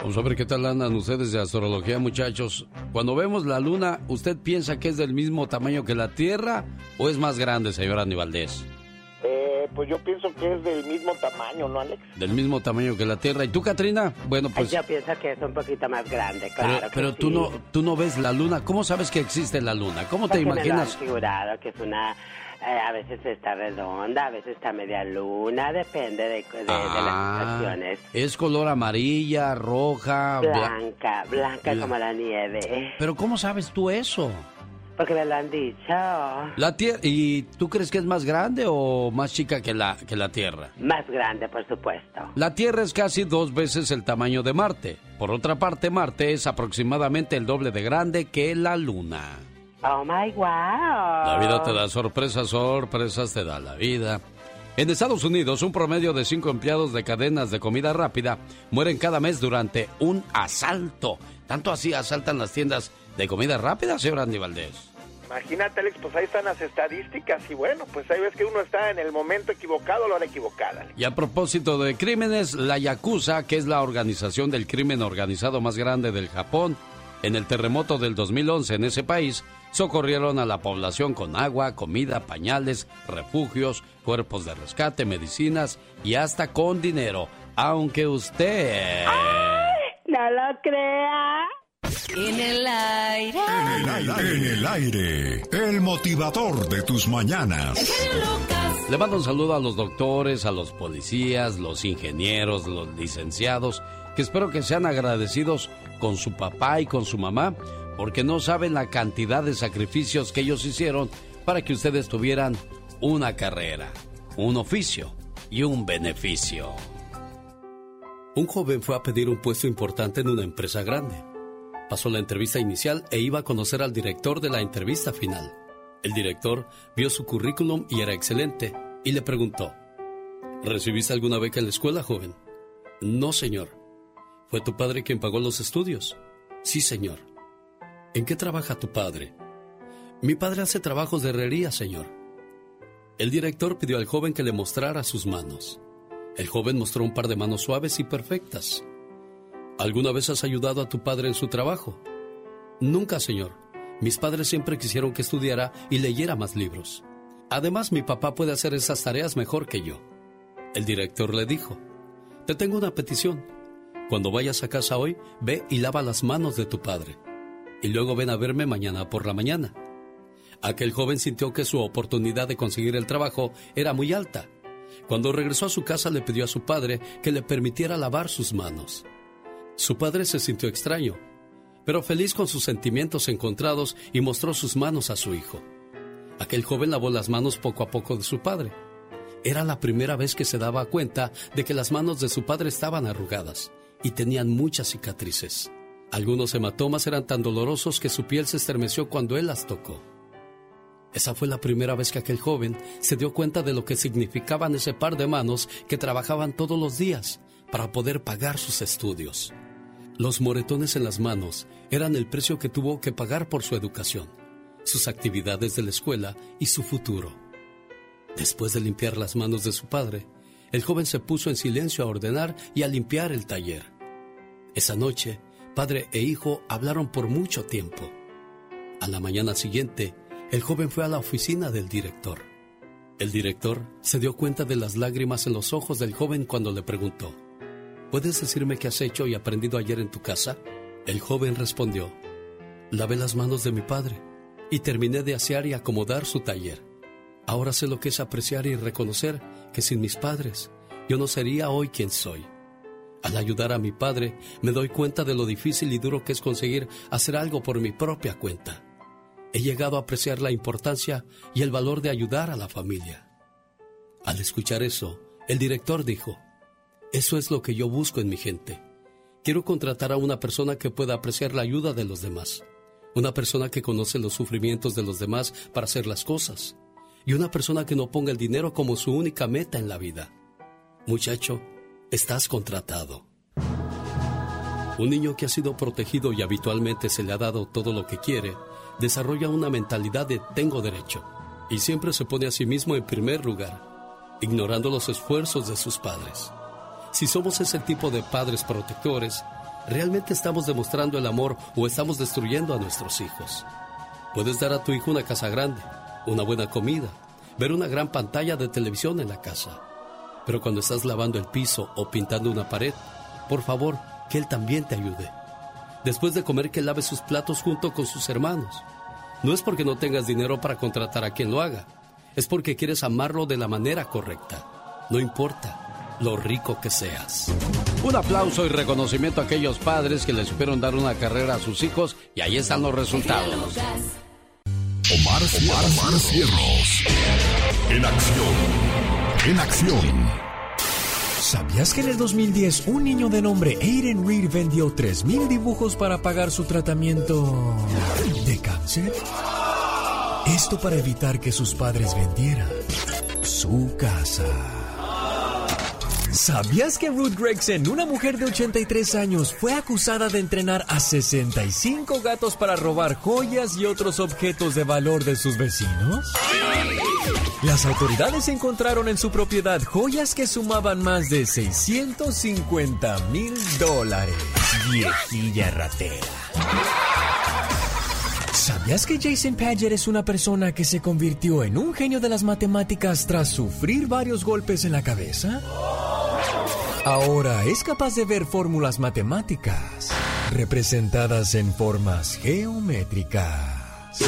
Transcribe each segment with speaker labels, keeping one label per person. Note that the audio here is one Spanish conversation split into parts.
Speaker 1: Vamos a ver qué tal andan ustedes de astrología, muchachos. Cuando vemos la luna, ¿usted piensa que es del mismo tamaño que la Tierra o es más grande, señor Aníbaldez?
Speaker 2: Eh, pues yo pienso que es del mismo tamaño, ¿no, Alex?
Speaker 1: Del mismo tamaño que la Tierra. ¿Y tú, Katrina? Bueno, pues...
Speaker 3: Yo pienso que es un poquito más grande, claro.
Speaker 1: Pero, pero tú, no, tú no ves la luna. ¿Cómo sabes que existe la luna? ¿Cómo te imaginas?
Speaker 3: Me lo figurado que es una eh, a veces está redonda, a veces está media luna, depende de, las ah, situaciones.
Speaker 1: Es color amarilla, roja,
Speaker 3: blanca, blanca como la nieve.
Speaker 1: Pero ¿cómo sabes tú eso?
Speaker 3: Porque me lo han dicho.
Speaker 1: La tierra, ¿Y tú crees que es más grande o más chica que la, que la Tierra?
Speaker 3: Más grande, por supuesto.
Speaker 1: La Tierra es casi dos veces el tamaño de Marte. Por otra parte, Marte es aproximadamente el doble de grande que la Luna.
Speaker 3: Oh my wow.
Speaker 1: La vida te da sorpresas, sorpresas te da la vida. En Estados Unidos, un promedio de cinco empleados de cadenas de comida rápida mueren cada mes durante un asalto. Tanto así asaltan las tiendas de comida rápida, señor Andy Valdés.
Speaker 2: Imagínate, Alex, pues ahí están las estadísticas y bueno, pues ahí ves que uno está en el momento equivocado o la hora equivocada.
Speaker 1: Y a propósito de crímenes, la Yakuza, que es la organización del crimen organizado más grande del Japón, en el terremoto del 2011 en ese país, socorrieron a la población con agua, comida, pañales, refugios, cuerpos de rescate, medicinas y hasta con dinero, aunque usted...
Speaker 3: no lo crea.
Speaker 4: En el aire.
Speaker 5: En el aire. En el aire. El motivador de tus mañanas.
Speaker 1: Le mando un saludo a los doctores, a los policías, los ingenieros, los licenciados, que espero que sean agradecidos con su papá y con su mamá porque no saben la cantidad de sacrificios que ellos hicieron para que ustedes tuvieran una carrera, un oficio y un beneficio. Un joven fue a pedir un puesto importante en una empresa grande. Pasó la entrevista inicial e iba a conocer al director de la entrevista final. El director vio su currículum y era excelente y le preguntó, ¿Recibiste alguna beca en la escuela, joven? No, señor. ¿Fue tu padre quien pagó los estudios? Sí, señor. ¿En qué trabaja tu padre? Mi padre hace trabajos de herrería, señor. El director pidió al joven que le mostrara sus manos. El joven mostró un par de manos suaves y perfectas. ¿Alguna vez has ayudado a tu padre en su trabajo? Nunca, señor. Mis padres siempre quisieron que estudiara y leyera más libros. Además, mi papá puede hacer esas tareas mejor que yo. El director le dijo, Te tengo una petición. Cuando vayas a casa hoy, ve y lava las manos de tu padre y luego ven a verme mañana por la mañana. Aquel joven sintió que su oportunidad de conseguir el trabajo era muy alta. Cuando regresó a su casa le pidió a su padre que le permitiera lavar sus manos. Su padre se sintió extraño, pero feliz con sus sentimientos encontrados y mostró sus manos a su hijo. Aquel joven lavó las manos poco a poco de su padre. Era la primera vez que se daba cuenta de que las manos de su padre estaban arrugadas y tenían muchas cicatrices. Algunos hematomas eran tan dolorosos que su piel se estremeció cuando él las tocó. Esa fue la primera vez que aquel joven se dio cuenta de lo que significaban ese par de manos que trabajaban todos los días para poder pagar sus estudios. Los moretones en las manos eran el precio que tuvo que pagar por su educación, sus actividades de la escuela y su futuro. Después de limpiar las manos de su padre, el joven se puso en silencio a ordenar y a limpiar el taller. Esa noche, Padre e hijo hablaron por mucho tiempo. A la mañana siguiente, el joven fue a la oficina del director. El director se dio cuenta de las lágrimas en los ojos del joven cuando le preguntó, ¿Puedes decirme qué has hecho y aprendido ayer en tu casa? El joven respondió, Lavé las manos de mi padre y terminé de asear y acomodar su taller. Ahora sé lo que es apreciar y reconocer que sin mis padres yo no sería hoy quien soy. Al ayudar a mi padre, me doy cuenta de lo difícil y duro que es conseguir hacer algo por mi propia cuenta. He llegado a apreciar la importancia y el valor de ayudar a la familia. Al escuchar eso, el director dijo, eso es lo que yo busco en mi gente. Quiero contratar a una persona que pueda apreciar la ayuda de los demás, una persona que conoce los sufrimientos de los demás para hacer las cosas, y una persona que no ponga el dinero como su única meta en la vida. Muchacho, Estás contratado. Un niño que ha sido protegido y habitualmente se le ha dado todo lo que quiere, desarrolla una mentalidad de tengo derecho y siempre se pone a sí mismo en primer lugar, ignorando los esfuerzos de sus padres. Si somos ese tipo de padres protectores, ¿realmente estamos demostrando el amor o estamos destruyendo a nuestros hijos? Puedes dar a tu hijo una casa grande, una buena comida, ver una gran pantalla de televisión en la casa. Pero cuando estás lavando el piso o pintando una pared, por favor, que él también te ayude. Después de comer, que lave sus platos junto con sus hermanos. No es porque no tengas dinero para contratar a quien lo haga, es porque quieres amarlo de la manera correcta. No importa lo rico que seas. Un aplauso y reconocimiento a aquellos padres que le supieron dar una carrera a sus hijos y ahí están los resultados.
Speaker 5: Omar, Omar, Cierros. En acción. En acción.
Speaker 6: ¿Sabías que en el 2010 un niño de nombre Aiden Reed vendió 3.000 dibujos para pagar su tratamiento de cáncer? Esto para evitar que sus padres vendieran su casa. ¿Sabías que Ruth Gregson, una mujer de 83 años, fue acusada de entrenar a 65 gatos para robar joyas y otros objetos de valor de sus vecinos? Las autoridades encontraron en su propiedad joyas que sumaban más de 650 mil dólares. Viejilla ratera. ¿Sabías que Jason Paget es una persona que se convirtió en un genio de las matemáticas tras sufrir varios golpes en la cabeza? Ahora es capaz de ver fórmulas matemáticas representadas en formas geométricas.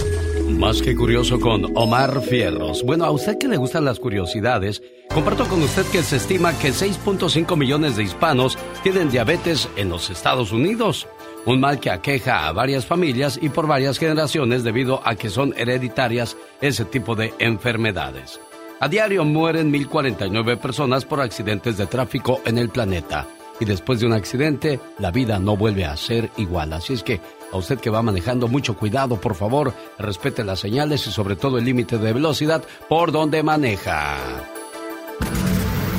Speaker 1: Más que curioso con Omar Fierros. Bueno, a usted que le gustan las curiosidades, comparto con usted que se estima que 6.5 millones de hispanos tienen diabetes en los Estados Unidos. Un mal que aqueja a varias familias y por varias generaciones debido a que son hereditarias ese tipo de enfermedades. A diario mueren 1.049 personas por accidentes de tráfico en el planeta. Y después de un accidente, la vida no vuelve a ser igual. Así es que a usted que va manejando, mucho cuidado, por favor. Respete las señales y sobre todo el límite de velocidad por donde maneja.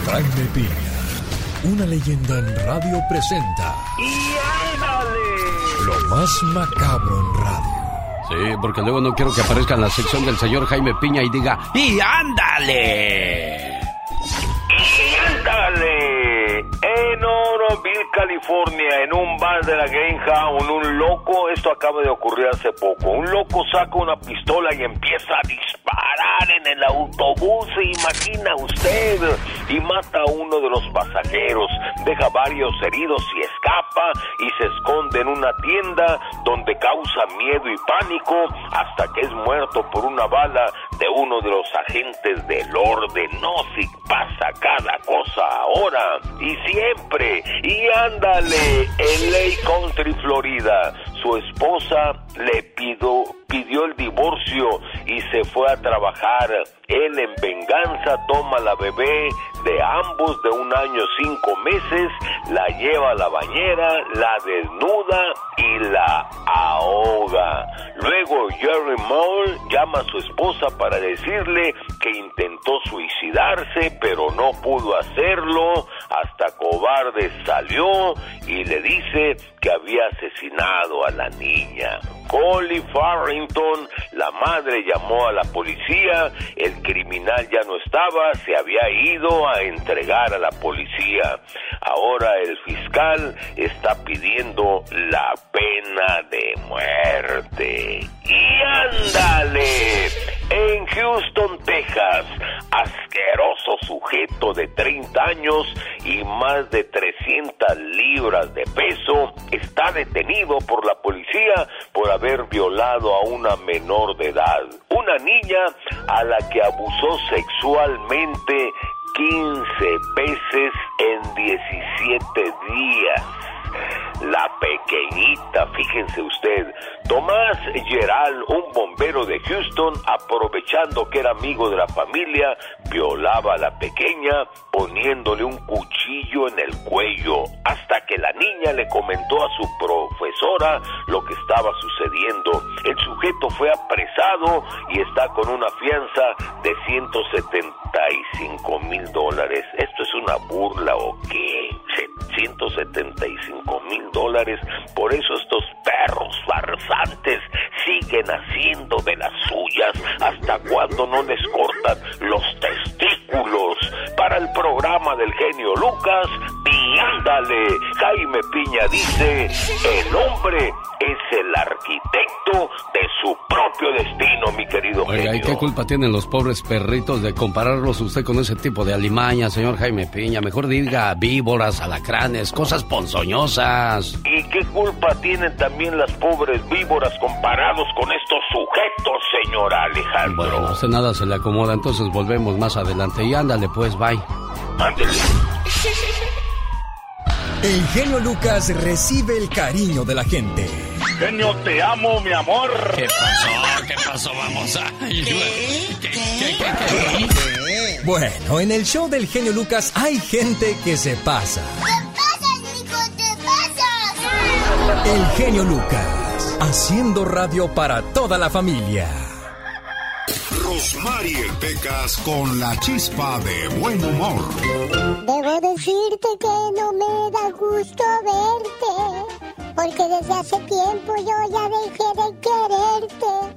Speaker 6: Jaime Piña, una leyenda en radio presenta. Lo más macabro en radio.
Speaker 1: Sí, porque luego no quiero que aparezca en la sección del señor Jaime Piña y diga, ¡y ándale!
Speaker 2: ¡Y ándale! En Oroville, California, en un bar de la Greyhound, un loco, esto acaba de ocurrir hace poco, un loco saca una pistola y empieza a disparar en el autobús, se imagina usted, y mata a uno de los pasajeros, deja varios heridos y escapa y se esconde en una tienda donde causa miedo y pánico hasta que es muerto por una bala de uno de los agentes del orden. No si pasa cada cosa ahora y siempre. Y ándale, en Lake Country, Florida, su esposa le pidió, el divorcio y se fue a trabajar. Él en venganza toma la bebé de ambos de un año cinco meses, la lleva a la bañera, la desnuda y la ahoga. Luego Jerry Moore llama a su esposa para decirle que intentó suicidarse, pero no pudo hacerlo. Hasta cobarde salió y le dice que había asesinado a la niña. Collie Farrington, la madre llamó a la policía, el criminal ya no estaba, se había ido a entregar a la policía. Ahora el fiscal está pidiendo la pena de muerte. Y ándale, en Houston, Texas, asqueroso sujeto de 30 años y más de 300 libras de peso está detenido por la policía por haber violado a una menor de edad, una niña a la que abusó sexualmente 15 veces en 17 días. La pequeñita, fíjense usted, Tomás Geral, un bombero de Houston, aprovechando que era amigo de la familia, violaba a la pequeña poniéndole un cuchillo en el cuello, hasta que la niña le comentó a su profesora lo que estaba sucediendo. El sujeto fue apresado y está con una fianza de 175 mil dólares. ¿Esto es una burla o qué? 175 mil dólares. Por eso estos perros farsantes siguen haciendo de las suyas hasta cuando no les cortan los testículos. Para el programa del genio Lucas y ándale. Jaime Piña dice, el hombre es el arquitecto de su propio destino, mi querido
Speaker 1: Oiga, ¿y qué culpa tienen los pobres perritos de compararlos usted con ese tipo de alimaña, señor Jaime Piña? Mejor diga víboras, alacranes, cosas ponzoñosas.
Speaker 2: ¿Y qué culpa tienen también las pobres víboras comparados con estos sujetos, señor Alejandro?
Speaker 1: Bueno, a usted nada se le acomoda, entonces volvemos más adelante. Y ándale, pues, bye.
Speaker 2: Ándale.
Speaker 6: El genio Lucas recibe el cariño de la gente.
Speaker 2: Genio, te amo, mi amor.
Speaker 1: ¿Qué pasó? ¿Qué pasó? Vamos a...
Speaker 6: Bueno, en el show del genio Lucas hay gente que se pasa. El genio Lucas, haciendo radio para toda la familia.
Speaker 5: Rosmarie Pecas con la chispa de buen humor.
Speaker 7: Debo decirte que no me da gusto verte, porque desde hace tiempo yo ya dejé de quererte.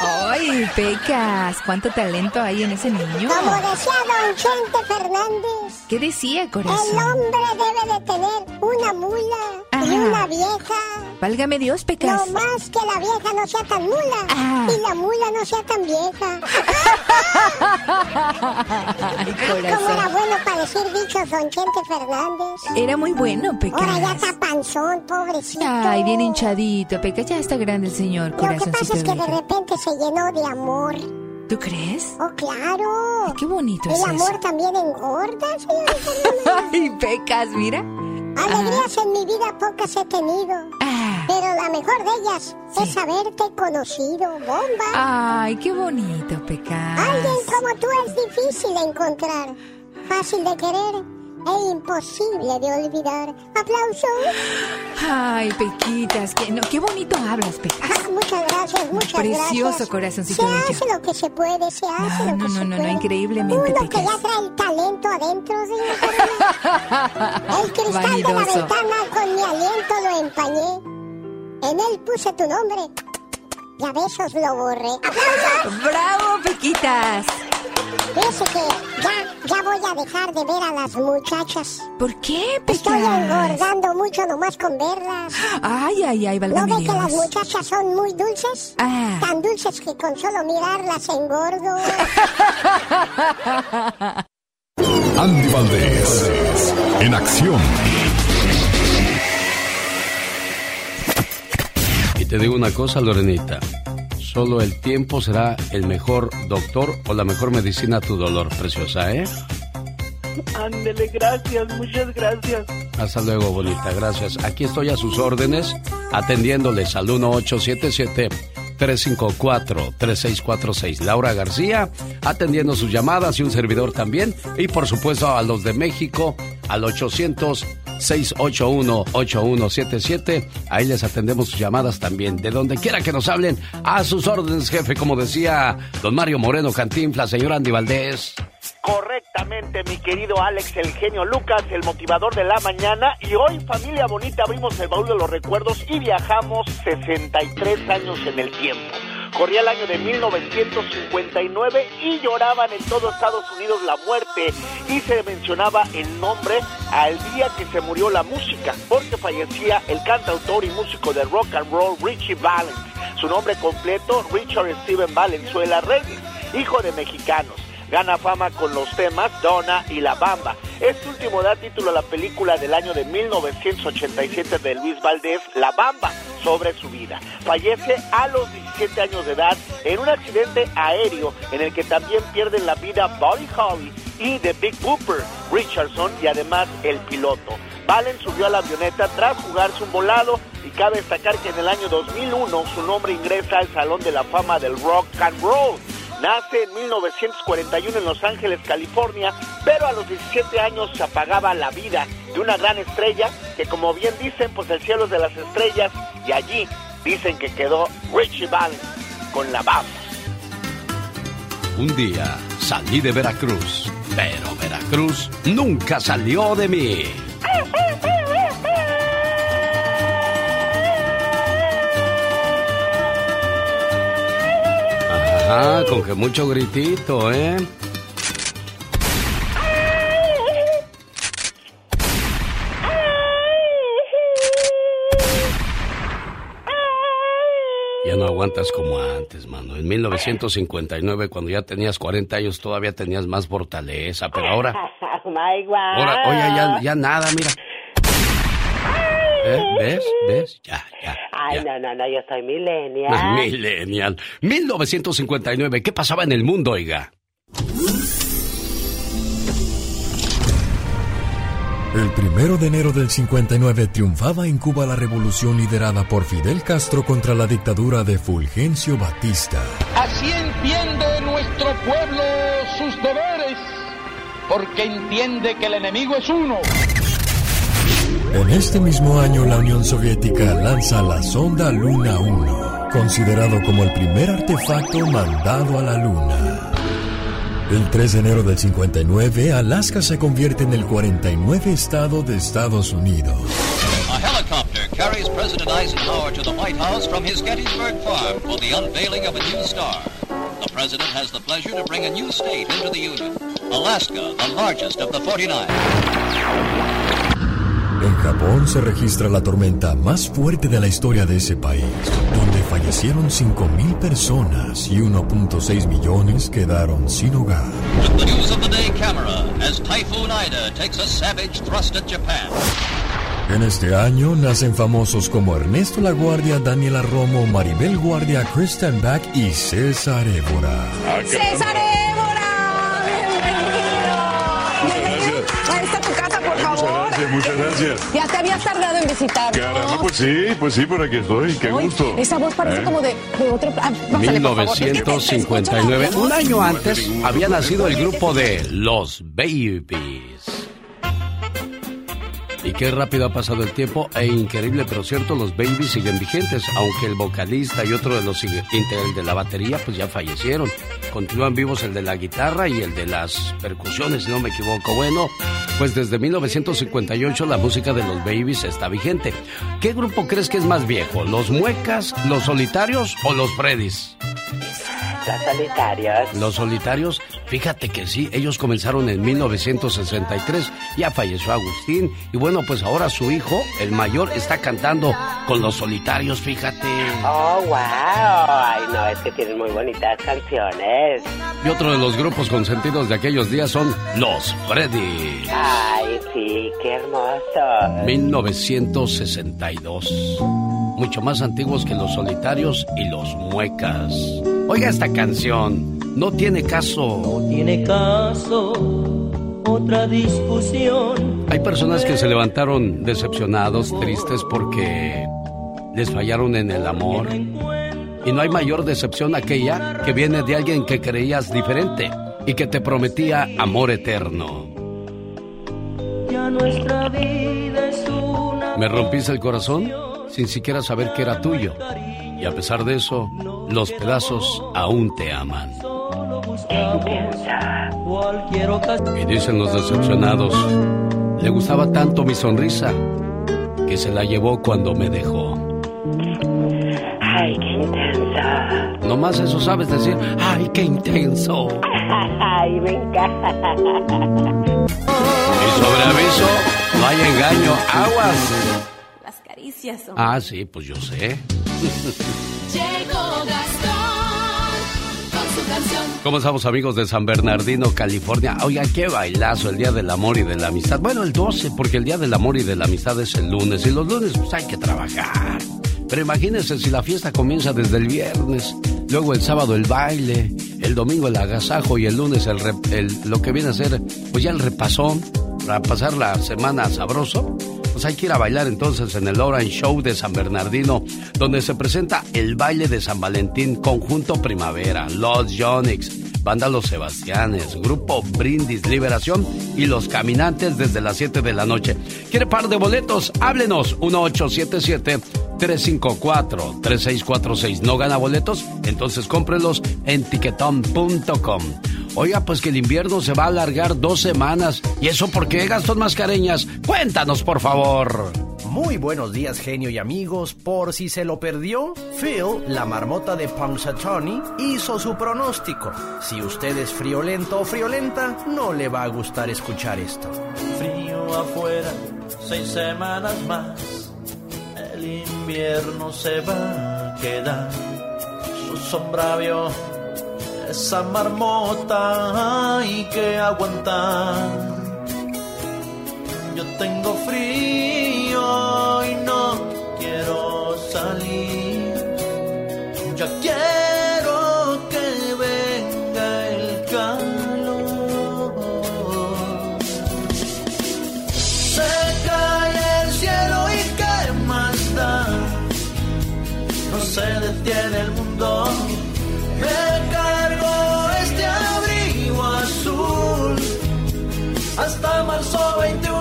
Speaker 8: ¡Ay, Pecas! ¿Cuánto talento hay en ese niño?
Speaker 7: Como decía don Chente Fernández,
Speaker 8: ¿Qué decía,
Speaker 7: el
Speaker 8: corazón?
Speaker 7: hombre debe de tener una mula y
Speaker 8: Ajá.
Speaker 7: una vieja.
Speaker 8: Válgame Dios,
Speaker 7: No
Speaker 8: Pecas.
Speaker 7: más que la vieja no sea tan mula
Speaker 8: Ah.
Speaker 7: y la mula no sea tan vieja.
Speaker 8: Ay,
Speaker 7: ¿Cómo era
Speaker 8: corazón.
Speaker 7: bueno para decir dichos don Chente Fernández?
Speaker 8: Era muy bueno,
Speaker 7: Ahora ya
Speaker 8: Pecas.
Speaker 7: está panzón, pobrecito.
Speaker 8: Ay, bien hinchadito, Pecas. Ya está grande el señor,
Speaker 7: Lo que pasa es que de repente se llenó de amor.
Speaker 8: ¿Tú crees?
Speaker 7: Oh, claro.
Speaker 8: Ay, qué bonito
Speaker 7: El
Speaker 8: es
Speaker 7: amor
Speaker 8: eso.
Speaker 7: también engorda, señorita.
Speaker 8: Ay, Pecas, mira.
Speaker 7: Alegrías en mi vida pocas he tenido.
Speaker 8: Ah.
Speaker 7: Pero la mejor de ellas es haberte conocido, bomba.
Speaker 8: Ay, qué bonito, Pecas.
Speaker 7: Alguien como tú es difícil de encontrar, fácil de querer e imposible de olvidar. ¡Aplausos!
Speaker 8: Ay, Pequitas, que no, qué bonito hablas, Pecas.
Speaker 7: Ah, muchas gracias, muchas
Speaker 8: Precioso
Speaker 7: gracias.
Speaker 8: corazoncito
Speaker 7: Se hace lo que se puede, se hace
Speaker 8: No,
Speaker 7: lo
Speaker 8: no,
Speaker 7: que
Speaker 8: no,
Speaker 7: se
Speaker 8: no, no,
Speaker 7: puede.
Speaker 8: increíblemente,
Speaker 7: Uno que ya trae el talento adentro, señor. El cristal de la ventana con mi aliento lo empañé. En él puse tu nombre y a besos lo borré. ¡Aplausos!
Speaker 8: ¡Bravo, Pequitas!
Speaker 7: Fíjese que ya, ya voy a dejar de ver a las muchachas.
Speaker 8: ¿Por qué,
Speaker 7: Estoy engordando mucho nomás con verlas.
Speaker 8: Ay, ay, ay,
Speaker 7: ¿No
Speaker 8: válgame
Speaker 7: ve que las muchachas son muy dulces?
Speaker 8: Ah.
Speaker 7: Tan dulces que con solo mirarlas engordo.
Speaker 5: Andy Valdés, en acción.
Speaker 1: Y te digo una cosa, Lorenita. Solo el tiempo será el mejor doctor o la mejor medicina a tu dolor, preciosa, ¿eh?
Speaker 9: Ándele, gracias, muchas gracias.
Speaker 1: Hasta luego, bonita. Gracias. Aquí estoy a sus órdenes, atendiéndoles al 1877-354-3646. Laura García, atendiendo sus llamadas y un servidor también. Y por supuesto a los de México, al 800-681-8177. Ahí les atendemos sus llamadas también. De donde quiera que nos hablen, a sus órdenes, jefe. Como decía don Mario Moreno Cantinfla, señor Andy Valdés.
Speaker 9: Correctamente, mi querido Alex, el genio Lucas, el motivador de la mañana. Y hoy, familia bonita, abrimos el baúl de los recuerdos y viajamos 63 años en el tiempo. Corría el año de 1959 y lloraban en todo Estados Unidos la muerte y se mencionaba el nombre al día que se murió la música, porque fallecía el cantautor y músico de rock and roll Richie Valens. Su nombre completo, Richard Steven Valenzuela Reyes, hijo de mexicanos. Gana fama con los temas Donna y La Bamba. Este último da título a la película del año de 1987 de Luis Valdés, La Bamba, sobre su vida. Fallece a los 17 años de edad en un accidente aéreo en el que también pierden la vida Buddy Holly y The Big Booper, Richardson y además el piloto. Valen subió a la avioneta tras jugarse un volado y cabe destacar que en el año 2001 su nombre ingresa al Salón de la Fama del Rock and Roll. Nace en 1941 en Los Ángeles, California, pero a los 17 años se apagaba la vida de una gran estrella que como bien dicen, pues el cielo es de las estrellas y allí dicen que quedó Richie Valens con la bamba.
Speaker 1: Un día salí de Veracruz, pero Veracruz nunca salió de mí. Ajá, con que mucho gritito, ¿eh? Ya no aguantas como antes, mano. En 1959, cuando ya tenías 40 años, todavía tenías más fortaleza, pero ahora... ahora, oye, ya nada, mira. ¿Eh? ¿Ves? ¿Ves? Ya, ya.
Speaker 3: Ay, no, no, no, yo soy millennial.
Speaker 1: Millennial. 1959, ¿qué pasaba en el mundo, oiga?
Speaker 6: El primero de enero del 59 triunfaba en Cuba la revolución liderada por Fidel Castro contra la dictadura de Fulgencio Batista.
Speaker 10: Así entiende nuestro pueblo sus deberes, porque entiende que el enemigo es uno.
Speaker 6: En este mismo año la Unión Soviética lanza la sonda Luna 1, considerado como el primer artefacto mandado a la Luna. El 3 de enero del 59, Alaska se convierte en el 49 estado de Estados Unidos.
Speaker 11: A helicopter carries President Eisenhower to the White House from his Gettysburg farm for the unveiling of a new star. The president has the pleasure to bring a new state into the Union, Alaska, the largest of the 49.
Speaker 6: En Japón se registra la tormenta más fuerte de la historia de ese país, donde fallecieron 5.000 personas y 1.6 millones quedaron sin hogar.
Speaker 11: The news of the day camera as Typhoon Ida takes a savage thrust at Japan.
Speaker 6: En este año nacen famosos como Ernesto La Guardia, Daniela Romo, Maribel Guardia, Kristen Back y César Évora.
Speaker 12: ¡César
Speaker 13: Gracias, muchas gracias.
Speaker 12: Ya te habías tardado en visitar.
Speaker 13: Caramba, pues sí, pues sí, por aquí estoy. Qué
Speaker 12: Ay,
Speaker 13: gusto.
Speaker 12: Esa voz parece
Speaker 13: ¿Eh?
Speaker 12: como de, de otro. ah, pásale, por favor.
Speaker 1: 1959. Un año antes había nacido el grupo de Los Babies. Y qué rápido ha pasado el tiempo e increíble, pero cierto, los Babies siguen vigentes, aunque el vocalista y otro de los integrantes de la batería pues ya fallecieron. Continúan vivos el de la guitarra y el de las percusiones, si no me equivoco. Bueno, pues desde 1958 la música de los Babies está vigente. ¿Qué grupo crees que es más viejo? ¿Los Muecas, los Solitarios o los Freddys?
Speaker 3: Los solitarios.
Speaker 1: Los solitarios, fíjate que sí, ellos comenzaron en 1963, ya falleció Agustín y bueno, pues ahora su hijo, el mayor, está cantando con los solitarios, fíjate.
Speaker 3: Oh, wow. Ay, no, es que tienen muy bonitas canciones.
Speaker 1: Y otro de los grupos consentidos de aquellos días son los Freddy.
Speaker 3: Ay, sí, qué hermoso.
Speaker 1: 1962. Mucho más antiguos que los solitarios y los muecas. Oiga esta canción, no tiene caso. No
Speaker 14: tiene caso otra discusión.
Speaker 1: Hay personas que se levantaron decepcionados, tristes porque les fallaron en el amor. Y no hay mayor decepción aquella que viene de alguien que creías diferente y que te prometía amor eterno.
Speaker 14: Ya nuestra vida es una
Speaker 1: Me rompiste el corazón sin siquiera saber que era tuyo. Y a pesar de eso, los pedazos aún te aman. Y dicen los decepcionados, le gustaba tanto mi sonrisa que se la llevó cuando me dejó.
Speaker 3: Ay, qué intensa.
Speaker 1: Nomás eso sabes decir, ay, qué intenso.
Speaker 3: Ay, me encanta.
Speaker 1: Y sobre aviso, no hay engaño, aguas.
Speaker 15: Las caricias son.
Speaker 1: Ah, sí, pues yo sé.
Speaker 15: Llegó su.
Speaker 1: ¿Cómo estamos amigos de San Bernardino, California? Oiga, qué bailazo el Día del Amor y de la Amistad. Bueno, el 12, porque el Día del Amor y de la Amistad es el lunes. Y los lunes pues hay que trabajar. Pero imagínense si la fiesta comienza desde el viernes, luego el sábado el baile, el domingo el agasajo y el lunes el, el- lo que viene a ser pues ya el repasón para pasar la semana sabroso. Pues hay que ir a bailar entonces en el Orange Show de San Bernardino, donde se presenta el baile de San Valentín, Conjunto Primavera, Los Yonix, Banda Los Sebastianes, Grupo Brindis, Liberación y Los Caminantes desde las 7 de la noche. ¿Quiere par de boletos? Háblenos 1877-354-3646. ¿No gana boletos? Entonces cómprelos en tiquetón.com. Oiga, pues que el invierno se va a alargar dos semanas. ¿Y eso por qué, Gastón Mascareñas? Cuéntanos, por favor.
Speaker 16: Muy buenos días, genio y amigos. Por si se lo perdió, Phil, la marmota de Punxsutawney, hizo su pronóstico. Si usted es friolento o friolenta, no le va a gustar escuchar esto.
Speaker 14: Frío afuera, seis semanas más. El invierno se va a quedar. su sombra vio esa marmota hay que aguantar. Yo tengo frío y no quiero salir. Ya quiero que venga el calor. Se cae el cielo y qué más da. No se detiene el mundo. Me cargo este abrigo azul hasta marzo 21.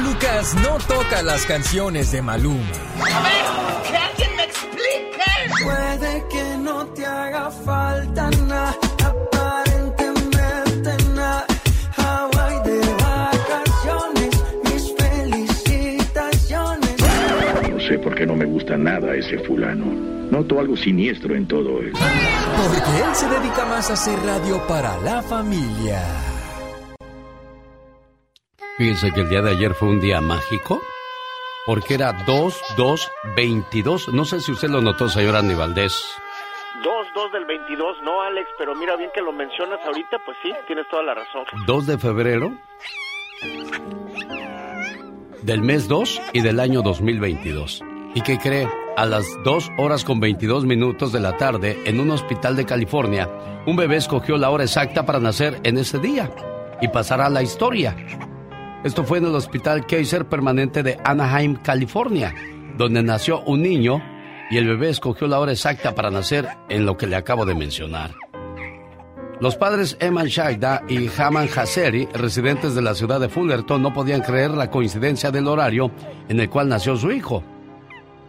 Speaker 6: Lucas no toca las canciones de Maluma.
Speaker 15: A ver, que alguien me explique.
Speaker 14: Puede que no te haga falta nada,
Speaker 17: Qué no me gusta nada ese fulano. Noto algo siniestro en todo él.
Speaker 6: Porque él se dedica más a hacer radio para la familia.
Speaker 1: Fíjense que el día de ayer fue un día mágico. Porque era 2-2-22. No sé si usted lo notó, señor Andy Valdés.
Speaker 9: 2-2 del 22, no, Alex, pero mira bien que lo mencionas ahorita, pues sí, tienes toda la razón.
Speaker 1: 2 de febrero del mes 2 y del año 2022. ¿Y qué cree? A las 2 horas con 22 minutos de la tarde, en un hospital de California, un bebé escogió la hora exacta para nacer en ese día y pasará a la historia. Esto fue en el Hospital Kaiser Permanente de Anaheim, California, donde nació un niño y el bebé escogió la hora exacta para nacer en lo que le acabo de mencionar. Los padres Eman Shaida y Haman Hasseri, residentes de la ciudad de Fullerton, no podían creer la coincidencia del horario en el cual nació su hijo.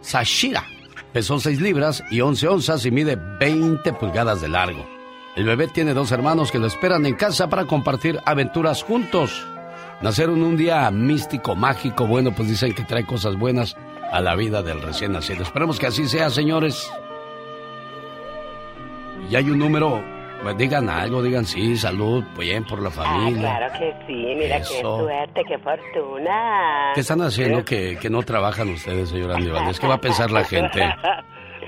Speaker 1: Sashira pesó 6 libras y 11 onzas y mide 20 pulgadas de largo. El bebé tiene dos hermanos que lo esperan en casa para compartir aventuras juntos. Nacieron un día místico, mágico, bueno, pues dicen que trae cosas buenas a la vida del recién nacido. Esperemos que así sea, señores. Y hay un número, pues digan algo, digan sí, salud, bien por la
Speaker 3: Ah,
Speaker 1: familia.
Speaker 3: claro que sí, mira qué suerte, qué fortuna.
Speaker 1: ¿Qué están haciendo que, que no trabajan ustedes, señor Andy Valdés? ¿Qué va a pensar la gente?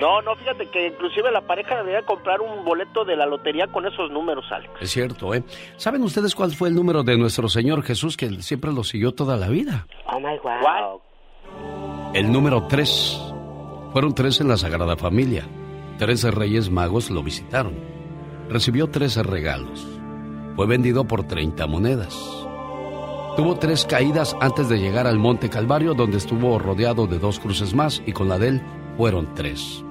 Speaker 9: No, no, fíjate que inclusive la pareja debería comprar un boleto de la lotería con esos números, Alex.
Speaker 1: Es cierto, ¿eh? ¿Saben ustedes cuál fue el número de nuestro Señor Jesús que siempre lo siguió toda la vida?
Speaker 3: Oh my wow.
Speaker 1: El número 3. Fueron tres en la Sagrada Familia. Trece reyes magos lo visitaron. Recibió trece regalos. Fue vendido por 30 monedas. Tuvo tres caídas antes de llegar al Monte Calvario, donde estuvo rodeado de dos cruces más, y con la de él fueron tres.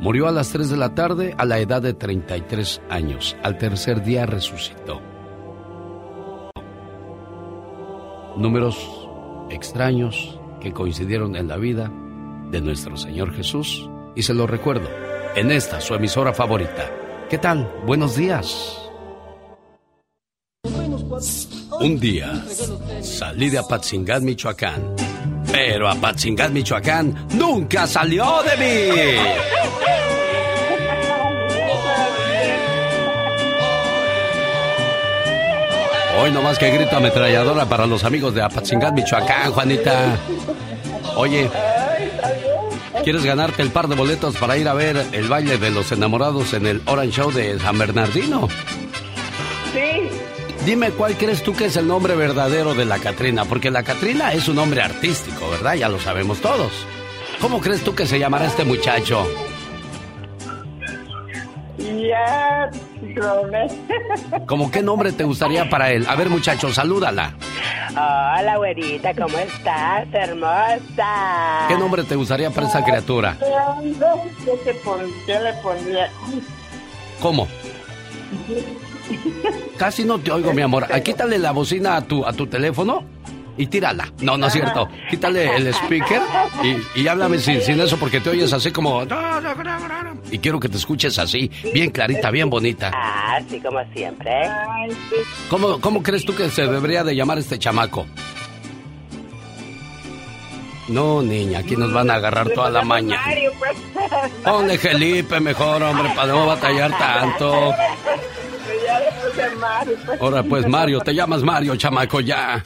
Speaker 1: Murió a las 3 de la tarde a la edad de 33 años. Al tercer día resucitó. Números extraños que coincidieron en la vida de nuestro Señor Jesús. Y se lo recuerdo en esta, su emisora favorita. ¿Qué tal? Buenos días. Un día salí de Apatzingán, Michoacán. Pero Apatzingán, Michoacán nunca salió de mí. Hoy nomás que grito ametralladora para los amigos de Apatzingán, Michoacán, Juanita. Oye, ¿quieres ganarte el par de boletos para ir a ver el baile de los enamorados en el Orange Show de San Bernardino?
Speaker 12: Sí.
Speaker 1: Dime cuál crees tú que es el nombre verdadero de la Catrina, porque la Catrina es un nombre artístico, ¿verdad? Ya lo sabemos todos. ¿Cómo crees tú que se llamará este muchacho?
Speaker 12: Ya.
Speaker 1: ¿Cómo qué nombre te gustaría para él? A ver, muchacho, salúdala.
Speaker 3: Hola, güerita, ¿cómo estás, hermosa?
Speaker 1: ¿Qué nombre te gustaría para esa criatura? ¿Cómo? Casi no te oigo, mi amor. Quítale la bocina a tu, a tu teléfono y tírala. No, no es cierto. Quítale el speaker y, y háblame sin, sin eso porque te oyes así como... Y quiero que te escuches así, bien clarita, bien bonita.
Speaker 3: Ah, sí, como siempre.
Speaker 1: ¿Cómo, ¿Cómo crees tú que se debería de llamar este chamaco? No, niña, aquí nos van a agarrar toda la mañana.
Speaker 12: pues.
Speaker 1: Ponle Felipe mejor, hombre, para no batallar tanto.
Speaker 12: Pues.
Speaker 1: Ahora pues, Mario, te llamas Mario, chamaco, ya.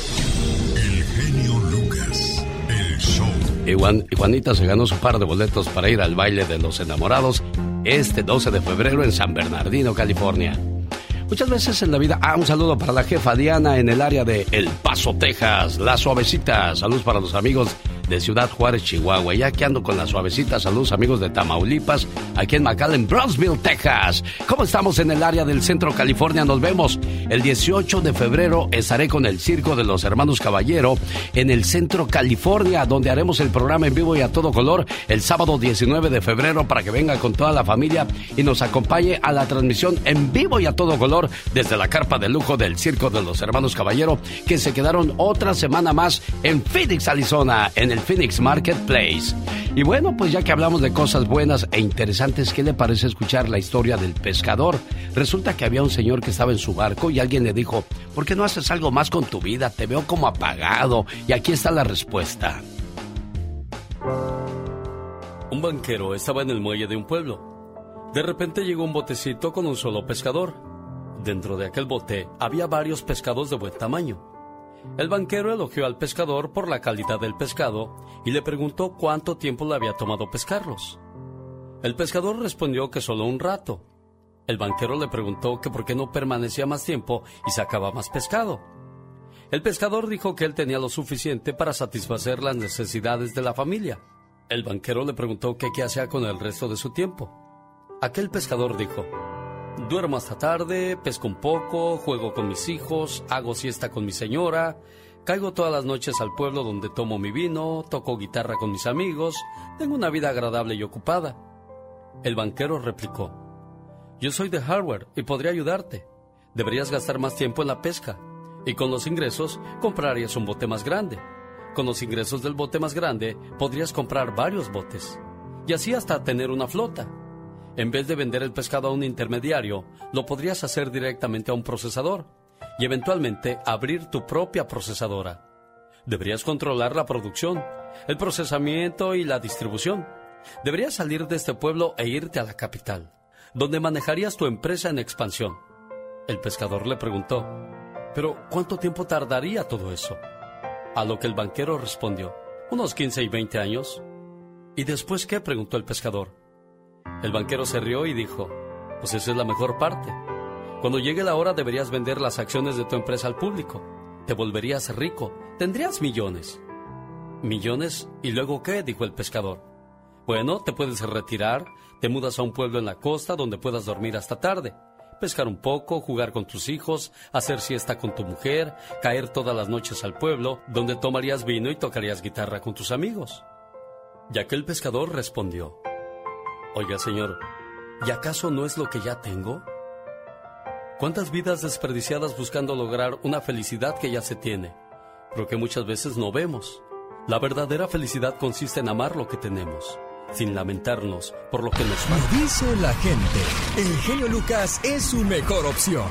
Speaker 1: Y, Juan- Juanita se ganó su par de boletos para ir al baile de los enamorados este 12 de febrero en San Bernardino, California. Muchas veces en la vida. Ah, un saludo para la jefa Diana en el área de El Paso, Texas. La suavecita. Saludos para los amigos de Ciudad Juárez, Chihuahua. Ya que ando con la suavecita. Saludos amigos de Tamaulipas. Aquí en McAllen, Brownsville, Texas. ¿Cómo estamos en el área del centro California? Nos vemos el 18 de febrero. Estaré con el Circo de los Hermanos Caballero en el centro California, donde haremos el programa en vivo y a todo color el sábado 19 de febrero para que venga con toda la familia y nos acompañe a la transmisión en vivo y a todo color desde la carpa de lujo del Circo de los Hermanos Caballero, que se quedaron otra semana más en Phoenix, Arizona, en el Phoenix Marketplace. Y bueno, pues ya que hablamos de cosas buenas e interesantes, ¿qué le parece escuchar la historia del pescador? Resulta que había un señor que estaba en su barco y alguien le dijo, ¿por qué no haces algo más con tu vida? Te veo como apagado. Y aquí está la respuesta. Un banquero estaba en el muelle de un pueblo. De repente llegó un botecito con un solo pescador. Dentro de aquel bote había varios pescados de buen tamaño. El banquero elogió al pescador por la calidad del pescado y le preguntó cuánto tiempo le había tomado pescarlos. El pescador respondió que solo un rato. El banquero le preguntó que por qué no permanecía más tiempo y sacaba más pescado. El pescador dijo que él tenía lo suficiente para satisfacer las necesidades de la familia. El banquero le preguntó que qué hacía con el resto de su tiempo. Aquel pescador dijo, Duermo hasta tarde, pesco un poco, juego con mis hijos, hago siesta con mi señora, caigo todas las noches al pueblo donde tomo mi vino, toco guitarra con mis amigos, tengo una vida agradable y ocupada. El banquero replicó, Yo soy de hardware y podría ayudarte. Deberías gastar más tiempo en la pesca y con los ingresos comprarías un bote más grande. Con los ingresos del bote más grande podrías comprar varios botes y así hasta tener una flota. En vez de vender el pescado a un intermediario, lo podrías hacer directamente a un procesador y eventualmente abrir tu propia procesadora. Deberías controlar la producción, el procesamiento y la distribución. Deberías salir de este pueblo e irte a la capital, donde manejarías tu empresa en expansión. El pescador le preguntó, ¿pero cuánto tiempo tardaría todo eso? A lo que el banquero respondió, unos 15 y 20 años. ¿Y después qué? preguntó el pescador. El banquero se rió y dijo, pues esa es la mejor parte. Cuando llegue la hora deberías vender las acciones de tu empresa al público. Te volverías rico, tendrías millones. ¿Millones? ¿Y luego qué? dijo el pescador. Bueno, te puedes retirar, te mudas a un pueblo en la costa donde puedas dormir hasta tarde, pescar un poco, jugar con tus hijos, hacer siesta con tu mujer, caer todas las noches al pueblo donde tomarías vino y tocarías guitarra con tus amigos. Y aquel pescador respondió, Oiga, señor, ¿y acaso no es lo que ya tengo? ¿Cuántas vidas desperdiciadas buscando lograr una felicidad que ya se tiene, pero que muchas veces no vemos? La verdadera felicidad consiste en amar lo que tenemos, sin lamentarnos por lo que nos falta.
Speaker 6: Dice la gente, el genio Lucas es su mejor opción.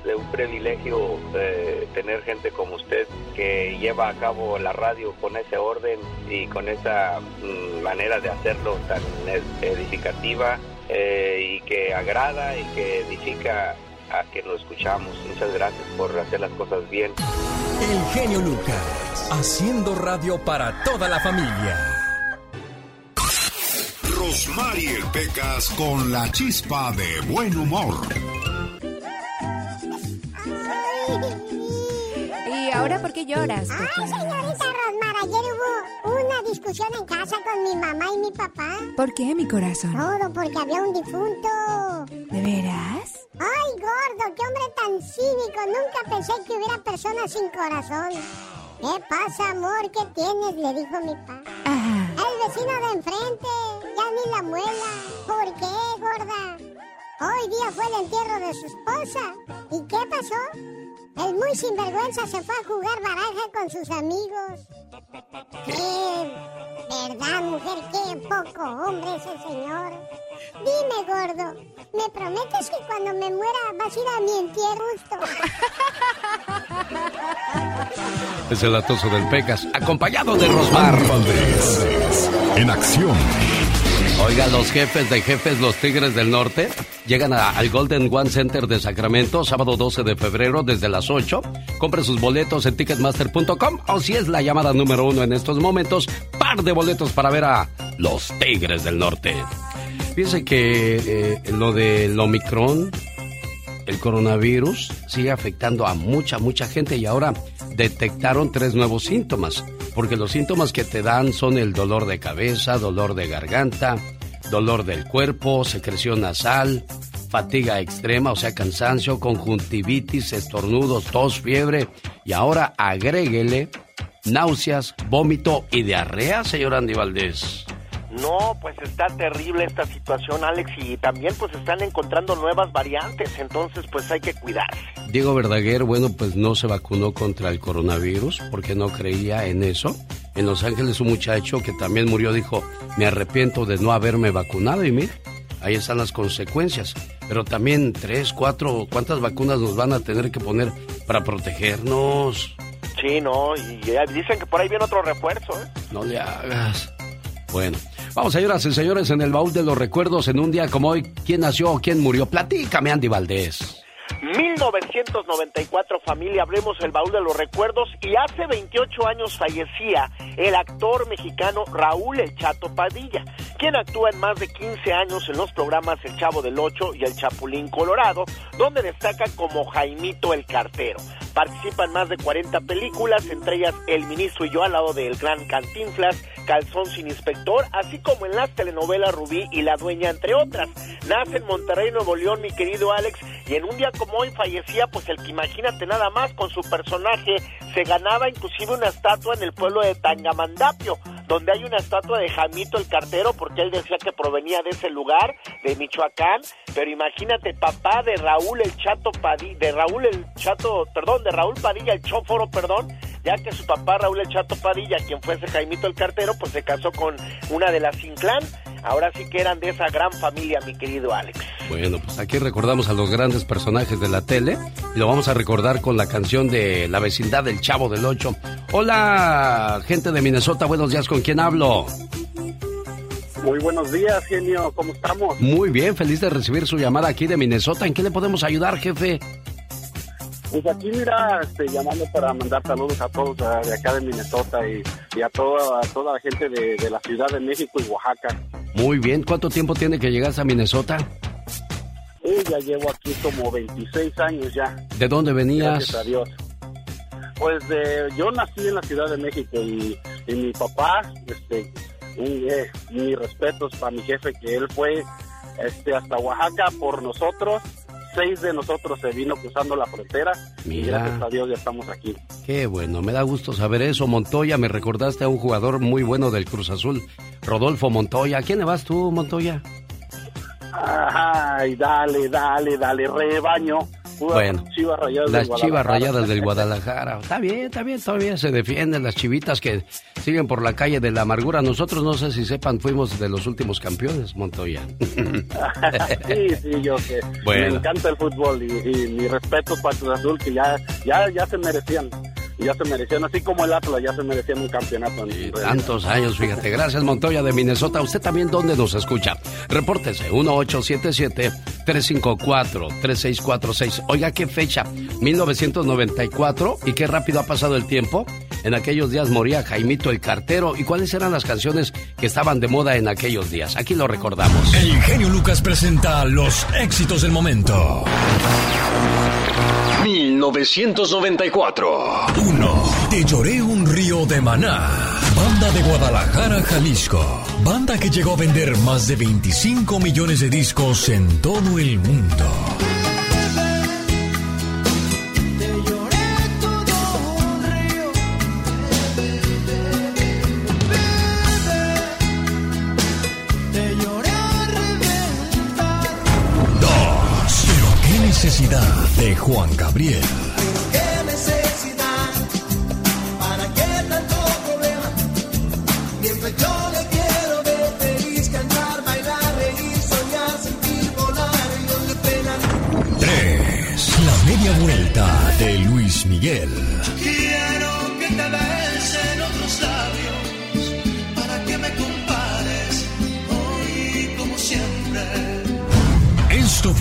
Speaker 18: es un privilegio eh, tener gente como usted que lleva a cabo la radio con ese orden y con esa mm, manera de hacerlo tan ed- edificativa eh, y que agrada y que edifica a que lo escuchamos. Muchas gracias por hacer las cosas bien.
Speaker 6: El genio Lucas, haciendo radio para toda la familia.
Speaker 5: Rosmarie Pecas con la chispa de buen humor.
Speaker 8: Ahora por qué lloras?
Speaker 7: Ay, señorita Rosmar, ayer hubo una discusión en casa con mi mamá y mi papá.
Speaker 8: ¿Por qué, mi corazón?
Speaker 7: Todo porque había un difunto.
Speaker 8: ¿De veras?
Speaker 7: Ay, gordo, qué hombre tan cínico. Nunca pensé que hubiera personas sin corazón. ¿Qué pasa, amor? ¿Qué tienes? Le dijo mi papá. El vecino de enfrente, ya ni la muela. ¿Por qué, gorda? Hoy día fue el entierro de su esposa. ¿Y qué pasó? El muy sinvergüenza se fue a jugar baraja con sus amigos. ¡Qué verdad, mujer! ¡Qué poco hombre ese señor! Dime, gordo, ¿me prometes que cuando me muera vas a ir a mi entierro
Speaker 1: Es el atoso del Pecas, acompañado de Rosmar.
Speaker 5: En acción.
Speaker 1: Oiga, los jefes de jefes, los Tigres del Norte, llegan al Golden One Center de Sacramento, sábado 12 de febrero, desde las 8. Compre sus boletos en ticketmaster.com o si es la llamada número uno en estos momentos, par de boletos para ver a los Tigres del Norte. Fíjense que eh, lo del Omicron, el coronavirus, sigue afectando a mucha, mucha gente y ahora detectaron tres nuevos síntomas, porque los síntomas que te dan son el dolor de cabeza, dolor de garganta, dolor del cuerpo, secreción nasal, fatiga extrema, o sea, cansancio, conjuntivitis, estornudos, tos, fiebre y ahora agréguele náuseas, vómito y diarrea, señor Andy Valdés.
Speaker 9: No, pues está terrible esta situación, Alex, y también pues están encontrando nuevas variantes, entonces pues hay que cuidarse.
Speaker 1: Diego Verdaguer, bueno, pues no se vacunó contra el coronavirus porque no creía en eso. En Los Ángeles un muchacho que también murió dijo, me arrepiento de no haberme vacunado y mire, ahí están las consecuencias. Pero también tres, cuatro, ¿cuántas vacunas nos van a tener que poner para protegernos?
Speaker 9: Sí, no, y dicen que por ahí viene otro refuerzo, ¿eh?
Speaker 1: No le hagas. Bueno, vamos señoras y señores en el baúl de los recuerdos en un día como hoy. ¿Quién nació o quién murió? Platícame, Andy Valdés.
Speaker 9: 1994, familia, abrimos el baúl de los recuerdos y hace 28 años fallecía el actor mexicano Raúl El Chato Padilla, quien actúa en más de 15 años en los programas El Chavo del Ocho y El Chapulín Colorado, donde destaca como Jaimito el Cartero. Participa en más de 40 películas, entre ellas El Ministro y yo al lado del Gran Cantinflas, Calzón sin Inspector, así como en las telenovelas Rubí y La Dueña, entre otras. Nace en Monterrey, Nuevo León, mi querido Alex, y en un día como hoy fallecía, pues el que imagínate nada más con su personaje, se ganaba inclusive una estatua en el pueblo de Tangamandapio, donde hay una estatua de Jamito el Cartero, porque él decía que provenía de ese lugar, de Michoacán, pero imagínate, papá de Raúl el Chato Padilla, de Raúl el Chato, perdón, de Raúl Padilla el Chóforo, perdón, ya que su papá Raúl el Chato Padilla, quien fuese Jaimito el Cartero, pues se casó con una de las Inclán. Ahora sí que eran de esa gran familia, mi querido Alex.
Speaker 1: Bueno, pues aquí recordamos a los grandes personajes de la tele y lo vamos a recordar con la canción de La vecindad del Chavo del Ocho. Hola, gente de Minnesota, buenos días, ¿con quién hablo?
Speaker 19: Muy buenos días, genio, ¿cómo estamos?
Speaker 1: Muy bien, feliz de recibir su llamada aquí de Minnesota. ¿En qué le podemos ayudar, jefe?
Speaker 19: Pues aquí, mira, este, llamando para mandar saludos a todos uh, de acá de Minnesota y, y a, toda, a toda la gente de, de la Ciudad de México y Oaxaca.
Speaker 1: Muy bien, ¿cuánto tiempo tiene que llegar a Minnesota?
Speaker 19: Y ya llevo aquí como 26 años ya.
Speaker 1: ¿De dónde venías?
Speaker 19: Gracias a Dios. Pues de, yo nací en la Ciudad de México y, y mi papá, este, un, eh, mis respetos para mi jefe que él fue este, hasta Oaxaca por nosotros. Seis de nosotros se vino cruzando la frontera y
Speaker 1: Mira.
Speaker 19: gracias a Dios ya estamos aquí.
Speaker 1: Qué bueno, me da gusto saber eso. Montoya, me recordaste a un jugador muy bueno del Cruz Azul, Rodolfo Montoya. ¿A quién le vas tú, Montoya?
Speaker 19: Ay, dale, dale, dale, rebaño.
Speaker 1: Bueno,
Speaker 19: Chivas Rayadas
Speaker 1: Las
Speaker 19: del
Speaker 1: chivas rayadas del Guadalajara. Está bien, está bien, todavía se defienden las chivitas que siguen por la calle de la amargura. Nosotros, no sé si sepan, fuimos de los últimos campeones, Montoya.
Speaker 19: sí, sí, yo sé.
Speaker 1: Bueno.
Speaker 19: Me encanta el fútbol y, y mi respeto para Cruz Azul que ya, ya, ya se merecían. Ya se merecían, así como el Atlas, ya se merecían un campeonato. en.
Speaker 1: Tantos años, fíjate. Gracias, Montoya de Minnesota. ¿Usted también dónde nos escucha? Repórtese, 1877-354-3646. Oiga, ¿qué fecha? 1994. ¿Y qué rápido ha pasado el tiempo? En aquellos días moría Jaimito el Cartero. ¿Y cuáles eran las canciones que estaban de moda en aquellos días? Aquí lo recordamos.
Speaker 5: El genio Lucas presenta los éxitos del momento. 1994. 1. Te lloré un río de maná.
Speaker 6: Banda de Guadalajara, Jalisco. Banda que llegó a vender más de 25 millones de discos en todo el mundo. Necesidad de Juan Gabriel.
Speaker 14: ¿Qué necesidad? ¿Para qué tanto problema? Mientras yo le quiero ver feliz, cantar, bailar, reír, soñar, sentir, volar, yo le pena.
Speaker 6: Tres. La media vuelta de Luis Miguel.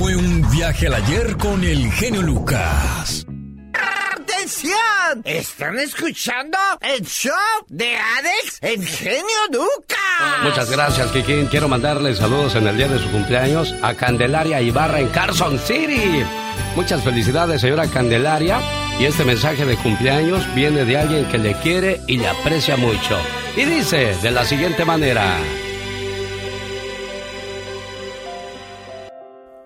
Speaker 6: Fue un viaje al ayer con el genio Lucas.
Speaker 15: ¡Atención! ¿Están escuchando el show de Alex, el genio Lucas?
Speaker 1: Muchas gracias, Kikín. Quiero mandarle saludos en el día de su cumpleaños a Candelaria Ibarra en Carson City. Muchas felicidades, señora Candelaria. Y este mensaje de cumpleaños viene de alguien que le quiere y le aprecia mucho. Y dice de la siguiente manera.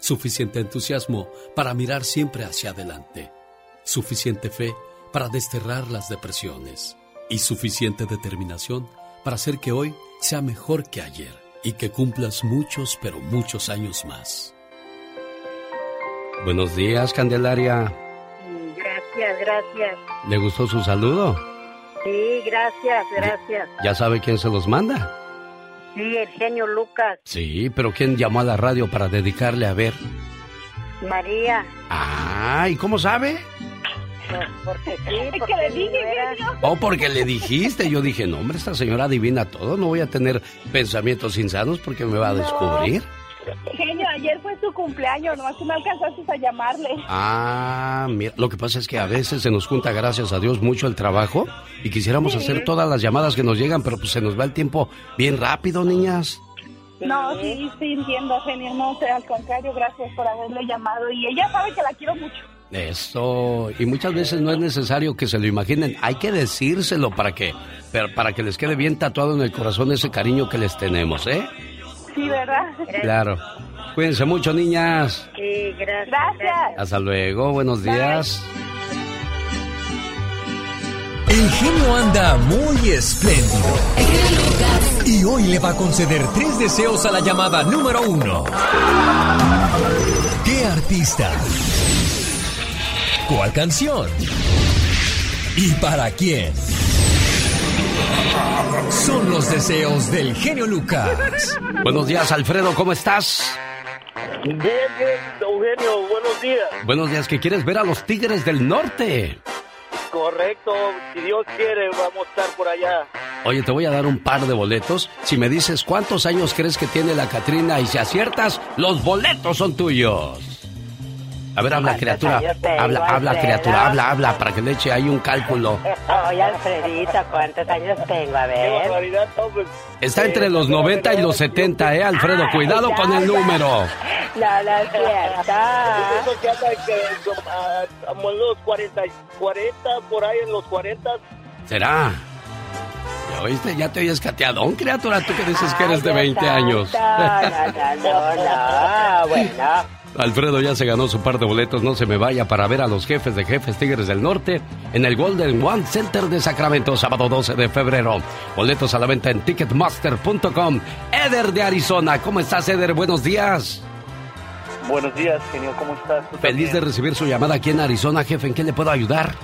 Speaker 1: suficiente entusiasmo para mirar siempre hacia adelante, suficiente fe para desterrar las depresiones y suficiente determinación para hacer que hoy sea mejor que ayer y que cumplas muchos, pero muchos años más. Buenos días, Candelaria.
Speaker 20: Gracias, gracias.
Speaker 1: ¿Le gustó su saludo?
Speaker 20: Sí, gracias, gracias.
Speaker 1: ¿Ya sabe quién se los manda?
Speaker 20: Sí, el genio Lucas,
Speaker 1: Sí, pero ¿quién llamó a la radio para dedicarle a ver?
Speaker 20: María.
Speaker 1: Ah, ¿y cómo sabe?
Speaker 20: Pues porque sí, porque
Speaker 12: le dije, genio.
Speaker 1: Oh, porque le dijiste. Yo dije, no, hombre, esta señora adivina todo. No voy a tener pensamientos insanos porque me va a descubrir.
Speaker 12: Genio, ayer fue su cumpleaños, nomás que no alcanzaste a llamarle.
Speaker 1: Ah, mira, lo que pasa es que a veces se nos junta, gracias a Dios, mucho el trabajo y quisiéramos hacer todas las llamadas que nos llegan, pero pues se nos va el tiempo bien rápido, niñas.
Speaker 12: No, sí, sí, entiendo, genio. No, sé, al contrario, gracias por haberle llamado. Y ella sabe que la quiero mucho.
Speaker 1: Eso, y muchas veces no es necesario que se lo imaginen, hay que decírselo para que, para que les quede bien tatuado en el corazón ese cariño que les tenemos, ¿eh?
Speaker 12: Sí, ¿verdad?
Speaker 1: Claro. Cuídense mucho, niñas.
Speaker 20: Sí, gracias.
Speaker 12: Gracias.
Speaker 1: Hasta luego, buenos días.
Speaker 6: El genio anda muy espléndido. Y hoy le va a conceder tres deseos a la llamada número uno. ¿Qué artista? ¿Cuál canción? ¿Y para quién? Son los deseos del genio Lucas.
Speaker 1: Buenos días, Alfredo, ¿cómo estás?
Speaker 9: Bien, bien, Eugenio, buenos días.
Speaker 1: Buenos días, que quieres ver a los Tigres del Norte.
Speaker 9: Correcto, si Dios quiere, vamos a estar por allá.
Speaker 1: Oye, te voy a dar un par de boletos. Si me dices cuántos años crees que tiene la Catrina y si aciertas, los boletos son tuyos. A ver, habla,
Speaker 20: ¿Cuántos
Speaker 1: criatura. Habla, habla,
Speaker 20: Alfredo?
Speaker 1: criatura. Habla, habla, para que le eche ahí un cálculo.
Speaker 20: Oye, Alfredito, ¿cuántos años tengo? A ver.
Speaker 1: Está entre los 90 y los 70, ¿eh, Alfredo? Cuidado con el número.
Speaker 20: No, no es cierto.
Speaker 9: Eso que anda que, ah, como en los 40, 40, por ahí en los 40.
Speaker 1: ¿Será? ¿Ya oíste? Ya te oyes cateadón, criatura. Tú que dices que eres de 20 años.
Speaker 20: No, no, no, no, bueno.
Speaker 1: Alfredo ya se ganó su par de boletos, no se me vaya para ver a los jefes de jefes Tigres del Norte en el Golden One Center de Sacramento, sábado 12 de febrero. Boletos a la venta en ticketmaster.com. Eder de Arizona, ¿cómo estás, Eder? Buenos días.
Speaker 9: Buenos días, genio, ¿cómo estás? ¿Tú
Speaker 1: Feliz de recibir su llamada aquí en Arizona, jefe. ¿En qué le puedo ayudar?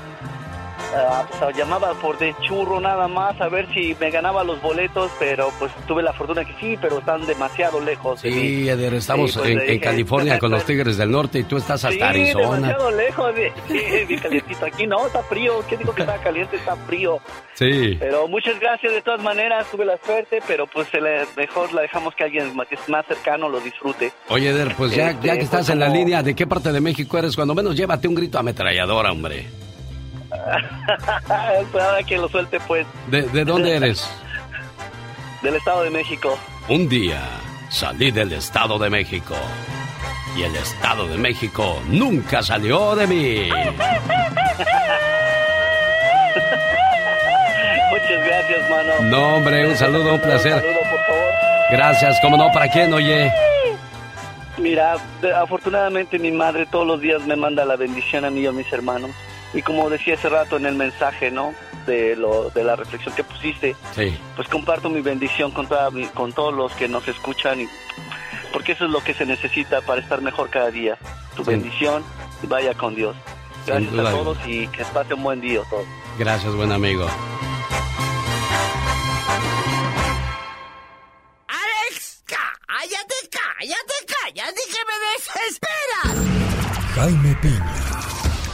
Speaker 21: Ah, pues, llamaba por de churro nada más a ver si me ganaba los boletos, pero pues tuve la fortuna que sí, pero están demasiado lejos.
Speaker 1: Sí, Eder, estamos
Speaker 21: Sí, pues,
Speaker 1: en, California con los Tigres del Norte y tú estás hasta
Speaker 21: Sí,
Speaker 1: Arizona.
Speaker 21: demasiado lejos. Sí, calientito. Aquí no, está frío. ¿Qué digo que está caliente? Está frío.
Speaker 1: Sí.
Speaker 21: Pero muchas gracias de todas maneras. Tuve la suerte, pero pues mejor la dejamos que alguien más, que es más cercano lo disfrute.
Speaker 1: Oye, Eder, pues ya,
Speaker 21: Este,
Speaker 1: ya que estás
Speaker 21: pues,
Speaker 1: en la
Speaker 21: como-
Speaker 1: línea, ¿de qué parte de México eres? Cuando menos llévate un grito ametralladora, hombre.
Speaker 21: Ahora que lo suelte, pues,
Speaker 1: ¿De, de dónde eres?
Speaker 21: del Estado de México.
Speaker 1: Un día salí del Estado de México. Y el Estado de México nunca salió de mí.
Speaker 21: Muchas gracias, mano.
Speaker 1: No, hombre, un saludo, un placer.
Speaker 21: Un saludo, por favor.
Speaker 1: Gracias, como no, ¿para quién, oye?
Speaker 21: Mira, afortunadamente mi madre todos los días me manda la bendición a mí y a mis hermanos. Y como decía hace rato en el mensaje, ¿no? De, lo, de la reflexión que pusiste,
Speaker 1: Sí.
Speaker 21: pues comparto mi bendición con, toda con todos los que nos escuchan, y, porque eso es lo que se necesita para estar mejor cada día. Tu
Speaker 1: Sí.
Speaker 21: bendición y vaya con Dios. Gracias a todos y que pase un buen día a todos.
Speaker 1: Gracias, buen amigo.
Speaker 15: ¡Alex! ¡Cállate, cállate, cállate que me desesperas!
Speaker 6: Jaime Piña,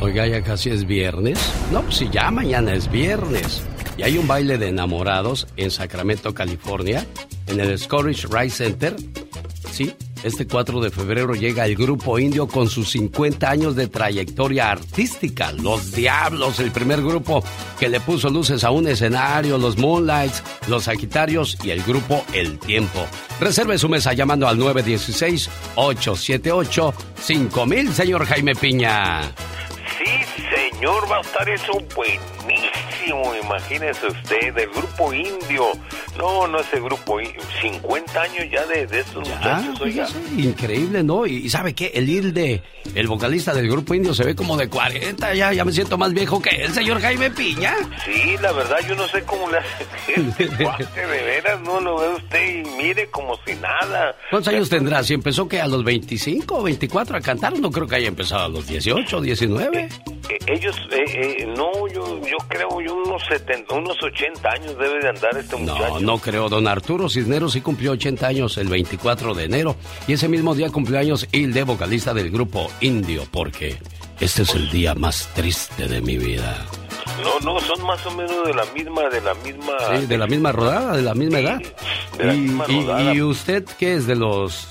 Speaker 1: Oiga, ya casi es viernes. No, pues si ya mañana es viernes. Y hay un baile de enamorados en Sacramento, California, en el Scottish Rite Center. Sí, este 4 de febrero llega el grupo indio con sus 50 años de trayectoria artística. Los Diablos, el primer grupo que le puso luces a un escenario, los Moonlights, los Sagitarios y el grupo El Tiempo. Reserve su mesa llamando al 916-878-5000, señor Jaime Piña.
Speaker 2: Sí, señor, va a estar eso buenísimo. Imagínese usted, del grupo indio. No, no ese grupo indio. 50 años ya de, de estos
Speaker 1: Ah,
Speaker 2: muchachos, oiga.
Speaker 1: increíble, ¿no? Y, y ¿sabe qué? El Hilde, el vocalista del grupo indio, se ve como de 40. Ya, ya me siento más viejo que el señor Jaime Piña.
Speaker 2: Sí, la verdad, yo no sé cómo le hace de veras, no lo ve usted y mire como si nada.
Speaker 1: ¿Cuántos años tendrá? Si empezó que a los 25 o 24 a cantar, no creo que haya empezado a los 18 19.
Speaker 2: Eh, ellos, eh, eh, no, yo, yo creo, yo unos 70, unos 80 años debe de andar este muchacho.
Speaker 1: No, no creo. Don Arturo Cisneros sí cumplió 80 años el 24 de enero. Y ese mismo día cumplió años Hilde, vocalista del grupo Indio, porque este es el día más triste de mi vida.
Speaker 2: No, no, son más o menos de la misma, de la misma...
Speaker 1: Sí, de la misma rodada, de la misma edad.
Speaker 2: de la
Speaker 1: y,
Speaker 2: misma
Speaker 1: y-
Speaker 2: rodada.
Speaker 1: y usted qué es de los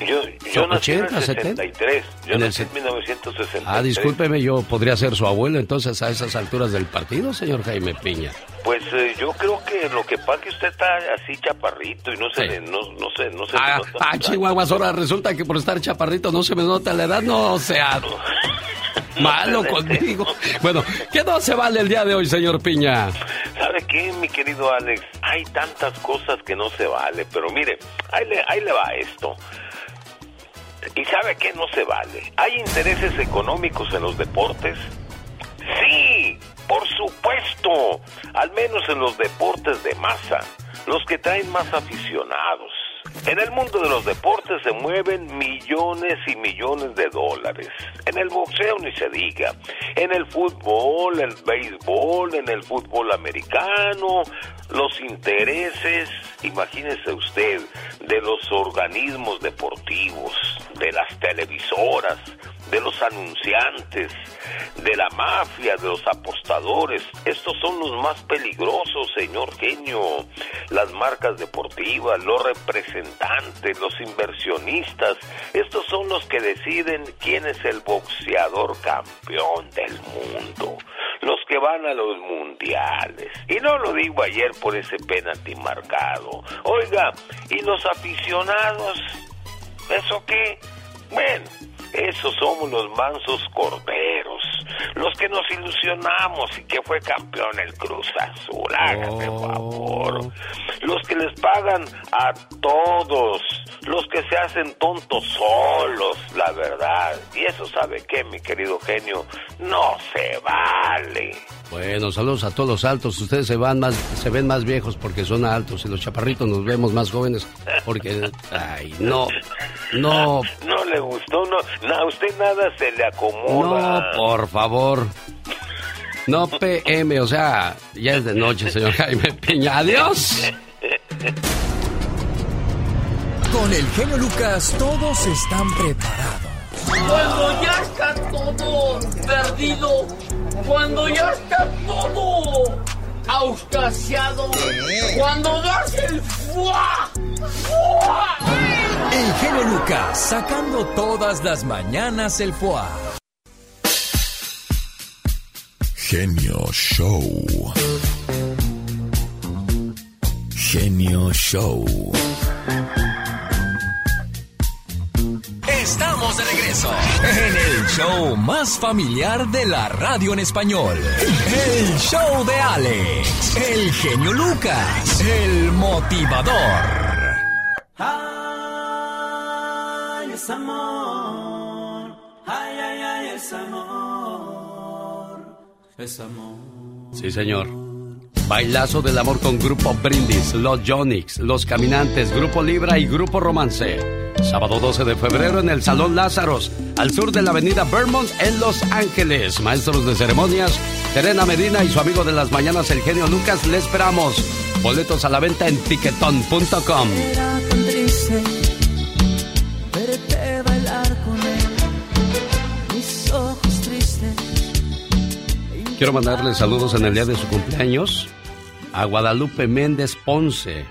Speaker 2: Yo, yo nací en
Speaker 1: 80,
Speaker 2: el
Speaker 1: 70?
Speaker 2: 63. Yo
Speaker 1: En el
Speaker 2: en 1963.
Speaker 1: Ah, discúlpeme, yo podría ser su abuelo entonces a esas alturas del partido, señor Jaime Piña.
Speaker 2: Pues eh, yo creo que lo que pasa es que usted está así chaparrito y no se
Speaker 1: Sí.
Speaker 2: le, no, no se, no se le
Speaker 1: Ah,
Speaker 2: nota.
Speaker 1: ah, Chihuahuas, ahora resulta que por estar chaparrito no se me nota la edad, no sea malo conmigo. Bueno, ¿qué no se vale el día de hoy, señor Piña?
Speaker 2: ¿Sabe qué, mi querido Alex? Hay tantas cosas que no se vale, pero mire, ahí le, ahí le va esto. ¿Y sabe qué no se vale? ¿Hay intereses económicos en los deportes? Sí, por supuesto. Al menos en los deportes de masa, los que traen más aficionados. En el mundo de los deportes se mueven millones y millones de dólares. En el boxeo ni se diga. En el fútbol, el béisbol, en el fútbol americano, los intereses, imagínese usted, de los organismos deportivos, de las televisoras, de los anunciantes, de la mafia, de los apostadores. Estos son los más peligrosos, señor genio. Las marcas deportivas, los representantes, los inversionistas. Estos son los que deciden quién es el boxeador campeón del mundo. Los que van a los mundiales. Y no lo digo ayer por ese penalti marcado. Oiga, ¿y los aficionados? ¿Eso qué? Bueno, esos somos los mansos corderos, los que nos ilusionamos y que fue campeón el Cruz Azul, hágame
Speaker 1: Oh.
Speaker 2: favor, los que les pagan a todos, los que se hacen tontos solos, la verdad, y eso sabe qué, mi querido genio, no se vale.
Speaker 1: Bueno, saludos a todos los altos. Ustedes se van más, se ven más viejos porque son altos y los chaparritos nos vemos más jóvenes porque, ay, no, no,
Speaker 2: No le gustó, no, no, a usted nada se le
Speaker 1: no,
Speaker 2: acomoda.
Speaker 1: por favor. No PM, o sea, ya es de noche, señor Jaime Piña. Adiós.
Speaker 6: Con el genio Lucas todos están preparados.
Speaker 15: Cuando ya está todo perdido, cuando ya está todo auscasiado, cuando das el fuá, fuá.
Speaker 6: El genio Lucas sacando todas las mañanas el foie.
Speaker 5: Genio Show. Genio Show.
Speaker 6: Estamos de regreso en el show más familiar de la radio en español. El show de Alex, el genio Lucas, el motivador.
Speaker 14: Ay, es amor. Ay, ay, ay, es amor. Es amor.
Speaker 1: Sí, señor. Bailazo del amor con Grupo Brindis, Los Jonix, Los Caminantes, Grupo Libra y Grupo Romance. Sábado 12 de febrero en el Salón Lázaros, al sur de la avenida Vermont en Los Ángeles. Maestros de ceremonias, Terena Medina y su amigo de las mañanas, el genio Lucas, le esperamos. Boletos a la venta en tiquetón.com. Quiero mandarle saludos en el día de su cumpleaños a Guadalupe Méndez Ponce.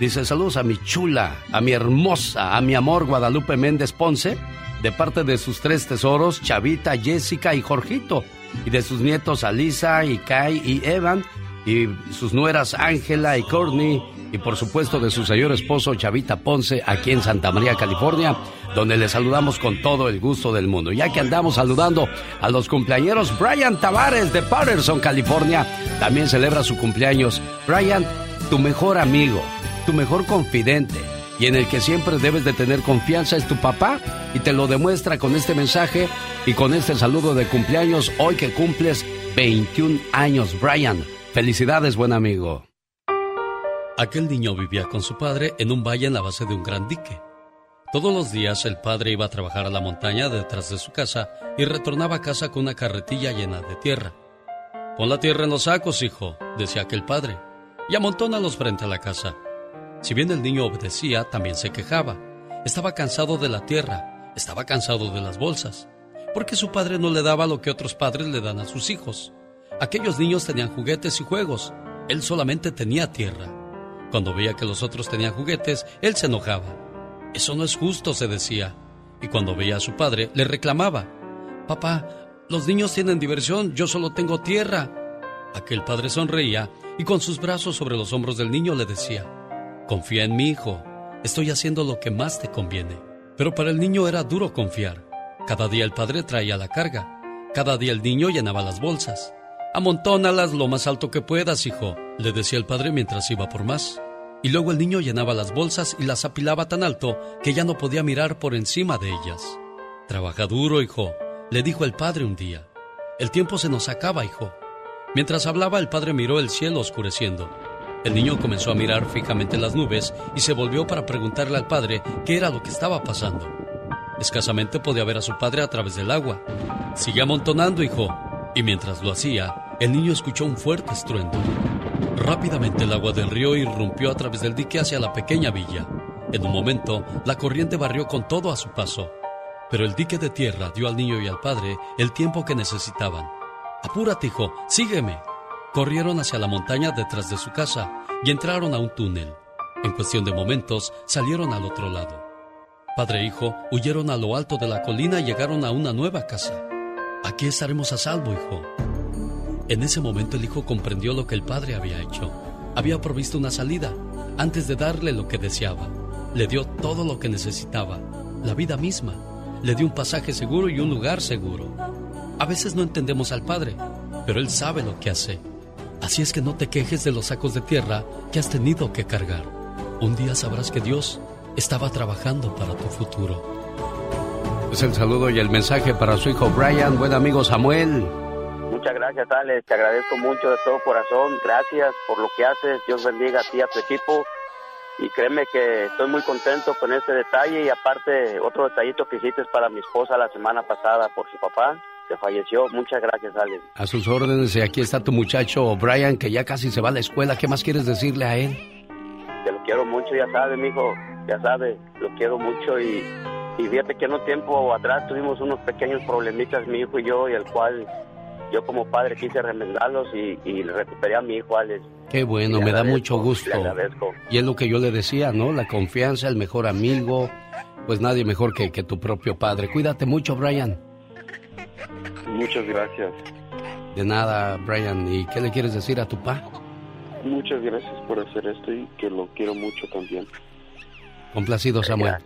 Speaker 1: Dice saludos a mi chula, a mi hermosa, a mi amor Guadalupe Méndez Ponce, de parte de sus tres tesoros, Chavita, Jessica y Jorgito, y de sus nietos Alisa y Kai y Evan, y sus nueras Ángela y Courtney, y por supuesto de su señor esposo Chavita Ponce, aquí en Santa María, California, donde le saludamos con todo el gusto del mundo. Ya que andamos saludando a los cumpleañeros, Brian Tavares de Patterson, California, también celebra su cumpleaños. Brian, tu mejor amigo, tu mejor confidente y en el que siempre debes de tener confianza es tu papá y te lo demuestra con este mensaje y con este saludo de cumpleaños hoy que cumples 21 años, Brian. Felicidades, buen amigo. Aquel niño vivía con su padre en un valle en la base de un gran dique. Todos los días el padre iba a trabajar a la montaña detrás de su casa y retornaba a casa con una carretilla llena de tierra. Pon la tierra en los sacos, hijo, decía aquel padre, y amontónalos frente a la casa. Si bien el niño obedecía, también se quejaba. Estaba cansado de la tierra, estaba cansado de las bolsas, porque su padre no le daba lo que otros padres le dan a sus hijos. Aquellos niños tenían juguetes y juegos, él solamente tenía tierra. Cuando veía que los otros tenían juguetes, él se enojaba. Eso no es justo, se decía. Y cuando veía a su padre, le reclamaba. Papá, los niños tienen diversión, yo solo tengo tierra. Aquel padre sonreía y con sus brazos sobre los hombros del niño le decía, Confía en mi hijo, estoy haciendo lo que más te conviene. Pero para el niño era duro confiar. Cada día el padre traía la carga, cada día el niño llenaba las bolsas. Amontónalas lo más alto que puedas, hijo, le decía el padre mientras iba por más. Y luego el niño llenaba las bolsas y las apilaba tan alto que ya no podía mirar por encima de ellas. Trabaja duro, hijo, le dijo el padre un día. El tiempo se nos acaba, hijo. Mientras hablaba, el padre miró el cielo oscureciendo. El niño comenzó a mirar fijamente las nubes y se volvió para preguntarle al padre qué era lo que estaba pasando. Escasamente podía ver a su padre a través del agua. Sigue amontonando, hijo. Y mientras lo hacía, el niño escuchó un fuerte estruendo. Rápidamente el agua del río irrumpió a través del dique hacia la pequeña villa. En un momento, la corriente barrió con todo a su paso. Pero el dique de tierra dio al niño y al padre el tiempo que necesitaban. Apúrate, hijo, sígueme. Corrieron hacia la montaña detrás de su casa y entraron a un túnel. En cuestión de momentos salieron al otro lado. Padre e hijo huyeron a lo alto de la colina y llegaron a una nueva casa. Aquí estaremos a salvo, hijo. En ese momento el hijo comprendió lo que el padre había hecho. Había provisto una salida antes de darle lo que deseaba. Le dio todo lo que necesitaba, la vida misma. Le dio un pasaje seguro y un lugar seguro.
Speaker 6: A veces no entendemos al Padre, pero Él sabe lo que hace. Así es que no te quejes de los sacos de tierra que has tenido que cargar. Un día sabrás que Dios estaba trabajando para tu futuro.
Speaker 1: Es el saludo y el mensaje para su hijo Brian, buen amigo Samuel.
Speaker 22: Muchas gracias, Alex. Te agradezco mucho de todo corazón. Gracias por lo que haces. Dios bendiga a ti y a tu equipo. Y créeme que estoy muy contento con este detalle. Y aparte, otro detallito que hiciste para mi esposa la semana pasada por su papá, que falleció. Muchas gracias, Alex.
Speaker 1: A sus órdenes, y aquí está tu muchacho Brian, que ya casi se va a la escuela. ¿Qué más quieres decirle a él?
Speaker 22: Que lo quiero mucho, ya sabe, mijo. Ya sabe, lo quiero mucho. Y, y fíjate que un tiempo atrás tuvimos unos pequeños problemitas, mi hijo y yo, y el cual yo como padre quise remendarlos y, y recuperé a mi hijo Alex.
Speaker 1: Qué bueno, me da mucho gusto.
Speaker 22: le agradezco.
Speaker 1: Y es lo que yo le decía, ¿no? La confianza, el mejor amigo. Pues nadie mejor que, que tu propio padre. Cuídate mucho, Brian.
Speaker 13: Muchas gracias.
Speaker 1: De nada, Brian. ¿Y qué le quieres decir a tu pa?
Speaker 13: Muchas gracias por hacer esto y que lo quiero mucho también.
Speaker 1: Complacido, Samuel.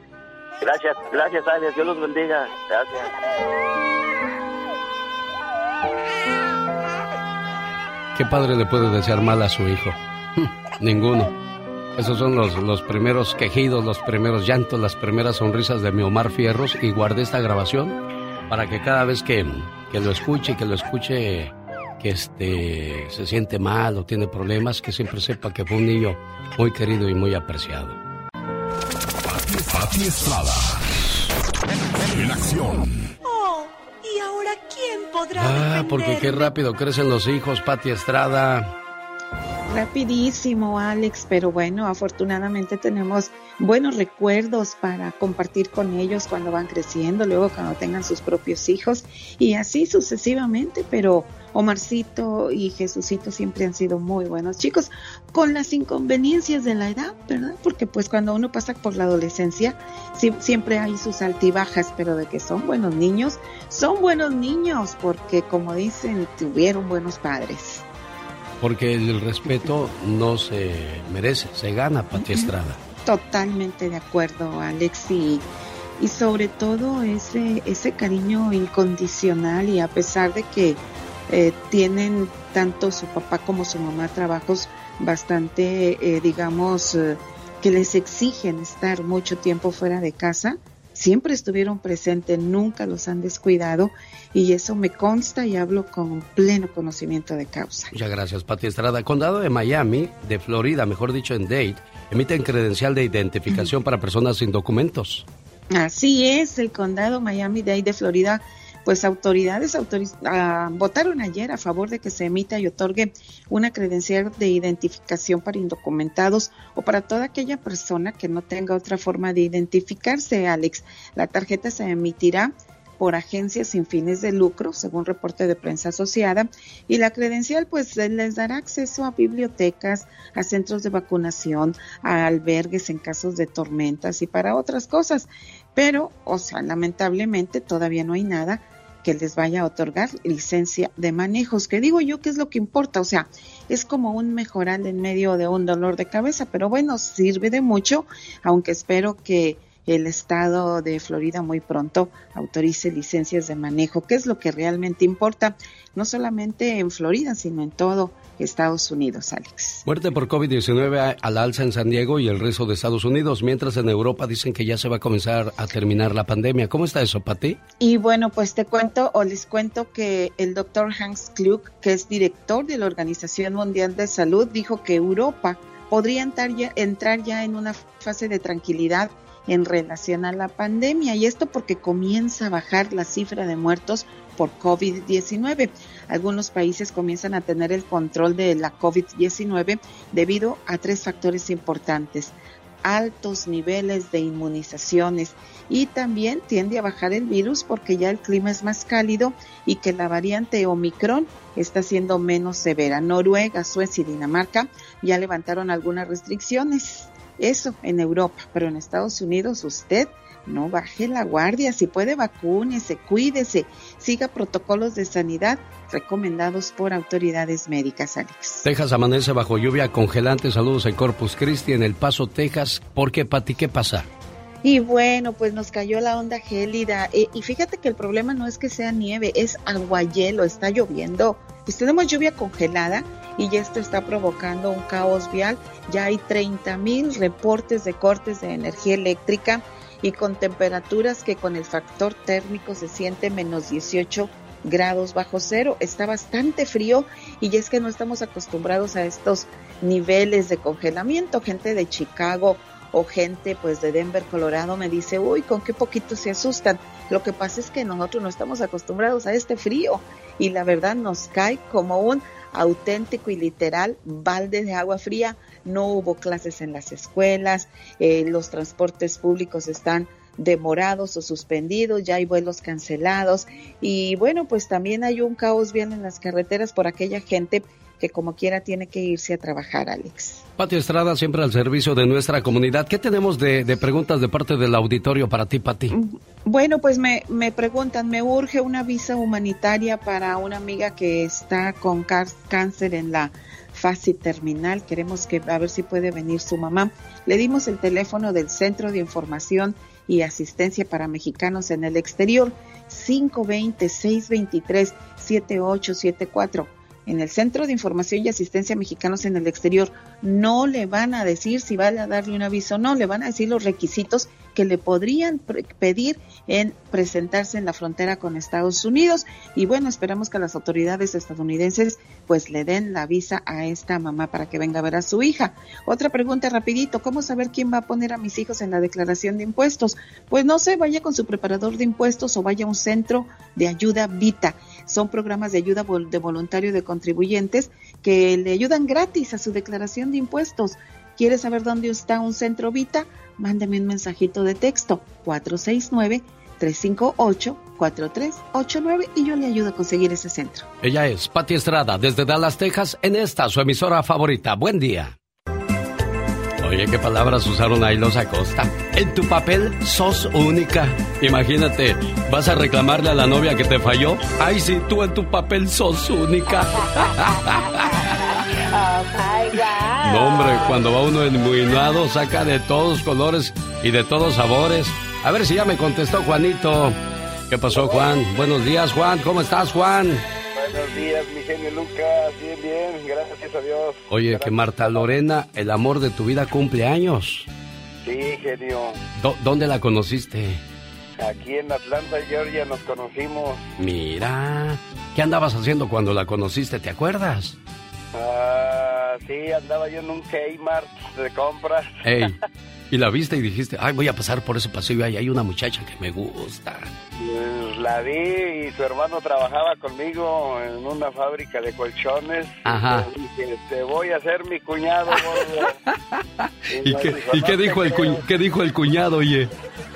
Speaker 22: Gracias, gracias Alex. Dios los bendiga. Gracias.
Speaker 1: ¿Qué padre le puede desear mal a su hijo? Ninguno. Esos son los, los primeros quejidos, los primeros llantos, las primeras sonrisas de mi Omar Fierros y guardé esta grabación para que cada vez que, que lo escuche, que lo escuche que este se siente mal o tiene problemas, que siempre sepa que fue un niño muy querido y muy apreciado.
Speaker 5: Pati Estrada. En acción.
Speaker 23: Podrá
Speaker 1: Ah, porque qué rápido crecen los hijos, Pati Estrada.
Speaker 24: Rapidísimo, Alex, pero bueno, afortunadamente tenemos buenos recuerdos para compartir con ellos cuando van creciendo, luego cuando tengan sus propios hijos y así sucesivamente, pero Omarcito y Jesucito siempre han sido muy buenos chicos, con las inconveniencias de la edad, ¿verdad? Porque pues cuando uno pasa por la adolescencia siempre hay sus altibajas, pero de que son buenos niños, son buenos niños porque como dicen, tuvieron buenos padres.
Speaker 1: Porque el respeto no se merece, se gana, Pati Estrada.
Speaker 24: Totalmente de acuerdo, Alex, y, y sobre todo ese, ese cariño incondicional y a pesar de que eh, tienen tanto su papá como su mamá trabajos bastante, eh, digamos, eh, que les exigen estar mucho tiempo fuera de casa, siempre estuvieron presentes, nunca los han descuidado y eso me consta y hablo con pleno conocimiento de causa.
Speaker 1: Muchas gracias, Pati Estrada. Condado de Miami, de Florida, mejor dicho en Dade, emiten credencial de identificación para personas sin documentos.
Speaker 24: Así es, el condado Miami-Dade de Florida, pues autoridades autoriz- ah, votaron ayer a favor de que se emita y otorgue una credencial de identificación para indocumentados o para toda aquella persona que no tenga otra forma de identificarse, Alex. La tarjeta se emitirá por agencias sin fines de lucro, según reporte de prensa asociada, y la credencial pues les dará acceso a bibliotecas, a centros de vacunación, a albergues en casos de tormentas y para otras cosas. Pero, o sea, lamentablemente todavía no hay nada que les vaya a otorgar licencia de manejos, que digo yo que es lo que importa, o sea, es como un mejoral en medio de un dolor de cabeza, pero bueno, sirve de mucho, aunque espero que el estado de Florida muy pronto autorice licencias de manejo, que es lo que realmente importa, no solamente en Florida, sino en todo Estados Unidos, Alex.
Speaker 1: Muerte por COVID-19 a- al alza en San Diego y el resto de Estados Unidos, mientras en Europa dicen que ya se va a comenzar a terminar la pandemia. ¿Cómo está eso, Pati?
Speaker 24: Y bueno, pues te cuento o les cuento que el doctor Hans Klug, que es director de la Organización Mundial de Salud, dijo que Europa podría entrar ya, entrar ya en una fase de tranquilidad en relación a la pandemia y esto porque comienza a bajar la cifra de muertos por COVID-19. Algunos países comienzan a tener el control de la COVID-19 debido a tres factores importantes altos niveles de inmunizaciones y también tiende a bajar el virus porque ya el clima es más cálido y que la variante Omicron está siendo menos severa. Noruega, Suecia y Dinamarca ya levantaron algunas restricciones. Eso en Europa, pero en Estados Unidos usted no baje la guardia, si puede vacúnese, cuídese, siga protocolos de sanidad recomendados por autoridades médicas, Alex.
Speaker 1: Texas amanece bajo lluvia congelante. Saludos en Corpus Christi, en El Paso, Texas. ¿Por qué, Pati? ¿Qué pasa?
Speaker 24: Y bueno, pues nos cayó la onda gélida. Eh, y fíjate que el problema no es que sea nieve, es hielo, está lloviendo. Pues tenemos lluvia congelada y esto está provocando un caos vial. Ya hay 30 mil reportes de cortes de energía eléctrica y con temperaturas que con el factor térmico se siente menos 18 grados bajo cero. Está bastante frío y es que no estamos acostumbrados a estos niveles de congelamiento. Gente de Chicago o gente pues de Denver, Colorado me dice, uy, con qué poquito se asustan. Lo que pasa es que nosotros no estamos acostumbrados a este frío y la verdad nos cae como un auténtico y literal balde de agua fría. No hubo clases en las escuelas, eh, los transportes públicos están demorados o suspendidos, ya hay vuelos cancelados y bueno, pues también hay un caos bien en las carreteras por aquella gente que como quiera tiene que irse a trabajar, Alex.
Speaker 1: Pati Estrada, siempre al servicio de nuestra comunidad. ¿Qué tenemos de, preguntas de parte del auditorio para ti, Pati?
Speaker 24: Bueno, pues me, me, preguntan, me urge una visa humanitaria para una amiga que está con cáncer en la fase terminal. Queremos que a ver si puede venir su mamá. Le dimos el teléfono del Centro de Información y Asistencia para Mexicanos en el Exterior, 520-623-7874 en el Centro de Información y Asistencia Mexicanos en el Exterior no le van a decir si va a darle un aviso o no, le van a decir los requisitos que le podrían pedir en presentarse en la frontera con Estados Unidos. Y bueno, esperamos que las autoridades estadounidenses pues le den la visa a esta mamá para que venga a ver a su hija. Otra pregunta rapidito, ¿cómo saber quién va a poner a mis hijos en la declaración de impuestos? Pues no sé, vaya con su preparador de impuestos o vaya a un centro de ayuda Vita. Son programas de ayuda de voluntario de contribuyentes que le ayudan gratis a su declaración de impuestos. ¿Quiere saber dónde está un centro Vita? Mándeme un mensajito de texto 469-358-4389 y yo le ayudo a conseguir ese centro.
Speaker 1: Ella es Pati Estrada desde Dallas, Texas, en esta su emisora favorita. Buen día. Oye, qué palabras usaron ahí los Acosta. En tu papel sos única. Imagínate, vas a reclamarle a la novia que te falló. Ay, sí, tú en tu papel sos única. No, hombre, cuando va uno enmuinado, saca de todos colores y de todos sabores. A ver si ya me contestó Juanito. ¿Qué pasó, Juan? Buenos días, Juan. ¿Cómo estás, Juan?
Speaker 25: Buenos días, mi genio Lucas. Bien, bien. Gracias a Dios.
Speaker 1: Oye, que Marta Lorena, el amor de tu vida, cumple años.
Speaker 25: Sí, genio.
Speaker 1: ¿Dónde la conociste?
Speaker 25: Aquí en Atlanta, Georgia, nos conocimos.
Speaker 1: Mira, ¿qué andabas haciendo cuando la conociste? ¿Te acuerdas?
Speaker 25: Ah, sí, andaba yo en un Kmart de compras.
Speaker 1: Ey, y la viste y dijiste, ay, voy a pasar por ese y ahí hay una muchacha que me gusta.
Speaker 25: Pues la vi y su hermano trabajaba conmigo en una fábrica de colchones.
Speaker 1: Ajá.
Speaker 25: Y dije, te voy a hacer mi cuñado,
Speaker 1: ¿Y, qué, dijo, ¿y qué, dijo el qué dijo el cuñado, oye?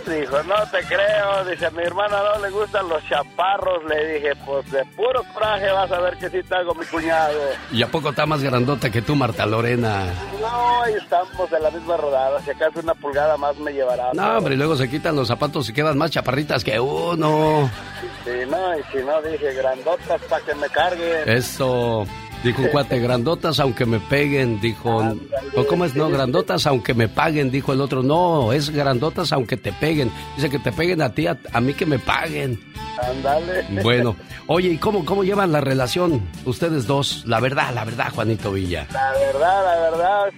Speaker 25: Dijo, no te creo. Dice, a mi hermana no le gustan los chaparros. Le dije, pues de puro coraje vas a ver que sí te hago mi cuñado.
Speaker 1: ¿Y a poco está más grandota que tú, Marta Lorena?
Speaker 25: No, estamos de la misma rodada. Si acaso una pulgada más me llevará.
Speaker 1: No, hombre, y luego se quitan los zapatos y quedan más chaparritas que uno.
Speaker 25: Sí, no, y si no, dije, grandotas para que me carguen.
Speaker 1: Eso. Dijo un cuate, grandotas aunque me peguen, dijo. ¿O cómo es? No, grandotas aunque me paguen, dijo el otro. No, es grandotas aunque te peguen. Dice que te peguen a ti, a, mí que me paguen.
Speaker 25: Ándale.
Speaker 1: Bueno, oye, ¿y cómo, cómo llevan la relación ustedes dos? La verdad, la verdad, Juanito Villa.
Speaker 25: La verdad, la verdad,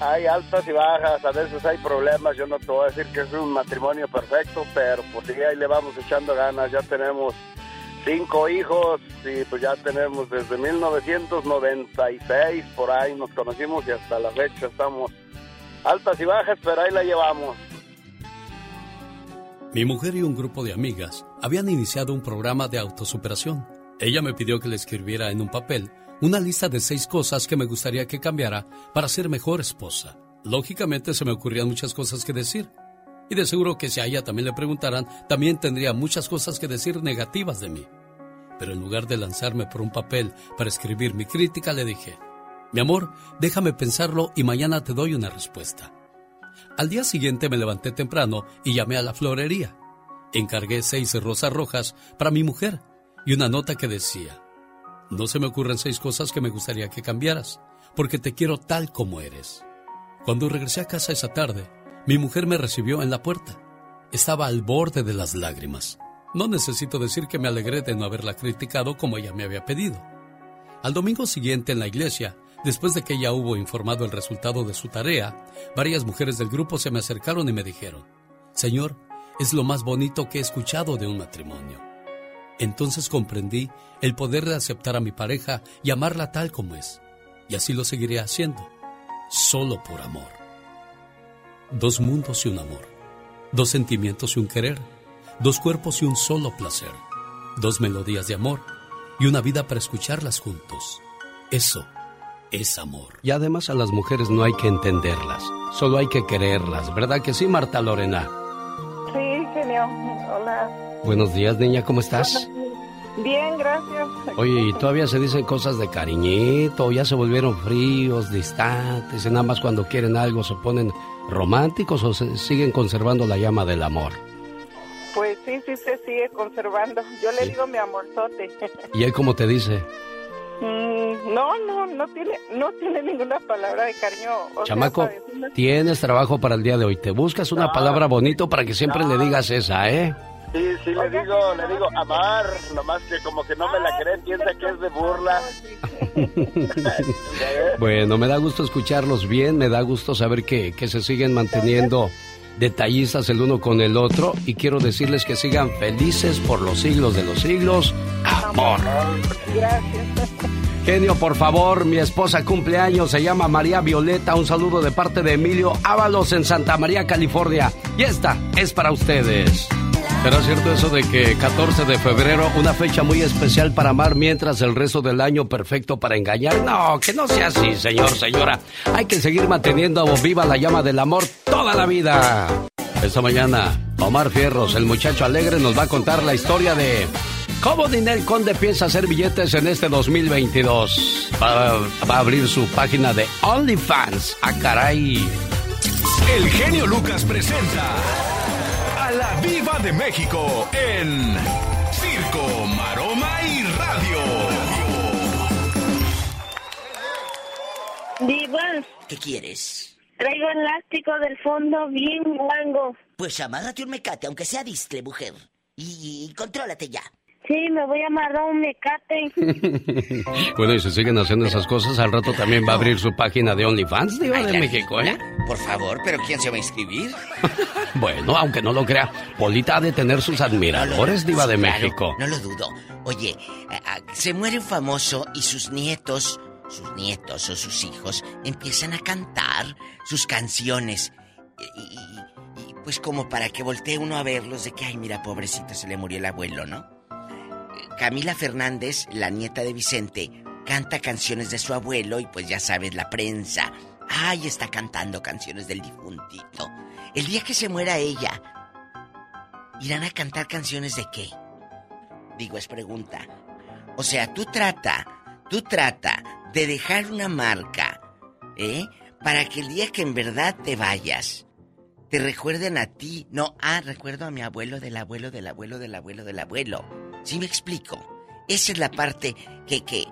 Speaker 25: hay altas y bajas, a veces hay problemas. Yo no te voy a decir que es un matrimonio perfecto, pero pues sí, ahí le vamos echando ganas. Ya tenemos cinco hijos y pues ya tenemos desde 1996 por ahí nos conocimos y hasta la fecha estamos altas y bajas, pero ahí la llevamos.
Speaker 1: Mi mujer y un grupo de amigas habían iniciado un programa de autosuperación. Ella me pidió que le escribiera en un papel una lista de seis cosas que me gustaría que cambiara para ser mejor esposa. Lógicamente se me ocurrían muchas cosas que decir y de seguro que si a ella también le preguntaran, también tendría muchas cosas que decir negativas de mí. Pero en lugar de lanzarme por un papel para escribir mi crítica, le dije, mi amor, déjame pensarlo y mañana te doy una respuesta. Al día siguiente me levanté temprano y llamé a la florería. Encargué seis rosas rojas para mi mujer y una nota que decía, no se me ocurren seis cosas que me gustaría que cambiaras, porque te quiero tal como eres. Cuando regresé a casa esa tarde, mi mujer me recibió en la puerta Estaba al borde de las lágrimas. No necesito decir que me alegré de no haberla criticado como ella me había pedido. Al domingo siguiente en la iglesia, después de que ella hubo informado el resultado de su tarea, varias mujeres del grupo se me acercaron y me dijeron, Señor, es lo más bonito que he escuchado de un matrimonio. Entonces comprendí el poder de aceptar a mi pareja y amarla tal como es. Y así lo seguiré haciendo, solo por amor. Dos mundos y un amor. Dos sentimientos y un querer. Dos cuerpos y un solo placer. Dos melodías de amor y una vida para escucharlas juntos. Eso es amor. Y además a las mujeres no hay que entenderlas, solo hay que quererlas, ¿verdad que sí, Marta Lorena?
Speaker 12: Sí, genio. Hola.
Speaker 1: Buenos días, niña, ¿cómo estás?
Speaker 12: Bien, gracias.
Speaker 1: Oye, ¿y todavía se dicen cosas de cariñito? ¿Ya se volvieron fríos, distantes? ¿Y nada más cuando quieren algo se ponen románticos o se siguen conservando la llama del amor?
Speaker 12: Pues sí, sí se sigue conservando. Yo le digo mi amorzote.
Speaker 1: ¿Y él cómo te dice?
Speaker 12: Mm, no, no, no tiene, no tiene ninguna palabra de cariño. O
Speaker 1: Chamaco, tienes trabajo para el día de hoy. Te buscas una palabra bonito para que siempre le digas esa, ¿eh?
Speaker 25: Sí, sí, le digo, le digo amar, nomás que como que no me la creen, piensa que es de burla.
Speaker 1: Bueno, me da gusto escucharlos bien, me da gusto saber que, que se siguen manteniendo detallistas el uno con el otro y quiero decirles que sigan felices por los siglos de los siglos. Amor.
Speaker 12: Gracias.
Speaker 1: Genio, por favor, mi esposa cumple años, se llama María Violeta. Un saludo de parte de Emilio Ábalos en Santa María, California. Y esta es para ustedes. ¿Será cierto eso de que 14 de febrero, una fecha muy especial para amar, mientras el resto del año perfecto para engañar? No, que no sea así, señor, señora. Hay que seguir manteniendo viva la llama del amor toda la vida. Esta mañana, Omar Fierros, el muchacho alegre, nos va a contar la historia de cómo Dinel Conde piensa hacer billetes en este 2022. Va, va a abrir su página de OnlyFans. ¡Ah, caray!
Speaker 5: El genio Lucas presenta la Viva de México en Circo, Maroma y Radio.
Speaker 26: Diva,
Speaker 27: ¿Qué quieres?
Speaker 26: traigo elástico del fondo bien guango.
Speaker 27: Pues amárrate un mecate, aunque sea distre, mujer. Y, y contrólate ya.
Speaker 26: Sí, me voy a amarrar un mecate.
Speaker 1: Bueno, y si siguen haciendo esas cosas, al rato también va a abrir su página de OnlyFans, Diva de México, ¿eh?
Speaker 27: Por favor, ¿pero quién se va a inscribir?
Speaker 1: Bueno, aunque no lo crea, Polita ha de tener sus admiradores, Diva de
Speaker 27: Sí, claro,
Speaker 1: México.
Speaker 27: No lo dudo. Oye, a- a- se muere un famoso y sus nietos, sus nietos o sus hijos, empiezan a cantar sus canciones. Y, y- y, pues como para que voltee uno a verlos de que, ay, mira, pobrecito, se le murió el abuelo, ¿no? Camila Fernández, la nieta de Vicente, canta canciones de su abuelo y pues ya sabes, la prensa. Ay, está cantando canciones del difuntito. El día que se muera ella, ¿irán a cantar canciones de qué? Digo, es pregunta. O sea, tú trata, tú trata de dejar una marca, ¿eh? Para que el día que en verdad te vayas, te recuerden a ti. No, ah, recuerdo a mi abuelo, del abuelo, del abuelo, del abuelo, del abuelo. ¿Sí me explico? Esa es la parte que, que,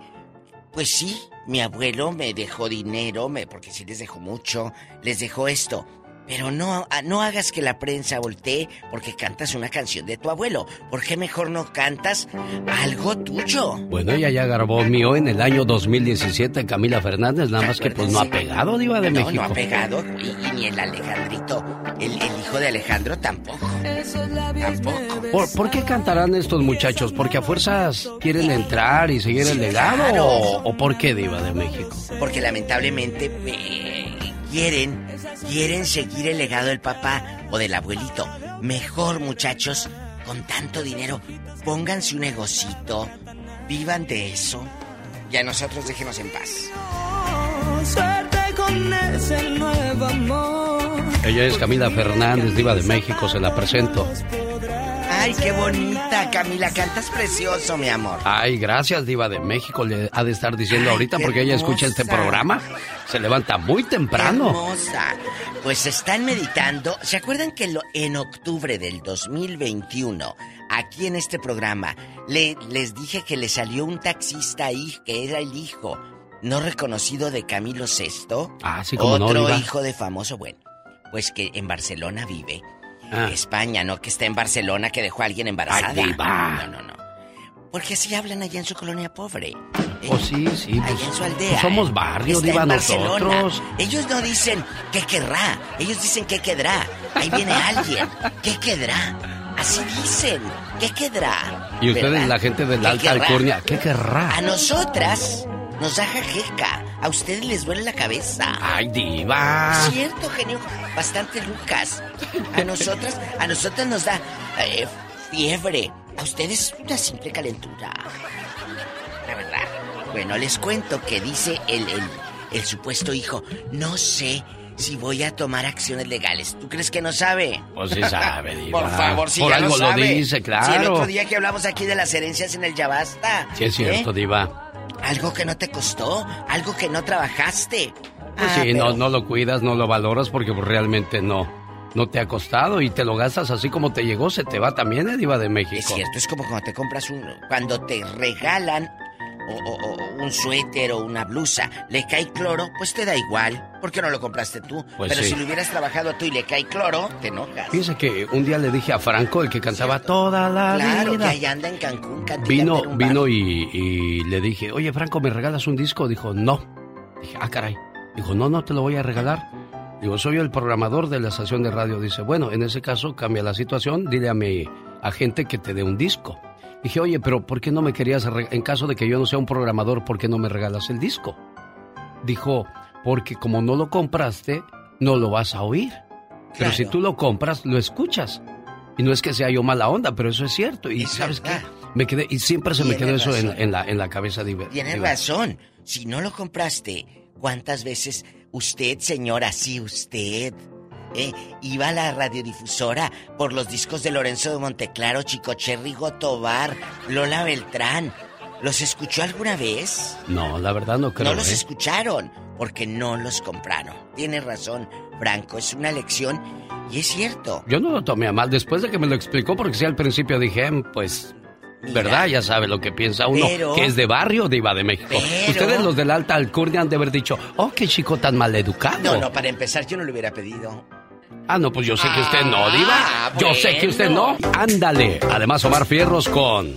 Speaker 27: pues sí, mi abuelo me dejó dinero, me, porque sí les dejó mucho, les dejó esto. Pero no, ah, no hagas que la prensa voltee porque cantas una canción de tu abuelo. ¿Por qué mejor no cantas algo tuyo?
Speaker 1: Bueno, ella ya grabó mío en el año 2017, Camila Fernández, nada más que pues no ha pegado, Diva de
Speaker 27: no,
Speaker 1: México.
Speaker 27: no ha pegado. Y, y ni el Alejandrito, el, el hijo de Alejandro tampoco. Tampoco.
Speaker 1: ¿Por, por qué cantarán estos muchachos? ¿Porque a fuerzas quieren entrar y seguir el legado? ¿O, o por qué, Diva de México?
Speaker 27: Porque lamentablemente eh, quieren, quieren seguir el legado del papá o del abuelito. Mejor, muchachos, con tanto dinero, pónganse un negocito, vivan de eso. Y a nosotros déjenos en paz.
Speaker 14: Suerte con ese nuevo amor.
Speaker 1: Ella es Camila Fernández, Diva de México, se la presento.
Speaker 27: Ay, qué bonita, Camila, cantas precioso, mi amor.
Speaker 1: Ay, gracias, Diva de México, le ha de estar diciendo ahorita porque ella escucha este programa. Se levanta muy temprano.
Speaker 27: Hermosa. Pues están meditando. ¿Se acuerdan que lo- en octubre del 2021, aquí en este programa, le, les dije que le salió un taxista ahí, que era el hijo no reconocido de Camilo VI?
Speaker 1: Ah, sí, como
Speaker 27: Otro hijo de famoso, bueno, pues que en Barcelona vive.
Speaker 1: Ah.
Speaker 27: España, no que esté en Barcelona que dejó a alguien embarazada.
Speaker 1: Ay, diva.
Speaker 27: No, no, no. Porque así hablan allá en su colonia pobre.
Speaker 1: Pues sí, sí.
Speaker 27: Allá
Speaker 1: Pues,
Speaker 27: en su aldea.
Speaker 1: pues somos
Speaker 27: ¿eh?
Speaker 1: barrio, diva,
Speaker 27: en Barcelona.
Speaker 1: nosotros.
Speaker 27: Ellos no dicen qué querrá, ellos dicen qué quedará. Ahí viene alguien, qué quedará. Así dicen, qué quedará.
Speaker 1: Y ustedes,
Speaker 27: ¿Verdad?
Speaker 1: la gente de la
Speaker 27: ¿Qué
Speaker 1: alta alcurnia, ¿qué querrá?
Speaker 27: A nosotras nos da jaqueca. A ustedes les duele la cabeza.
Speaker 1: Ay, diva.
Speaker 27: Cierto, genio. Bastante Lucas. A nosotras, a nosotras nos da eh, fiebre. A ustedes una simple calentura. La verdad. Bueno, les cuento que dice el, el, el supuesto hijo, no sé si voy a tomar acciones legales. ¿Tú crees que no sabe?
Speaker 1: Pues sí sabe, diva.
Speaker 27: Por favor, si
Speaker 1: Por
Speaker 27: ya
Speaker 1: algo
Speaker 27: lo
Speaker 1: lo
Speaker 27: sabe.
Speaker 1: dice, claro.
Speaker 27: Si el otro día que hablamos aquí de las herencias en el Yabasta.
Speaker 1: Sí, es cierto,
Speaker 27: ¿eh?
Speaker 1: diva.
Speaker 27: Algo que no te costó, algo que no trabajaste.
Speaker 1: Pues
Speaker 27: Ah,
Speaker 1: sí, no,
Speaker 27: pero-
Speaker 1: no lo cuidas, no lo valoras porque pues, realmente no, no te ha costado y te lo gastas así como te llegó, se te va también, ¿eh, diva de México?
Speaker 27: Es cierto, es como cuando te compras un... Cuando te regalan o, o- o un suéter o una blusa, le cae cloro, pues te da igual. ¿Por qué no lo compraste tú?
Speaker 1: Pues
Speaker 27: Pero
Speaker 1: sí.
Speaker 27: si lo hubieras trabajado tú y le cae cloro, te enojas.
Speaker 1: Fíjese que un día le dije a Franco, el que cantaba toda la
Speaker 27: Claro, que
Speaker 1: vida.
Speaker 27: ahí anda en Cancún, cantando
Speaker 1: Vino,
Speaker 27: en
Speaker 1: vino y, y le dije, oye Franco, ¿me regalas un disco? Dijo, no. Dije, ah, caray. Dijo, no, no te lo voy a regalar. Digo, soy el programador de la estación de radio. Dice, bueno, en ese caso cambia la situación, dile a mi agente que te dé un disco. Dije, oye, pero ¿por qué no me querías, en caso de que yo no sea un programador, ¿por qué no me regalas el disco? Dijo, porque como no lo compraste, no lo vas a oír. Pero si tú lo compras, lo escuchas. Y no es que sea yo mala onda, pero eso es cierto. Y ¿sabes qué? Me quedé, y siempre se me quedó eso en, la, en la cabeza. Diva-
Speaker 27: Tienes razón. Si no lo compraste, ¿cuántas veces usted, señora, sí usted, eh, iba a la radiodifusora por los discos de Lorenzo de Monteclaro, Chico Cherry, Gotobar, Lola Beltrán? ¿Los escuchó alguna vez?
Speaker 1: No, la verdad no creo.
Speaker 27: no los
Speaker 1: ¿eh?
Speaker 27: escucharon porque no los compraron. Tiene razón, Franco, es una lección y es cierto.
Speaker 1: Yo no lo tomé a mal después de que me lo explicó, porque sí al principio dije, "Em, pues, ¿verdad? Ya sabe lo que piensa uno,
Speaker 27: Pero-
Speaker 1: que es de barrio, diva de México.
Speaker 27: Pero-
Speaker 1: Ustedes los de la alta alcurnia han de haber dicho, oh, qué chico tan mal educado.
Speaker 27: No, no, para empezar yo no le hubiera pedido.
Speaker 1: Ah, no, pues yo sé que usted no, diva.
Speaker 27: Ah,
Speaker 1: Yo sé que usted no. Ándale. Además, Omar Fierros con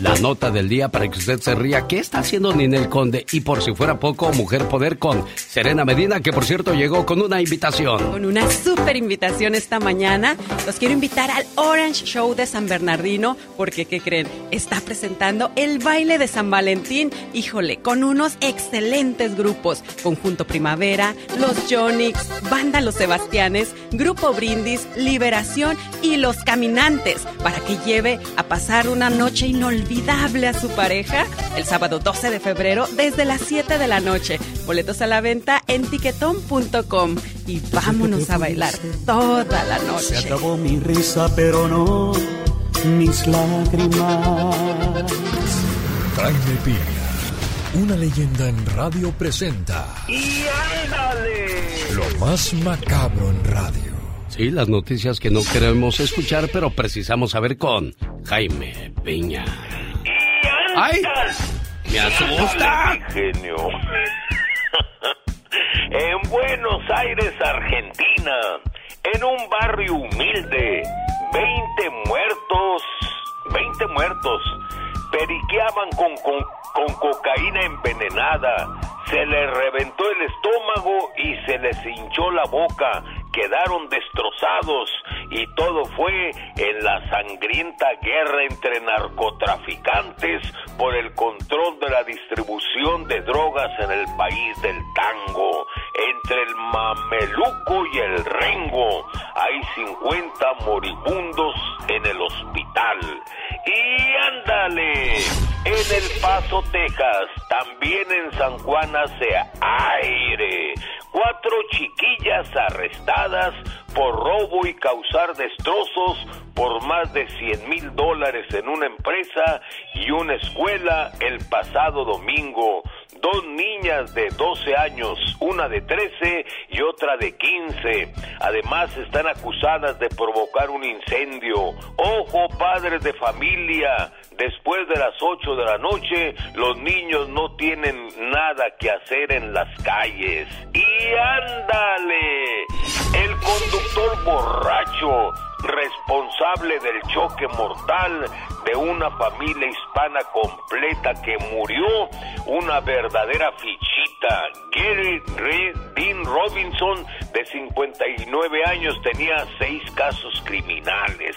Speaker 1: la nota del día para que usted se ría. ¿Qué está haciendo Ninel Conde? Y por si fuera poco, Mujer Poder con Serena Medina, que por cierto llegó con una invitación.
Speaker 28: Con una súper invitación esta mañana. Los quiero invitar al Orange Show de San Bernardino, porque, ¿qué creen? Está presentando el baile de San Valentín, híjole, con unos excelentes grupos. Conjunto Primavera, Los Jonix, Banda Los Sebastianes, Grupo Brindis, Liberación y Los Caminantes, para que lleve a pasar una noche inolvidable a su pareja el sábado 12 de febrero desde las 7 de la noche. Boletos a la venta en tiquetón.com y vámonos a bailar toda la
Speaker 29: Se
Speaker 28: noche.
Speaker 29: acabó mi risa, pero no mis lágrimas.
Speaker 6: Jaime Piña, una leyenda en radio presenta
Speaker 2: ¡Y ándale!
Speaker 6: lo más macabro en radio.
Speaker 1: Sí, las noticias que no queremos escuchar, pero precisamos saber con Jaime Piña. ¡Ay! ¡Me asusta!
Speaker 2: Genio. en Buenos Aires, Argentina, en un barrio humilde, 20 muertos, 20 muertos, periqueaban con, con, con cocaína envenenada, se les reventó el estómago y se les hinchó la boca, quedaron destrozados y todo fue en la sangrienta guerra entre narcotraficantes por el control de la distribución de drogas en el país del tango. Entre el mameluco y el rengo hay 50 moribundos en el hospital. Y ándale, en El Paso, Texas, también en San Juan hace aire. Cuatro chiquillas arrestadas por robo y causar destrozos por más de 100 mil dólares en una empresa y una escuela el pasado domingo. Dos niñas de 12 años, una de 13 y otra de 15. Además están acusadas de provocar un incendio. Ojo, padres de familia, después de las 8 de la noche los niños no tienen nada que hacer en las calles. Y ándale, El conductor borracho, responsable del choque mortal de una familia hispana completa que murió, una verdadera fichita. Gary Re- Dean Robinson, de 59 años, tenía seis casos criminales.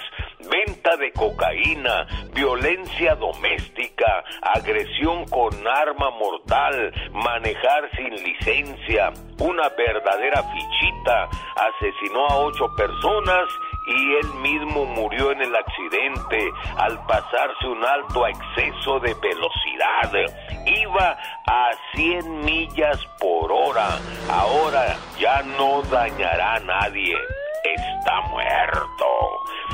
Speaker 2: Venta de cocaína, violencia doméstica, agresión con arma mortal, manejar sin licencia, una verdadera fichita, asesinó a ocho personas y él mismo murió en el accidente al pasarse un alto a exceso de velocidad. Iba a 100 millas por hora. Ahora ya no dañará a nadie. Está muerto.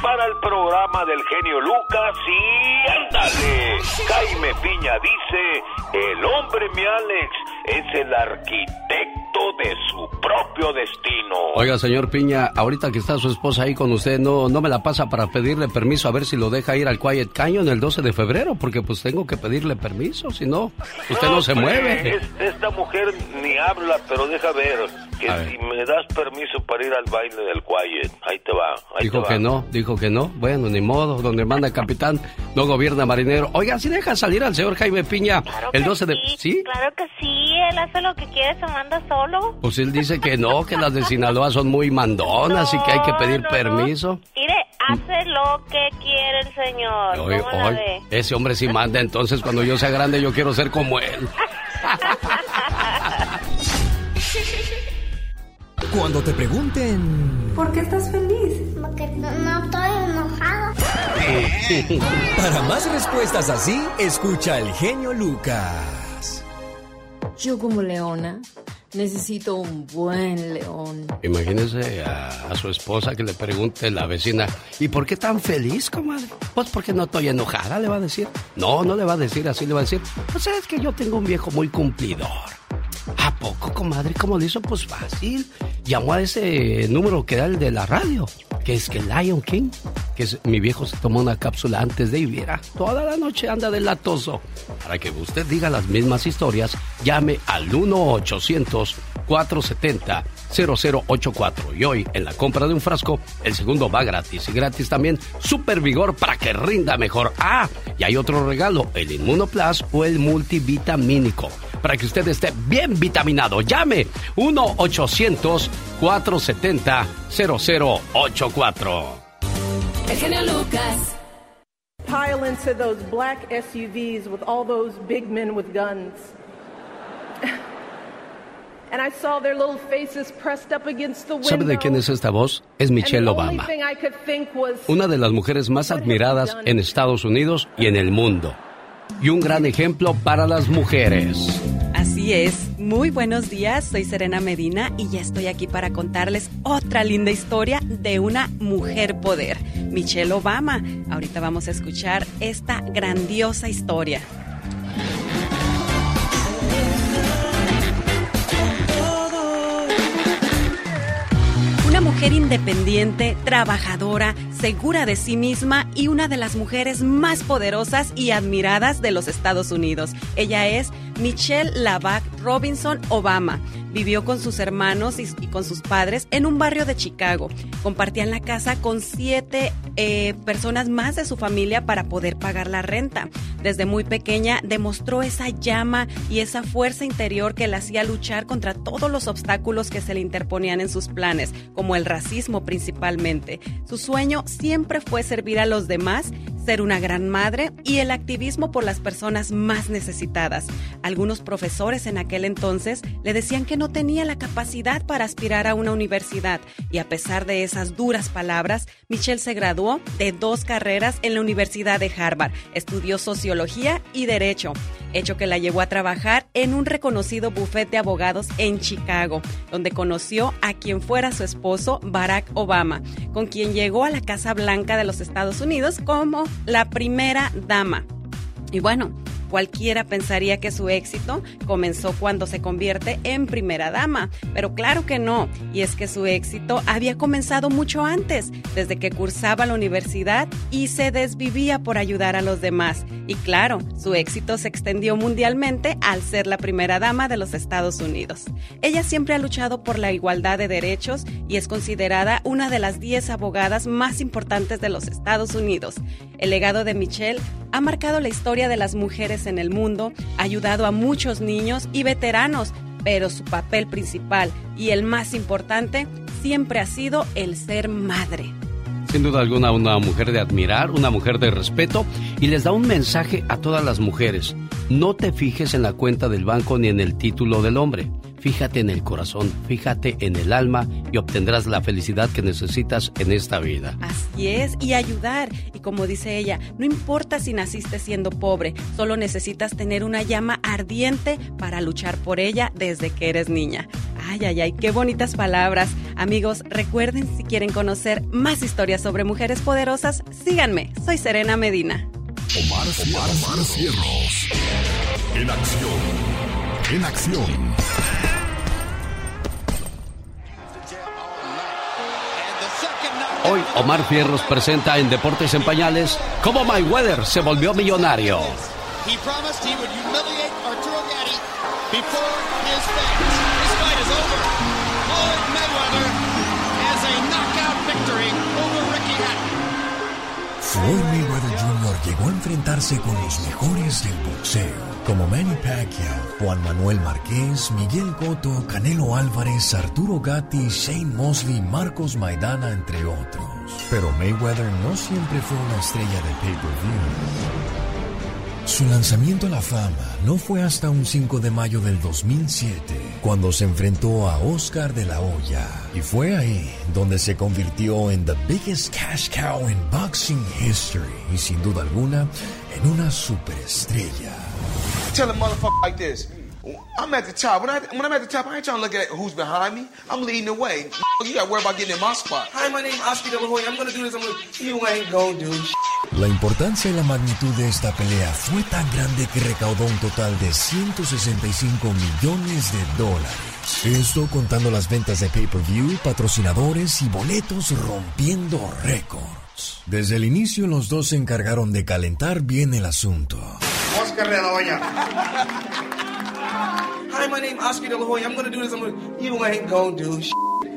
Speaker 2: Para el programa del genio Lucas y ándale. Jaime Piña dice, el hombre mi Alex es el arquitecto de su propio destino.
Speaker 1: Oiga, señor Piña, ahorita que está su esposa ahí con usted, ¿no, no me la pasa para pedirle permiso a ver si lo deja ir al Quiet Canyon el 12 de febrero? Porque pues tengo que pedirle permiso, si no, usted no se mueve.
Speaker 2: es- esta mujer ni habla, pero deja ver que
Speaker 1: A ver.
Speaker 2: si me das permiso para ir al baile del Quiet, ahí te va. Ahí
Speaker 1: Dijo
Speaker 2: te
Speaker 1: que no, dijo que no. Bueno, ni modo, donde manda capitán, no gobierna marinero. Oiga, si deja salir al señor Jaime Piña el 12 de... ¿Sí?
Speaker 30: Claro que sí, él hace lo que quiere, se manda solo.
Speaker 1: Pues él dice que no, que las de Sinaloa son muy mandonas y que hay que pedir permiso.
Speaker 30: Mire, hace lo que quiere el señor.
Speaker 1: Oye,
Speaker 30: ¿Cómo la
Speaker 1: oye, ese hombre sí manda, entonces cuando yo sea grande yo quiero ser como él.
Speaker 6: Cuando te pregunten...
Speaker 31: ¿Por qué estás feliz? Porque no, no estoy enojada.
Speaker 6: Para más respuestas así, escucha al genio Lucas.
Speaker 32: Yo como leona necesito un buen león.
Speaker 1: Imagínese a, a su esposa que le pregunte la vecina, ¿y por qué tan feliz, comadre? Pues porque no estoy enojada, le va a decir. No, no le va a decir así, le va a decir, pues es que yo tengo un viejo muy cumplidor. ¿A poco, comadre? ¿Cómo lo hizo? Pues fácil. Llamó a ese número que da el de la radio, que es que Lion King, que mi viejo se tomó una cápsula antes de ir, toda la noche anda de latoso. Para que usted diga las mismas historias, llame al 1-800-470-0084. Y hoy, en la compra de un frasco, el segundo va gratis. Y gratis también Super Vigor para que rinda mejor. Ah, y hay otro regalo, el Inmunoplus o el multivitamínico. Para que usted esté bien vitaminado, llame 1-800-470-0084.
Speaker 33: El genio Lucas.
Speaker 34: Pile into those black SUVs with all those big men with guns.
Speaker 1: ¿Sabe de quién es esta voz? Es Michelle Obama, una de las mujeres más admiradas en Estados Unidos y en el mundo. Y un gran ejemplo para las mujeres.
Speaker 28: Así es. Muy buenos días, soy Serena Medina y ya estoy aquí para contarles otra linda historia de una mujer poder, Michelle Obama. Ahorita vamos a escuchar esta grandiosa historia. Mujer independiente, trabajadora, segura de sí misma y una de las mujeres más poderosas y admiradas de los Estados Unidos. Ella es Michelle Lavac Robinson Obama. Vivió con sus hermanos y, con sus padres en un barrio de Chicago. Compartían la casa con siete eh, personas más de su familia para poder pagar la renta. Desde muy pequeña demostró esa llama y esa fuerza interior que la hacía luchar contra todos los obstáculos que se le interponían en sus planes, como el racismo principalmente. Su sueño siempre fue servir a los demás, ser una gran madre y el activismo por las personas más necesitadas. Algunos profesores en aquel entonces le decían que no tenía la capacidad para aspirar a una universidad y a pesar de esas duras palabras, Michelle se graduó de dos carreras en la Universidad de Harvard. Estudió sociología y derecho, hecho que la llevó a trabajar en un reconocido bufete de abogados en Chicago, donde conoció a quien fuera su esposo Barack Obama, con quien llegó a la Casa Blanca de los Estados Unidos como la primera dama. Y bueno, Cualquiera pensaría que su éxito comenzó cuando se convierte en primera dama, pero claro que no, y es que su éxito había comenzado mucho antes, desde que cursaba la universidad y se desvivía por ayudar a los demás. Y claro, su éxito se extendió mundialmente al ser la primera dama de los Estados Unidos. Ella siempre ha luchado por la igualdad de derechos y es considerada una de las 10 abogadas más importantes de los Estados Unidos. El legado de Michelle ha marcado la historia de las mujeres en el mundo, ha ayudado a muchos niños y veteranos, pero su papel principal y el más importante siempre ha sido el ser madre.
Speaker 1: Sin duda alguna, una mujer de admirar, una mujer de respeto, y les da un mensaje a todas las mujeres. No te fijes en la cuenta del banco ni en el título del hombre. Fíjate en el corazón, fíjate en el alma y obtendrás la felicidad que necesitas en esta vida.
Speaker 28: Así es, y ayudar. Y como dice ella, no importa si naciste siendo pobre, solo necesitas tener una llama ardiente para luchar por ella desde que eres niña. Ay, ay, ay, qué bonitas palabras. Amigos, recuerden si quieren conocer más historias sobre mujeres poderosas, síganme. Soy Serena Medina.
Speaker 5: Omar, Omar, Omar Cierros. En acción. En acción.
Speaker 1: Hoy Omar Fierros presenta en Deportes en Pañales cómo Mayweather se volvió millonario.
Speaker 14: He
Speaker 6: llegó enfrentarse con los mejores del boxeo, como Manny Pacquiao, Juan Manuel Márquez, Miguel Cotto, Canelo Álvarez, Arturo Gatti, Shane Mosley, Marcos Maidana, entre otros. Pero Mayweather no siempre fue una estrella de pay-per-view. Su lanzamiento a la fama no fue hasta un 5 de mayo del 2007, cuando se enfrentó a Oscar de la Hoya. Y fue ahí donde se convirtió en the biggest cash cow in boxing history. Y sin duda alguna, en una superestrella.
Speaker 35: Tell a motherfucker like this. I'm at the top. When, I, when I'm at the top, I ain't trying to look at who's behind me. I'm leading the way. You got to worry about getting in my spot. Hi, my name Oscar De La Hoya. I'm to do this. I'm gonna... You ain't going to do
Speaker 6: La importancia y la magnitud de esta pelea fue tan grande que recaudó un total de 165 millones de dólares. Esto contando las ventas de pay-per-view, patrocinadores y boletos rompiendo récords. Desde el inicio los dos se encargaron de calentar bien el asunto.
Speaker 35: Oscar De La Hoya. Hi, my name Oscar De La Hoya. I'm to do this. I'm gonna... You ain't to do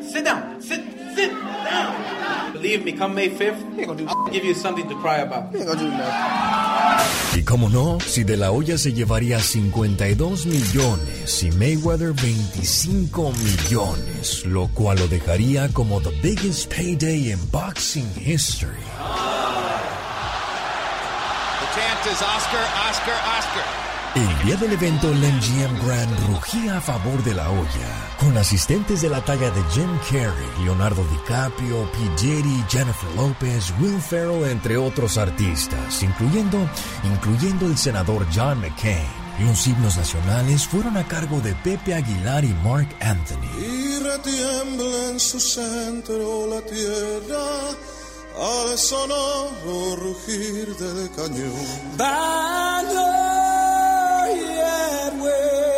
Speaker 36: Sit down. Sit, sit down. Believe me, come May 5th, I'll give you something to cry about.
Speaker 35: ain't gonna do nothing.
Speaker 6: Y como no, si De La Hoya se llevaría 52 millones y Mayweather 25 millones, lo cual lo dejaría como the biggest payday in boxing history.
Speaker 14: The chant is Oscar, Oscar, Oscar.
Speaker 6: El día del evento, el MGM Grand rugía a favor de la olla, con asistentes de la talla de Jim Carrey, Leonardo DiCaprio, P. Diddy, Jennifer Lopez, Will Ferrell, entre otros artistas, incluyendo, incluyendo el senador John McCain. Los himnos nacionales fueron a cargo de Pepe Aguilar y Mark Anthony.
Speaker 37: y retiembla en su centro la tierra al sonoro rugir del cañón.
Speaker 6: La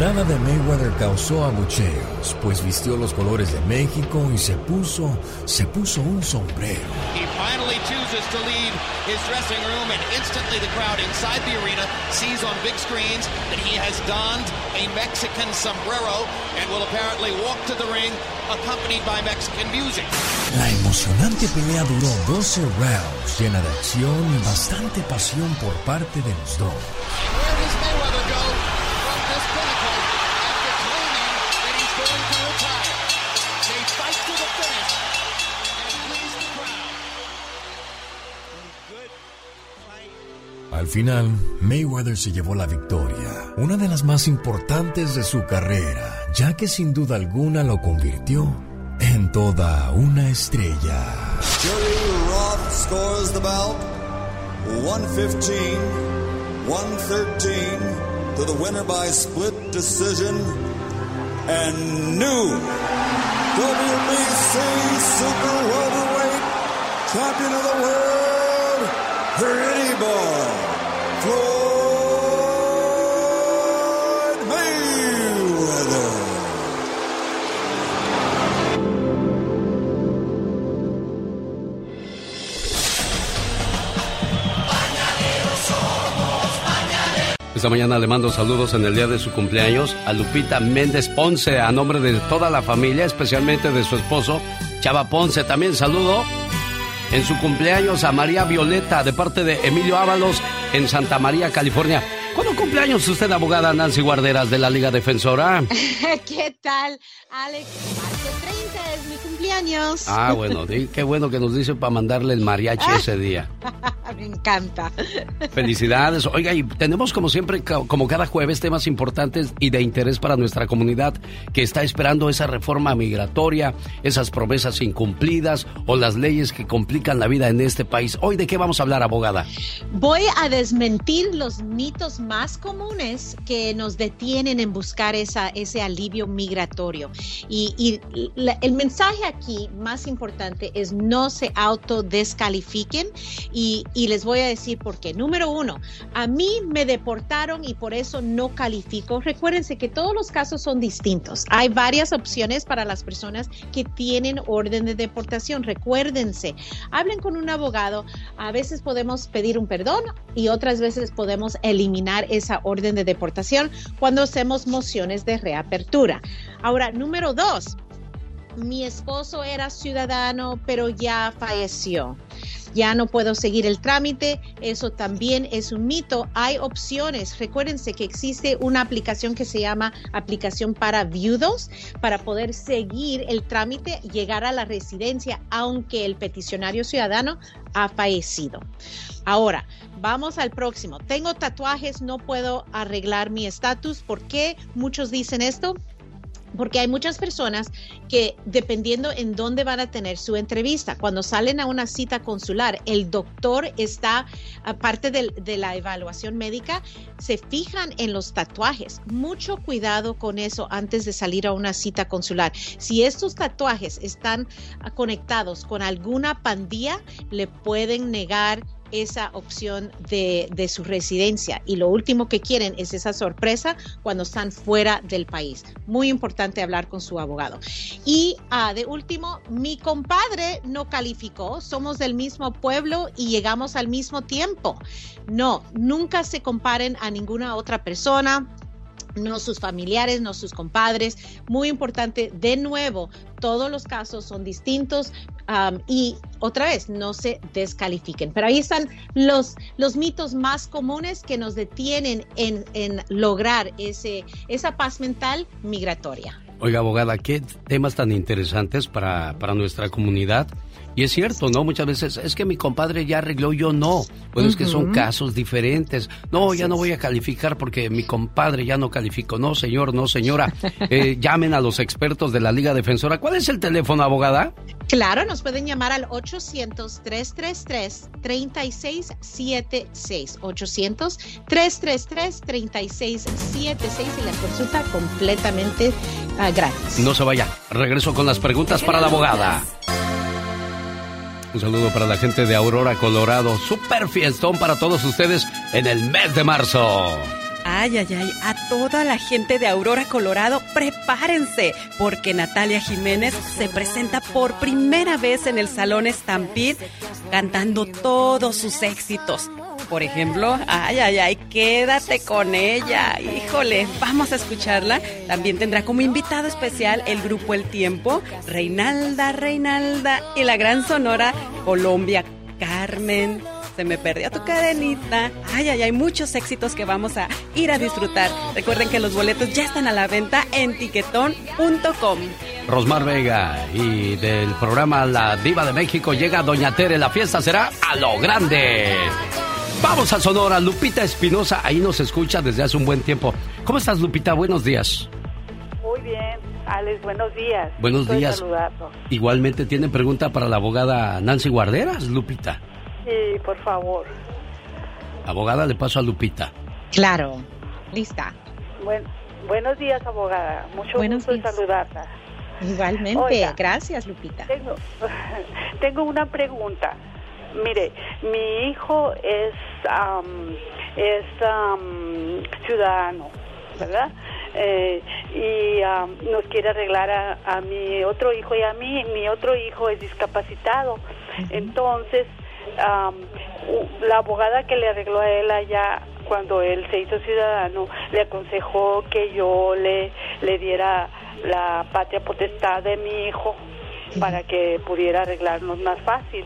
Speaker 6: entrada de Mayweather causó abucheos, pues vistió los colores de México y se puso, se puso un sombrero.
Speaker 14: He finally chooses to leave his dressing room, and instantly the crowd inside the arena sees on big screens that he has donned a Mexican sombrero and will apparently walk to the ring accompanied by Mexican music.
Speaker 6: La emocionante pelea duró 12 rounds, llena de acción y bastante pasión por parte de los dos. Al final, Mayweather se llevó la victoria, una de las más importantes de su carrera, ya que sin duda alguna lo convirtió en toda una estrella.
Speaker 37: Jerry Roth scores the bout. 115 113 to the winner by split decision. And new WBC Super Welterweight Champion of the World, Pretty Boy, Floyd Mayweather.
Speaker 1: Esta mañana le mando saludos en el día de su cumpleaños a Lupita Méndez Ponce, a nombre de toda la familia, especialmente de su esposo, Chava Ponce. También saludo en su cumpleaños a María Violeta, de parte de Emilio Ábalos, en Santa María, California. ¿Cuándo cumpleaños usted, abogada Nancy Guarderas de la Liga Defensora?
Speaker 38: ¿Qué tal, Alex? Marzo 30 es mi cumpleaños.
Speaker 1: Ah, bueno, qué bueno que nos dice para mandarle el mariachi ese día.
Speaker 38: Me encanta.
Speaker 1: Felicidades. Oiga, y tenemos como siempre, como cada jueves, temas importantes y de interés para nuestra comunidad que está esperando esa reforma migratoria, esas promesas incumplidas o las leyes que complican la vida en este país. Hoy, ¿de qué vamos a hablar, abogada?
Speaker 38: Voy a desmentir los mitos más comunes que nos detienen en buscar esa, ese alivio migratorio. Y, y la- el mensaje aquí más importante es no se autodescalifiquen y, y les voy a decir por qué. Número uno, a mí me deportaron y por eso no califico. Recuérdense que todos los casos son distintos. Hay varias opciones para las personas que tienen orden de deportación. Recuérdense, hablen con un abogado. A veces podemos pedir un perdón y otras veces podemos eliminar esa orden de deportación cuando hacemos mociones de reapertura. Ahora, número dos, mi esposo era ciudadano, pero ya falleció. Ya no puedo seguir el trámite, eso también es un mito. Hay opciones. Recuérdense que existe una aplicación que se llama aplicación para viudos para poder seguir el trámite, llegar a la residencia, aunque el peticionario ciudadano ha fallecido. Ahora, vamos al próximo. Tengo tatuajes, no puedo arreglar mi estatus. ¿Por qué muchos dicen esto? Porque hay muchas personas que dependiendo en dónde van a tener su entrevista, cuando salen a una cita consular, el doctor está, aparte del- de, la evaluación médica, se fijan en los tatuajes. Mucho cuidado con eso antes de salir a una cita consular. Si estos tatuajes están ah, conectados con alguna pandilla, le pueden negar esa opción de, de su residencia y lo último que quieren es esa sorpresa cuando están fuera del país. Muy importante hablar con su abogado. Y ah, de último, mi compadre no calificó, somos del mismo pueblo y llegamos al mismo tiempo. No, nunca se comparen a ninguna otra persona no sus familiares, no sus compadres. Muy importante, de nuevo, todos los casos son distintos y otra vez, no se descalifiquen. Pero ahí están los, los mitos más comunes que nos detienen en, en lograr ese, esa paz mental migratoria.
Speaker 1: Oiga, abogada, qué temas tan interesantes para, para nuestra comunidad. Y es cierto, ¿no? Muchas veces es que mi compadre ya arregló, yo no. Bueno, es que son casos diferentes. No, ya no voy a calificar porque mi compadre ya no calificó. No, señor, no, señora. Eh, llamen a los expertos de la Liga Defensora. ¿Cuál es el teléfono, abogada?
Speaker 38: Claro, nos pueden llamar al 800-333-3676. 800-333-3676 y la consulta completamente ah, gratis.
Speaker 1: No se vaya. Regreso con las preguntas para la abogada. Un saludo para la gente de Aurora, Colorado. Super fiestón para todos ustedes en el mes de marzo.
Speaker 28: Ay, ay, ay, a toda la gente de Aurora, Colorado, prepárense, porque Natalia Jiménez se presenta por primera vez en el Salón Stampede cantando todos sus éxitos. Por ejemplo, ay, ay, ay, quédate con ella. Híjole, vamos a escucharla. También tendrá como invitado especial el grupo El Tiempo, Reinalda, Reinalda y la gran sonora Colombia, Carmen. Se me perdió tu cadenita. Ay, ay, hay muchos éxitos que vamos a ir a disfrutar. Recuerden que los boletos ya están a la venta en tiquetón.com.
Speaker 1: Rosmar Vega y del programa La Diva de México llega Doña Tere. La fiesta será a lo grande. Vamos a Sonora, Lupita Espinosa, ahí nos escucha desde hace un buen tiempo. ¿Cómo estás, Lupita? Buenos días.
Speaker 39: Muy bien, Alex, buenos días.
Speaker 1: Buenos días. Igualmente tiene pregunta para la abogada Nancy Guarderas, Lupita.
Speaker 39: Sí, por favor.
Speaker 1: Abogada, le paso a Lupita.
Speaker 38: Claro, lista.
Speaker 39: Buen- buenos días, abogada. Mucho
Speaker 38: Buenos
Speaker 39: gusto
Speaker 38: días.
Speaker 39: saludarla.
Speaker 38: Igualmente,
Speaker 39: Oiga,
Speaker 38: gracias Lupita.
Speaker 39: Tengo, tengo una pregunta. Mire, mi hijo es am, es am, ciudadano, ¿verdad? Eh, y am, nos quiere arreglar a, a mi otro hijo y a mí. Mi otro hijo es discapacitado. Entonces, am, u- la abogada que le arregló a él allá cuando él se hizo ciudadano le aconsejó que yo le le diera la patria potestad de mi hijo para que pudiera arreglarnos más fácil.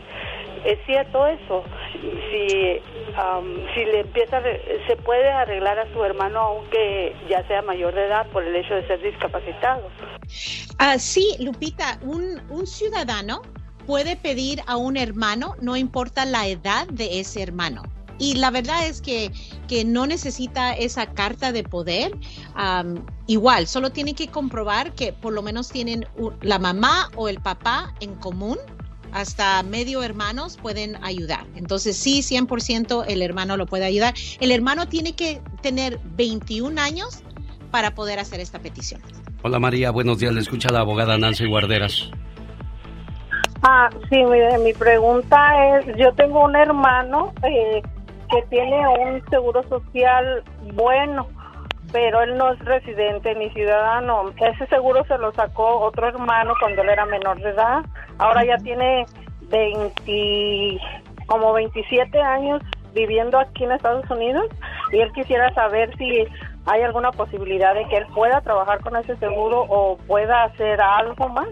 Speaker 39: ¿Es cierto eso? Si, am, si le empieza, se puede arreglar a su hermano aunque ya sea mayor de edad por el hecho de ser discapacitado.
Speaker 38: Ah, sí, Lupita, un, un ciudadano puede pedir a un hermano, no importa la edad de ese hermano. Y la verdad es que, que no necesita esa carta de poder. Am, igual, solo tiene que comprobar que por lo menos tienen la mamá o el papá en común. Hasta medio hermanos pueden ayudar. Entonces, sí, 100% el hermano lo puede ayudar. El hermano tiene que tener 21 años para poder hacer esta petición.
Speaker 1: Hola María, buenos días. Le escucha la abogada Nancy Guarderas.
Speaker 26: Ah, sí, mire, mi pregunta es, yo tengo un hermano eh, que tiene un seguro social bueno, pero él no es residente ni ciudadano. Ese seguro se lo sacó otro hermano cuando él era menor de edad. Ahora ya tiene 20, como 27 años viviendo aquí en Estados Unidos y él quisiera saber si hay alguna posibilidad de que él pueda trabajar con ese seguro o pueda hacer algo más.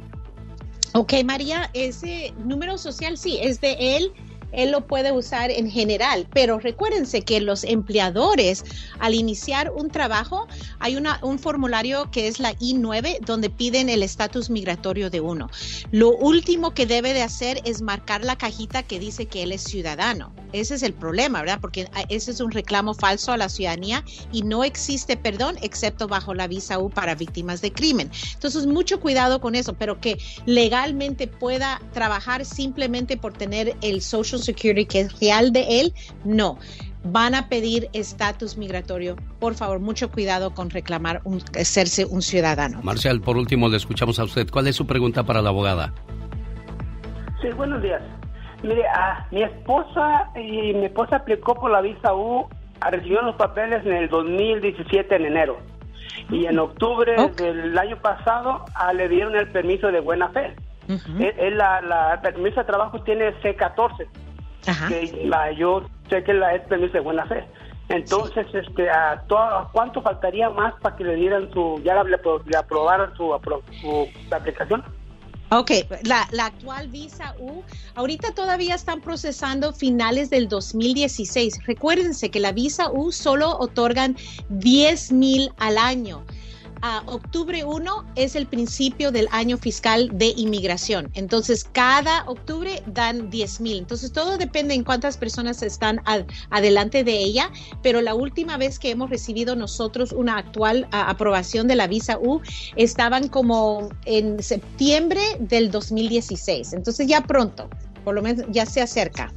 Speaker 38: Ok, María, ese número social sí, es de él. Él lo puede usar en general, pero recuérdense que los empleadores al iniciar un trabajo hay una, un formulario que es la I-9 donde piden el estatus migratorio de uno. Lo último que debe de hacer es marcar la cajita que dice que él es ciudadano. Ese es el problema, ¿verdad? Porque ah, ese es un reclamo falso a la ciudadanía y no existe perdón excepto bajo la visa U para víctimas de crimen. Entonces, mucho cuidado con eso, pero que legalmente pueda trabajar simplemente por tener el Social Security que es real de él, no. Van a pedir estatus migratorio. Por favor, mucho cuidado con reclamar un, serse un ciudadano.
Speaker 1: Marcial, por último le escuchamos a usted. ¿Cuál es su pregunta para la abogada?
Speaker 40: Sí, buenos días. Mire, ah, mi esposa y mi esposa aplicó por la visa U, recibió los papeles en el 2017 en enero y en octubre del año pasado ah, le dieron el permiso de buena fe. Él la, la- el permiso de trabajo tiene C14, que la, yo sé que la, es de buena fe. Entonces, este, ¿a to- a ¿cuánto faltaría más para que le dieran su, ya le, le aprobaran su, apro- su aplicación?
Speaker 38: Ok, la, la actual visa U, ahorita todavía están procesando finales del 2016. Recuérdense que la visa U solo otorgan 10 mil al año. Ah, octubre 1 es el principio del año fiscal de inmigración. Entonces, cada octubre dan 10 mil. Entonces, todo depende en cuántas personas están ad- adelante de ella. Pero la última vez que hemos recibido nosotros una actual aprobación de la visa U, estaban como en septiembre del 2016. Entonces, ya pronto, por lo menos ya se acerca.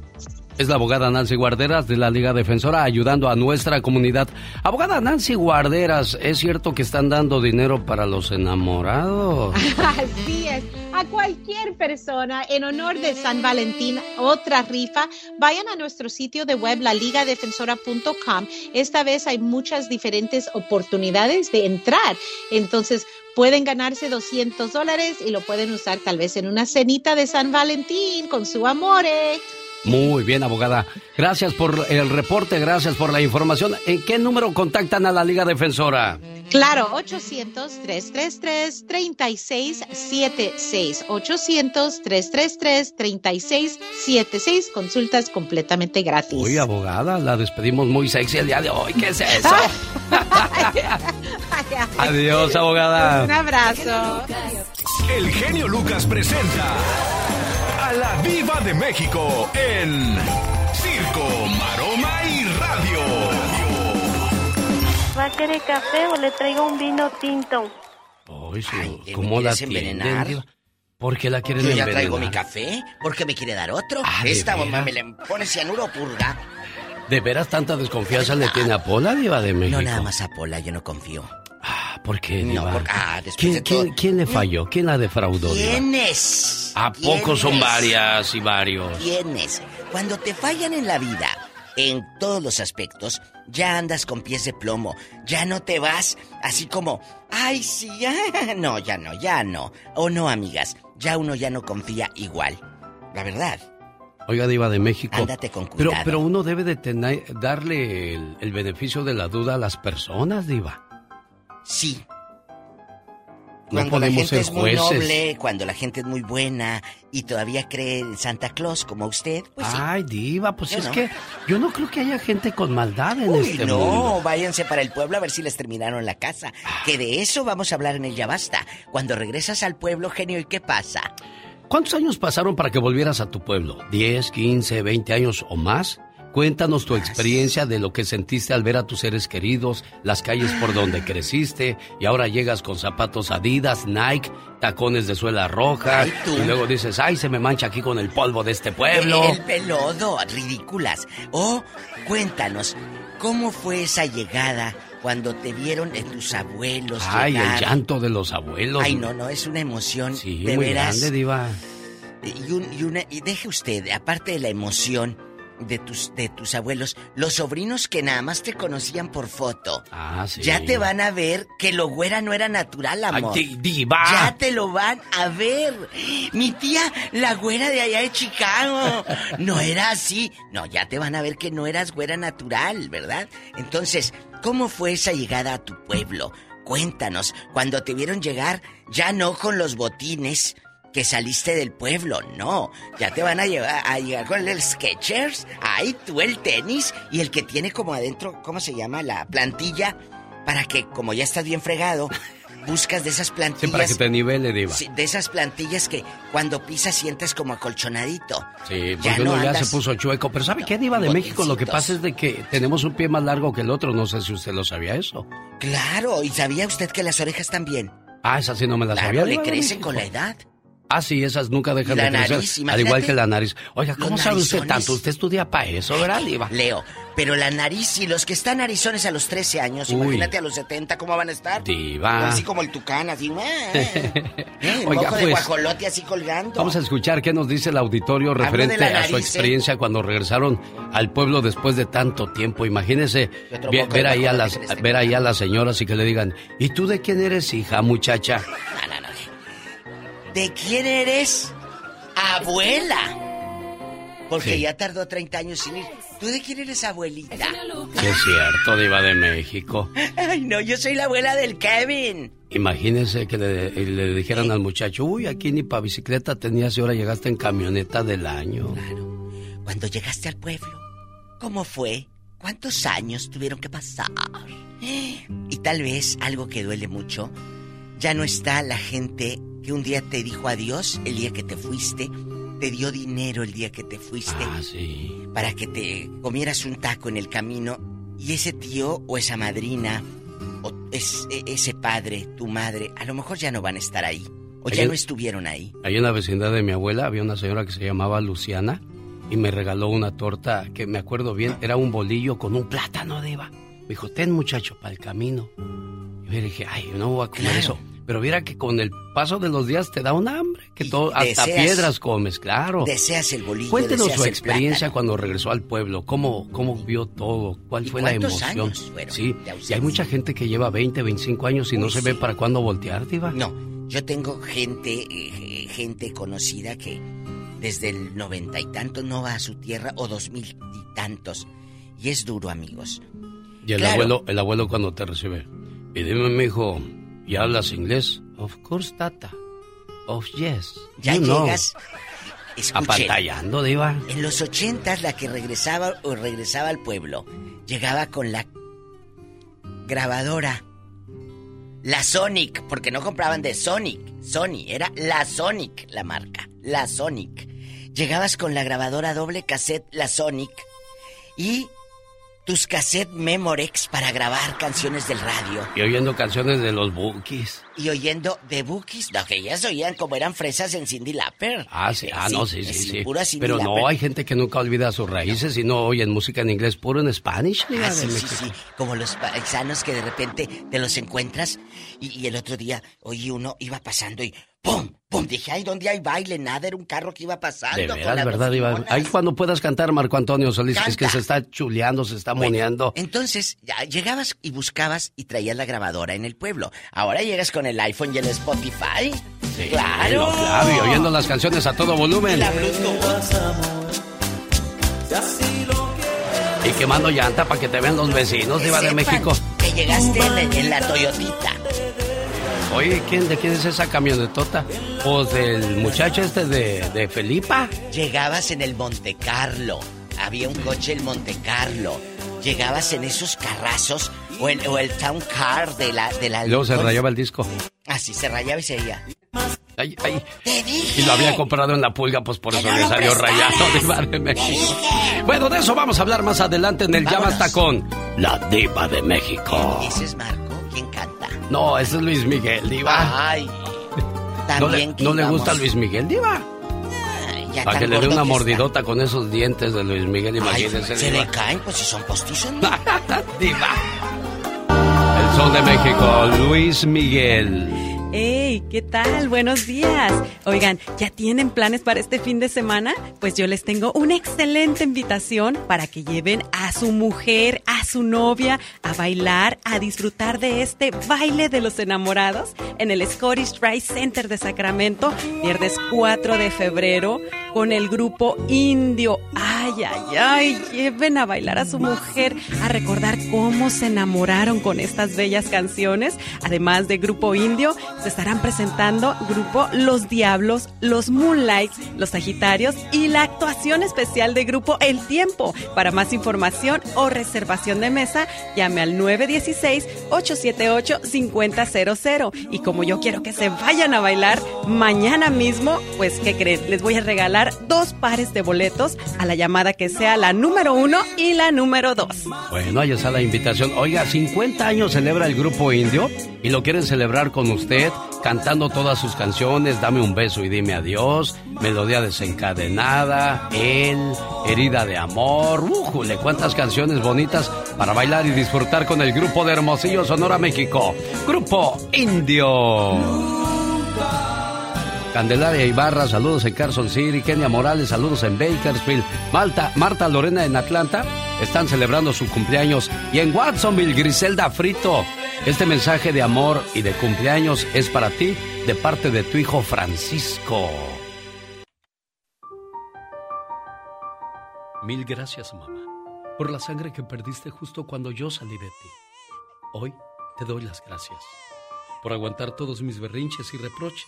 Speaker 1: Es la abogada Nancy Guarderas de la Liga Defensora ayudando a nuestra comunidad. Abogada Nancy Guarderas, ¿es cierto que están dando dinero para los enamorados?
Speaker 38: Así es. A cualquier persona, en honor de San Valentín, otra rifa, vayan a nuestro sitio de web, laligadefensora.com. Esta vez hay muchas diferentes oportunidades de entrar. Entonces, pueden ganarse 200 dólares y lo pueden usar tal vez en una cenita de San Valentín con su amore.
Speaker 1: Muy bien, abogada. Gracias por el reporte, gracias por la información. ¿En qué número contactan a la Liga Defensora?
Speaker 38: Claro, 800-333-3676. 800-333-3676. Consultas completamente gratis.
Speaker 1: Uy, abogada, la despedimos muy sexy el día de hoy. ¿Qué es eso? Adiós, abogada.
Speaker 38: Un abrazo.
Speaker 5: El genio Lucas presenta a la Viva de México en Circo, Maroma y Radio.
Speaker 30: ¿Va a querer café o le traigo un vino tinto?
Speaker 1: Uy, sí,
Speaker 27: ¿me
Speaker 1: ¿Cómo la
Speaker 27: envenenar?
Speaker 1: ¿Por qué la quieren
Speaker 27: Yo ya
Speaker 1: envenenar?
Speaker 27: traigo mi café. ¿Por qué me quiere dar otro?
Speaker 1: Ah, ¿de
Speaker 27: Esta mamá
Speaker 1: veras?
Speaker 27: me le pone cianuro o purga.
Speaker 1: ¿De veras tanta desconfianza le tiene a Pola, Diva de México?
Speaker 27: No nada más a Pola, yo no confío.
Speaker 1: ¿Por qué,
Speaker 27: No,
Speaker 1: Diva?
Speaker 27: porque- ah, después
Speaker 1: ¿Quién,
Speaker 27: de todo-
Speaker 1: quién- quién le falló? ¿Quién la defraudó?
Speaker 27: ¿Quiénes?
Speaker 1: ¿A poco son varias y varios?
Speaker 27: ¿Quiénes? Cuando te fallan en la vida, en todos los aspectos, ya andas con pies de plomo. Ya no te vas así como, ay, sí, ya. No, ya no, ya no. O no, amigas, ya uno ya no confía igual. La verdad.
Speaker 1: Oiga, Diva de México.
Speaker 27: Ándate con
Speaker 1: Pero,
Speaker 27: cuidado.
Speaker 1: pero uno debe de tener, darle el, el beneficio de la duda a las personas, Diva.
Speaker 27: Sí.
Speaker 1: No
Speaker 27: Cuando la
Speaker 1: podemos
Speaker 27: gente
Speaker 1: ser
Speaker 27: es muy
Speaker 1: jueces.
Speaker 27: noble, cuando la gente es muy buena y todavía cree en Santa Claus como usted, pues sí.
Speaker 1: Ay, Diva, pues
Speaker 27: Yo
Speaker 1: es
Speaker 27: no.
Speaker 1: que yo no creo que haya gente con maldad en
Speaker 27: Uy,
Speaker 1: este
Speaker 27: no,
Speaker 1: mundo.
Speaker 27: váyanse para el pueblo a ver si les terminaron la casa. Que de eso vamos a hablar en el Ya Basta. Cuando regresas al pueblo, genio, ¿y qué pasa?
Speaker 1: ¿Cuántos años pasaron para que volvieras a tu pueblo? ¿10, 15, 20 años o más? Cuéntanos tu experiencia de lo que sentiste al ver a tus seres queridos, las calles por donde creciste y ahora llegas con zapatos Adidas, Nike, tacones de suela roja
Speaker 27: Ay,
Speaker 1: y luego dices, ay, se me mancha aquí con el polvo de este pueblo.
Speaker 27: El pelodo, ridículas. O cuéntanos, ¿cómo fue esa llegada cuando te vieron de tus abuelos
Speaker 1: Ay,
Speaker 27: llegar?
Speaker 1: el llanto de los abuelos.
Speaker 27: Ay, no, no, es una emoción
Speaker 1: Sí,
Speaker 27: de
Speaker 1: muy
Speaker 27: veras.
Speaker 1: grande, Diva.
Speaker 27: Y, un- y una, y deje usted, aparte de la emoción de tus, de tus abuelos, los sobrinos que nada más te conocían por foto.
Speaker 1: Ah, sí.
Speaker 27: Ya te van a ver que lo güera no era natural, amor.
Speaker 1: Ay, diva.
Speaker 27: Ya te lo van a ver. Mi tía, la güera de allá de Chicago, no era así. No, ya te van a ver que no eras güera natural, ¿verdad? Entonces, ¿cómo fue esa llegada a tu pueblo? Cuéntanos, cuando te vieron llegar, ya no con los botines que saliste del pueblo, no. Ya te van a llevar a llegar con el Skechers, ahí tú el tenis y el que tiene como adentro, ¿cómo se llama? La plantilla para que como ya estás bien fregado, buscas de esas
Speaker 1: Sí,
Speaker 27: plantillas.
Speaker 1: para que te nivele, Diva.
Speaker 27: Sí, de esas plantillas que cuando pisas sientes como acolchonadito.
Speaker 1: Sí,
Speaker 27: Ya
Speaker 1: porque
Speaker 27: no
Speaker 1: uno ya
Speaker 27: andas-
Speaker 1: se puso chueco. Pero ¿sabe qué, Diva de México? Lo que pasa es de que tenemos un pie más largo que el otro. No sé si usted lo sabía eso.
Speaker 27: Claro, ¿y sabía usted que las orejas también?
Speaker 1: Ah, esa sí no me la
Speaker 27: Claro,
Speaker 1: sabía.
Speaker 27: le crecen con la edad.
Speaker 1: Ah, sí, esas nunca dejan
Speaker 27: la
Speaker 1: de crecer.
Speaker 27: nariz,
Speaker 1: al igual que la nariz. Oiga, ¿cómo
Speaker 27: Los
Speaker 1: sabe usted tanto? Usted estudia para eso, ¿verdad, Diva?
Speaker 27: Leo, pero la nariz y los que están narizones a los 13 años,
Speaker 1: Uy.
Speaker 27: imagínate a los 70 cómo van a estar.
Speaker 1: Diva.
Speaker 27: Así como el tucán, así. eh,
Speaker 1: Oiga,
Speaker 27: moco de
Speaker 1: pues,
Speaker 27: guajolote así colgando.
Speaker 1: Vamos a escuchar qué nos dice el auditorio referente a su
Speaker 27: ¿eh?
Speaker 1: experiencia cuando regresaron al pueblo después de tanto tiempo. Imagínese
Speaker 27: de
Speaker 1: ver, ahí a las, ver ahí a las señoras y que le digan, ¿y tú de quién eres hija, muchacha?
Speaker 27: ¿De quién eres? Abuela. Porque
Speaker 1: Sí.
Speaker 27: ya tardó 30 años sin ir. ¿Tú de quién eres abuelita?
Speaker 1: Sí, es cierto, Diva de México.
Speaker 27: Ay, no, yo soy la abuela del Kevin.
Speaker 1: Imagínese que le, le dijeran al muchacho, uy, aquí ni para bicicleta tenías y ahora llegaste en camioneta del año.
Speaker 27: Cuando llegaste al pueblo, ¿cómo fue? ¿Cuántos años tuvieron que pasar? Y tal vez algo que duele mucho, ya no está la gente que un día te dijo adiós el día que te fuiste, te dio dinero el día que te fuiste,
Speaker 1: Ah, sí.
Speaker 27: para que te comieras un taco en el camino y ese tío o esa madrina o es- e- ese padre, tu madre, a lo mejor ya no van a estar ahí o ya no estuvieron ahí.
Speaker 1: Ahí en la vecindad de mi abuela había una señora que se llamaba Luciana y me regaló una torta que me acuerdo bien, era un bolillo con un plátano, Diva. Me dijo, ten muchacho, para el camino. Y yo dije, ay, no voy a comer
Speaker 27: Claro.
Speaker 1: eso. Pero mira que con el paso de los días te da un hambre, que todo, hasta
Speaker 27: deseas-
Speaker 1: piedras comes, claro.
Speaker 27: Deseas el bolillo,
Speaker 1: Cuéntenos su experiencia cuando regresó al pueblo, cómo, cómo vio todo, cuál
Speaker 27: ¿Y
Speaker 1: fue la emoción.
Speaker 27: años fueron
Speaker 1: sí, y hay mucha gente que lleva 20, 25 años y no se
Speaker 27: sí.
Speaker 1: ve para cuándo voltear, Diva.
Speaker 27: No, yo tengo gente, eh, gente conocida que desde el noventa y tantos no va a su tierra o dos mil y tantos. Y es duro, amigos.
Speaker 1: Y el
Speaker 27: Claro.
Speaker 1: abuelo, el abuelo cuando te recibe. Y dime, mijo, ¿y hablas inglés? Of course, tata. Of yes.
Speaker 27: Ya
Speaker 1: You
Speaker 27: llegas. Escuchen,
Speaker 1: Apantallando, diva.
Speaker 27: en los ochentas la que regresaba o regresaba al pueblo llegaba con la grabadora. La Sonic, porque no compraban de Sonic, Sony, era la Sonic la marca, la Sonic. Llegabas con la grabadora doble cassette, la Sonic, y tus cassette Memorex para grabar canciones del radio.
Speaker 1: Y oyendo canciones de los Bookies.
Speaker 27: Y oyendo de Bookies, no, que ellas oían como eran fresas en Cindy Lauper.
Speaker 1: Ah, sí, ah, no, sí, sí, sí.
Speaker 27: pura Cyndi
Speaker 1: Pero
Speaker 27: Lauper.
Speaker 1: no, hay gente que nunca olvida sus raíces y no oyen música en inglés puro en Spanish.
Speaker 27: Ah, sí, sí, sí. Como los paisanos que de repente te los encuentras y, y el otro día, oí uno iba pasando y ¡pum! ¡Pum! Dije, ay, ¿dónde hay baile? Nada, era un carro que iba pasando.
Speaker 1: De veras, ¿verdad,
Speaker 27: bocinona.
Speaker 1: Ahí cuando puedas cantar, Marco Antonio Solís, es que se está chuleando, se está moneando.
Speaker 27: Entonces, ya llegabas y buscabas y traías la grabadora en el pueblo. Ahora llegas con el iPhone y el Spotify.
Speaker 1: Sí,
Speaker 27: claro.
Speaker 1: claro, y oyendo las canciones a todo volumen.
Speaker 27: La Bluetooth.
Speaker 1: Y quemando llanta para que te vean los vecinos, Diva de México.
Speaker 27: Que llegaste en, en la Toyotita.
Speaker 1: Oye, ¿quién, ¿de quién es esa camionetota? Pues del muchacho este de, de Felipa.
Speaker 27: Llegabas en el Monte Carlo. Había un coche el Monte Carlo. Llegabas en esos carrazos o el, o el Town Car de la de la
Speaker 1: luego se rayaba el disco.
Speaker 27: Así se rayaba y se iba.
Speaker 1: Ay, ay.
Speaker 27: Te dije.
Speaker 1: Y lo había comprado en la pulga, pues por eso
Speaker 27: no
Speaker 1: le salió rayado Diva de México. Bueno, de eso vamos a hablar más adelante en el Ya. Basta con la Diva de México.
Speaker 27: Ese es Marco, ¿quién canta?
Speaker 1: No, ese es Luis Miguel, Diva.
Speaker 27: Ay.
Speaker 1: ¿No le,
Speaker 27: También
Speaker 1: no le gusta Luis Miguel, Diva? Para que le dé una mordidota con esos dientes de Luis Miguel,
Speaker 27: está. Ay,
Speaker 1: imagínese.
Speaker 27: se
Speaker 1: Diva.
Speaker 27: le caen, pues si son postizos. ¿no?
Speaker 1: Diva. El Sol de México, Luis Miguel.
Speaker 28: ¡Hey! ¿Qué tal? Buenos días. Oigan, ¿ya tienen planes para este fin de semana? Pues yo les tengo una excelente invitación para que lleven a su mujer, a su novia, a bailar, a disfrutar de este baile de los enamorados en el Scottish Rite Center de Sacramento, viernes 4 de febrero, con el grupo Indio. ¡Ay, ay, ay! Lleven a bailar a su mujer, a recordar cómo se enamoraron con estas bellas canciones. Además de Grupo Indio, se estarán presentando Grupo Los Diablos, Los Moonlights, Los Sagitarios y la actuación especial de Grupo El Tiempo. Para más información o reservación de mesa, llame al 916-878-5000. Y como yo quiero que se vayan a bailar mañana mismo, pues ¿qué creen? Les voy a regalar dos pares de boletos a la llamada que sea la número uno y la número dos.
Speaker 1: Bueno, ahí está la invitación. Oiga, 50 años celebra el grupo indio y lo quieren celebrar con usted, cantando todas sus canciones, Dame un beso y dime adiós, Melodía desencadenada, Él, Herida de amor, ¡újule! Cuántas canciones bonitas para bailar y disfrutar con el grupo de Hermosillo, Sonora, México. Grupo Indio. Candelaria Ibarra, saludos en Carson City. Kenia Morales, saludos en Bakersfield. Malta, Marta Lorena en Atlanta están celebrando su cumpleaños. Y en Watsonville, Griselda Frito. Este mensaje de amor y de cumpleaños es para ti de parte de tu hijo Francisco. Mil gracias, mamá, por la sangre que perdiste justo cuando yo salí de ti. Hoy te doy las gracias por aguantar todos mis berrinches y reproches,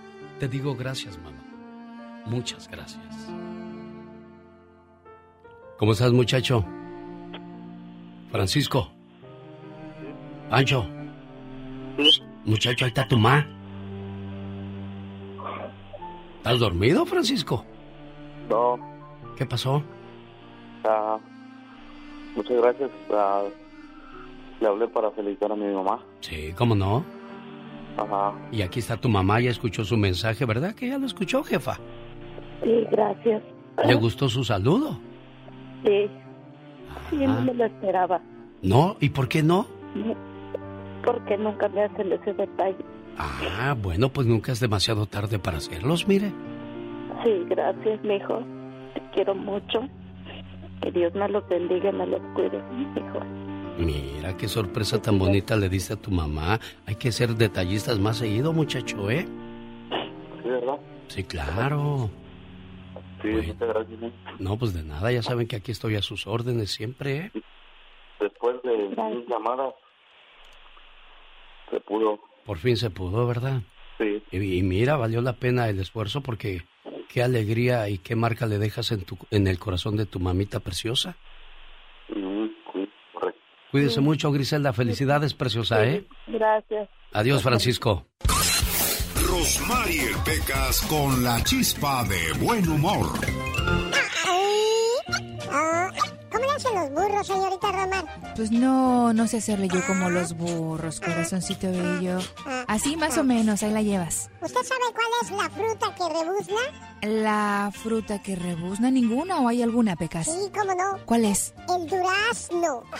Speaker 1: te digo gracias, mamá. Muchas gracias. ¿Cómo estás, muchacho? Francisco. Pancho. Muchacho, ahí está tu ma. ¿Estás dormido, Francisco?
Speaker 41: No,
Speaker 1: ¿Qué pasó?
Speaker 41: ah, muchas gracias. ah, le hablé para felicitar a mi mamá.
Speaker 1: Sí, ¿cómo no?
Speaker 41: Ajá.
Speaker 1: Y aquí está tu mamá, ya escuchó su mensaje, ¿verdad? Que ya lo escuchó, jefa.
Speaker 26: Sí, gracias.
Speaker 1: ¿Le gustó su saludo?
Speaker 26: Sí. Sí, no me lo esperaba.
Speaker 1: ¿No? ¿Y por qué no?
Speaker 26: Porque nunca me hacen ese detalle.
Speaker 1: Ah, bueno, pues nunca es demasiado tarde para hacerlos, mire.
Speaker 26: Sí, gracias, mijo. Te quiero mucho. Que Dios me los bendiga y me los cuide, mijo.
Speaker 1: Mira, qué sorpresa tan bonita le diste a tu mamá. Hay que ser detallistas más seguido, muchacho, ¿eh?
Speaker 41: Sí, ¿verdad?
Speaker 1: Sí, claro.
Speaker 41: Sí, muchas gracias.
Speaker 1: No, pues de nada, ya saben que aquí estoy a sus órdenes siempre, ¿eh?
Speaker 41: Después mil llamadas. Se pudo.
Speaker 1: Por fin se pudo, ¿verdad?
Speaker 41: Sí.
Speaker 1: Y, y mira, valió la pena el esfuerzo porque qué alegría y qué marca le dejas en, tu, en el corazón de tu mamita preciosa.
Speaker 41: Sí.
Speaker 1: Cuídese mucho, Griselda. Felicidades, preciosa, ¿eh?
Speaker 42: Gracias.
Speaker 1: Adiós, Francisco.
Speaker 5: Rosmarie Pecas con la chispa de buen humor.
Speaker 7: ¿Cómo le hacen los burros, señorita Román?
Speaker 8: Pues no, no sé hacerle yo como los burros, corazoncito bello. Así más o menos, ahí la llevas.
Speaker 7: ¿Usted sabe cuál es la fruta que rebuzna?
Speaker 8: ¿La fruta que rebuzna ninguna o hay alguna, Pecas?
Speaker 7: Sí, cómo no.
Speaker 8: ¿Cuál es?
Speaker 7: El durazno.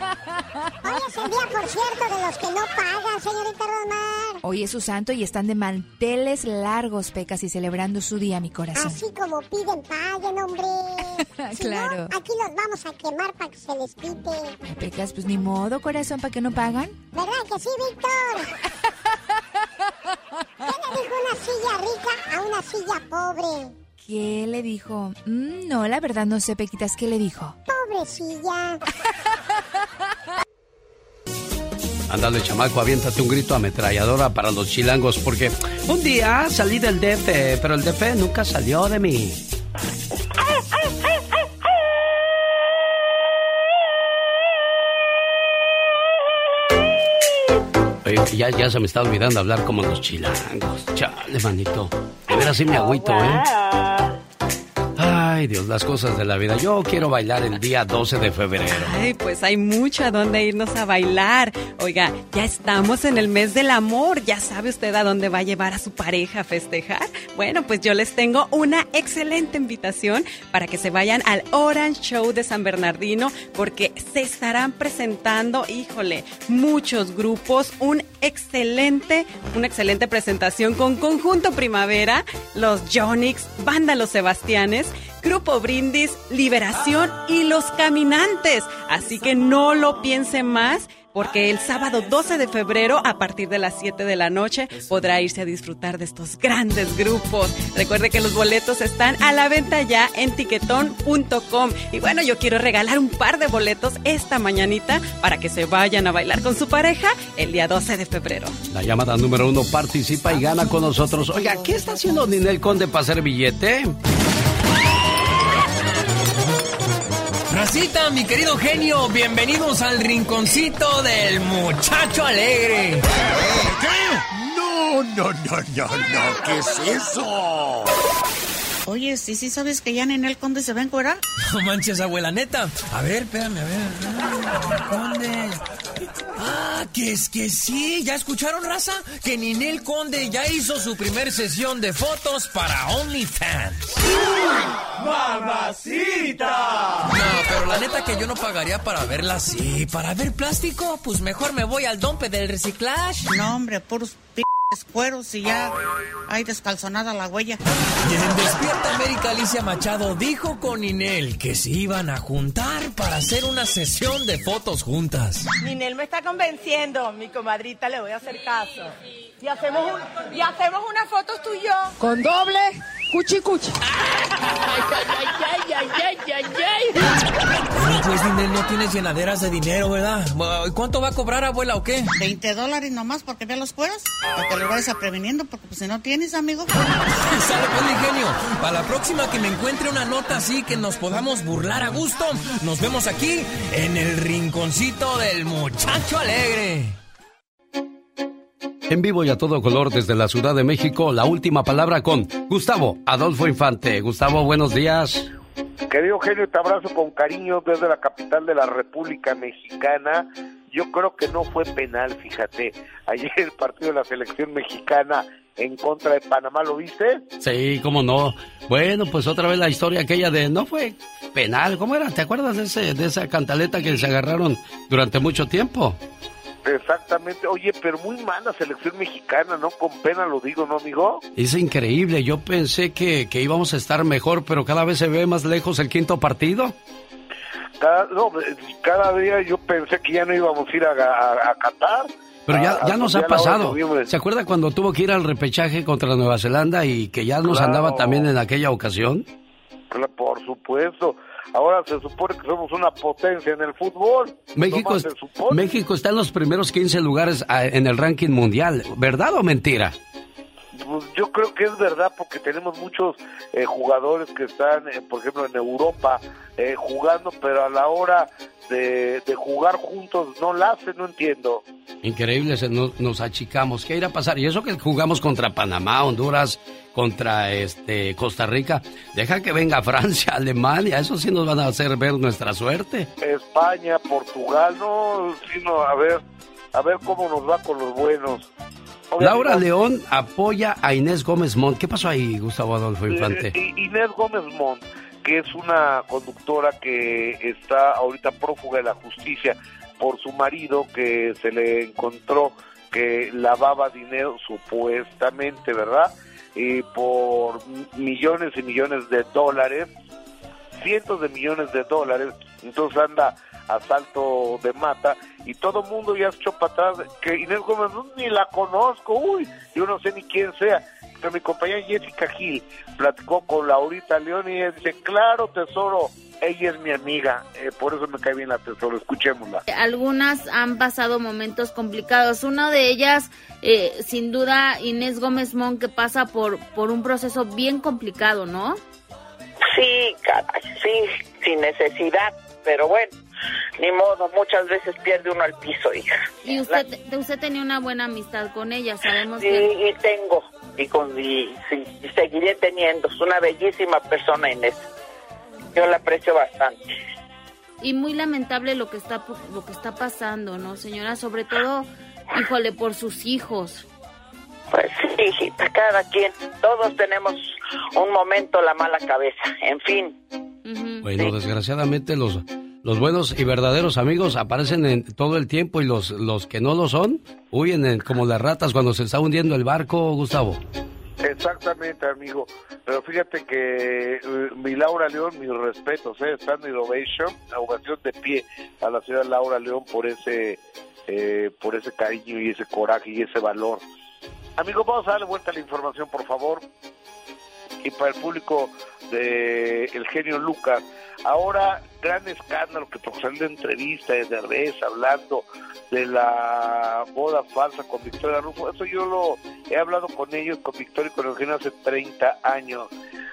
Speaker 7: Hoy es el día, por cierto, de los que no pagan, señorita Román.
Speaker 8: Hoy es su santo y están de manteles largos, Pecas, y celebrando su día, mi corazón.
Speaker 7: Así como piden, paguen, hombre. Si
Speaker 8: Claro.
Speaker 7: no, aquí los vamos a quemar para que se les quite.
Speaker 8: Ay, Pecas, pues ni modo, corazón, para que no pagan.
Speaker 7: ¿Verdad que sí, Víctor? ¿Qué le dijo una silla rica a una silla pobre?
Speaker 8: ¿Qué le dijo? Mm, no, la verdad no sé, Pequitas, ¿qué le dijo?
Speaker 7: Pobrecilla.
Speaker 1: Ándale, chamaco, aviéntate un grito ametralladora para los chilangos, porque un día salí del DF, pero el DF nunca salió de mí. Ya, ya se me está olvidando hablar como los chilangos. Chale, manito. De veras sí me agüito, ¿eh? Ay, Dios, las cosas de la vida. Yo quiero bailar el día 12 de febrero.
Speaker 28: Ay, pues hay mucho a dónde irnos a bailar. Oiga, ya estamos en el mes del amor. ¿Ya sabe usted a dónde va a llevar a su pareja a festejar? Bueno, pues yo les tengo una excelente invitación para que se vayan al Orange Show de San Bernardino porque se estarán presentando, híjole, muchos grupos, un excelente, una excelente presentación con Conjunto Primavera, los Jonix, Banda Los Sebastianes, Grupo Brindis, Liberación y Los Caminantes. Así que no lo piense más. Porque el sábado 12 de febrero, a partir de las 7 de la noche, podrá irse a disfrutar de estos grandes grupos. Recuerde que los boletos están a la venta ya en tiquetón.com. Y bueno, yo quiero regalar un par de boletos esta mañanita para que se vayan a bailar con su pareja el día 12 de febrero.
Speaker 1: La llamada número uno participa y gana con nosotros. Oiga, ¿qué está haciendo Ninel Conde para hacer billete?
Speaker 6: Racita, mi querido genio, bienvenidos al rinconcito del muchacho alegre.
Speaker 43: No, no, no, no, no, ¿qué es eso?
Speaker 44: Oye, ¿sí, sí sabes que ya Ninel Conde se va a encuerar?
Speaker 6: No manches, abuela, neta. A ver, espérame, a ver. Ah, Conde. Ah, que es que sí. ¿Ya escucharon, raza? Que Ninel Conde ya hizo su primer sesión de fotos para OnlyFans.
Speaker 45: ¡Mamacita!
Speaker 6: No, pero la neta que yo no pagaría para verla así. ¿Para ver plástico? Pues mejor me voy al dompe del reciclaje.
Speaker 44: No, hombre, puros p cueros y ya hay descalzonada la huella.
Speaker 6: Y en Despierta América, Alicia Machado dijo con Inel que se iban a juntar para hacer una sesión de fotos juntas.
Speaker 46: Ninel me está convenciendo, mi comadrita, le voy a hacer caso. Y hacemos, un- y hacemos unas fotos tú y yo.
Speaker 47: Con doble cuchi cuchi.
Speaker 6: Pues Inel, no tienes llenaderas de dinero, ¿verdad? ¿Y ¿Cuánto va a cobrar, abuela, o qué?
Speaker 44: 20 dólares nomás porque vean los cueros. Para que lo vayas a preveniendo, porque pues, si no tienes, amigo.
Speaker 6: Sale, pues, mi genio. Para la próxima que me encuentre una nota así que nos podamos burlar a gusto, nos vemos aquí en el rinconcito del muchacho alegre.
Speaker 1: En vivo y a todo color desde la Ciudad de México, la última palabra con Gustavo Adolfo Infante. Gustavo, buenos días.
Speaker 48: Querido genio, te abrazo con cariño desde la capital de la República Mexicana. Yo creo que no fue penal, fíjate. Ayer el partido de la selección mexicana en contra de Panamá, ¿lo viste?
Speaker 1: Sí, cómo no. Bueno, pues otra vez la historia aquella de no fue penal. ¿Cómo era? ¿Te acuerdas de, ese, de esa cantaleta que se agarraron durante mucho tiempo?
Speaker 48: Exactamente. Oye, pero muy mala selección mexicana, ¿no? Con pena lo digo, ¿no, amigo?
Speaker 1: Es increíble. Yo pensé que, que íbamos a estar mejor, pero cada vez se ve más lejos el quinto partido.
Speaker 48: Cada, no, cada día yo pensé que ya no íbamos a ir a, a- a Qatar.
Speaker 1: Pero ya, ya nos ha pasado. ¿Se acuerda cuando tuvo que ir al repechaje contra Nueva Zelanda y que ya nos
Speaker 48: Claro.
Speaker 1: andaba también en aquella ocasión?
Speaker 48: Por supuesto. Ahora se supone que somos una potencia en el fútbol.
Speaker 1: México. México está en los primeros 15 lugares ah, en el ranking mundial. ¿Verdad o mentira?
Speaker 48: Pues yo creo que es verdad porque tenemos muchos eh, jugadores que están, eh, por ejemplo, en Europa eh, jugando, pero a la hora de, de jugar juntos no la hacen, no entiendo.
Speaker 1: Increíble, se nos, nos achicamos. ¿Qué irá a pasar? Y eso que jugamos contra Panamá, Honduras, contra este Costa Rica. Deja que venga Francia, Alemania. Eso sí nos van a hacer ver nuestra suerte.
Speaker 48: España, Portugal, no, sino a ver, a ver cómo nos va con los buenos.
Speaker 1: Laura León apoya a Inés Gómez Mont. ¿Qué pasó ahí, Gustavo Adolfo Infante?
Speaker 48: Eh, Inés Gómez Mont, que es una conductora que está ahorita prófuga de la justicia por su marido que se le encontró que lavaba dinero supuestamente, ¿verdad? Y por millones y millones de dólares, cientos de millones de dólares, entonces anda a salto de mata y todo mundo ya se echó para atrás que Inés Gómez ni la conozco, uy, yo no sé ni quién sea. Pero mi compañera Jessica Gil platicó con Laurita León y ella dice, claro, tesoro, ella es mi amiga, eh, por eso me cae bien la tesoro, escuchémosla.
Speaker 49: Algunas han pasado momentos complicados. Una de ellas, eh, sin duda, Inés Gómez Mon, que pasa por, por un proceso bien complicado, ¿no?
Speaker 50: Sí, caray, sí, sin necesidad, pero bueno, ni modo, muchas veces pierde uno el piso, hija.
Speaker 49: Y usted, usted tenía una buena amistad con ella, sabemos
Speaker 50: Sí,
Speaker 49: que...
Speaker 50: y tengo, y, con, y, sí, y seguiré teniendo, es una bellísima persona Inés. Yo la aprecio bastante.
Speaker 49: Y muy lamentable lo que está lo que está pasando, ¿no, señora? Sobre todo, híjole, por sus hijos.
Speaker 50: Pues sí, hijita, cada quien, todos tenemos un momento la mala cabeza, en fin.
Speaker 1: Bueno, desgraciadamente los, los buenos y verdaderos amigos aparecen en todo el tiempo y los, los que no lo son huyen en- como las ratas cuando se está hundiendo el barco, Gustavo.
Speaker 48: Exactamente, amigo. Pero fíjate que eh, mi Laura León, mis respetos, ¿eh? Standing Ovation, la ovación de pie a la señora Laura León por ese, eh, por ese cariño y ese coraje y ese valor. Amigo, vamos a darle vuelta a la información, por favor. Y para el público de El Genio Lucas, ahora gran escándalo que por salir de entrevista de Derbez hablando de la boda falsa con Victoria Rufo. Eso yo lo he hablado con ellos, con Victoria y con Eugenio hace 30 años.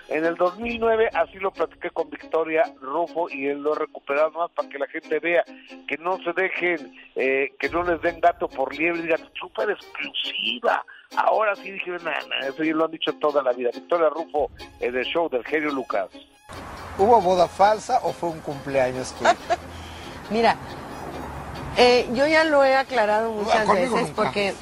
Speaker 48: En el 2009 así lo platiqué con Victoria Rufo y él lo he recuperado más para que la gente vea que no se dejen, eh, que no les den gato por liebre, digan, súper exclusiva. Ahora sí dijeron, nada, eso ya lo han dicho toda la vida. Victoria Rufo en el show del genio Lucas.
Speaker 51: ¿Hubo boda falsa o fue un cumpleaños tuyo?
Speaker 52: Mira, eh, yo ya lo he aclarado muchas
Speaker 51: conmigo
Speaker 52: veces
Speaker 51: nunca.
Speaker 52: porque,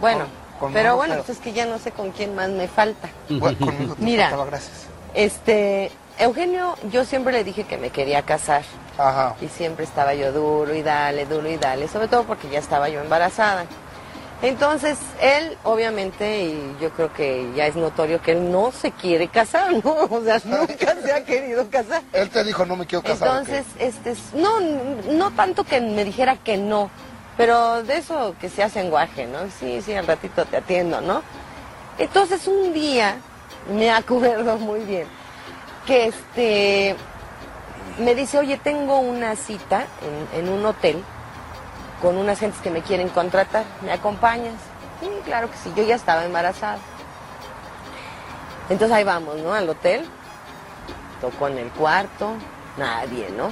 Speaker 52: bueno,
Speaker 51: Con-
Speaker 52: pero bueno, pues es que ya no sé con quién más me falta.
Speaker 51: Bueno, conmigo te
Speaker 52: Mira,
Speaker 51: faltaba, gracias.
Speaker 52: este, Eugenio, yo siempre le dije que me quería casar.
Speaker 51: Ajá.
Speaker 52: Y siempre estaba yo duro y dale, duro y dale, sobre todo porque ya estaba yo embarazada. Entonces, él, obviamente, y yo creo que ya es notorio que él no se quiere casar, ¿no? O sea, nunca se ha querido casar.
Speaker 51: Él te dijo, no me quiero casar.
Speaker 52: Entonces, este, es- no, no tanto que me dijera que no, pero de eso que se hace lenguaje, ¿no? Sí, sí, al ratito te atiendo, ¿no? Entonces, un día, me acuerdo muy bien, que este, me dice, oye, tengo una cita en, en un hotel con unas gentes que me quieren contratar, ¿me acompañas? Sí, claro que sí, yo ya estaba embarazada. Entonces ahí vamos, ¿no? Al hotel, tocó en el cuarto, nadie, ¿no?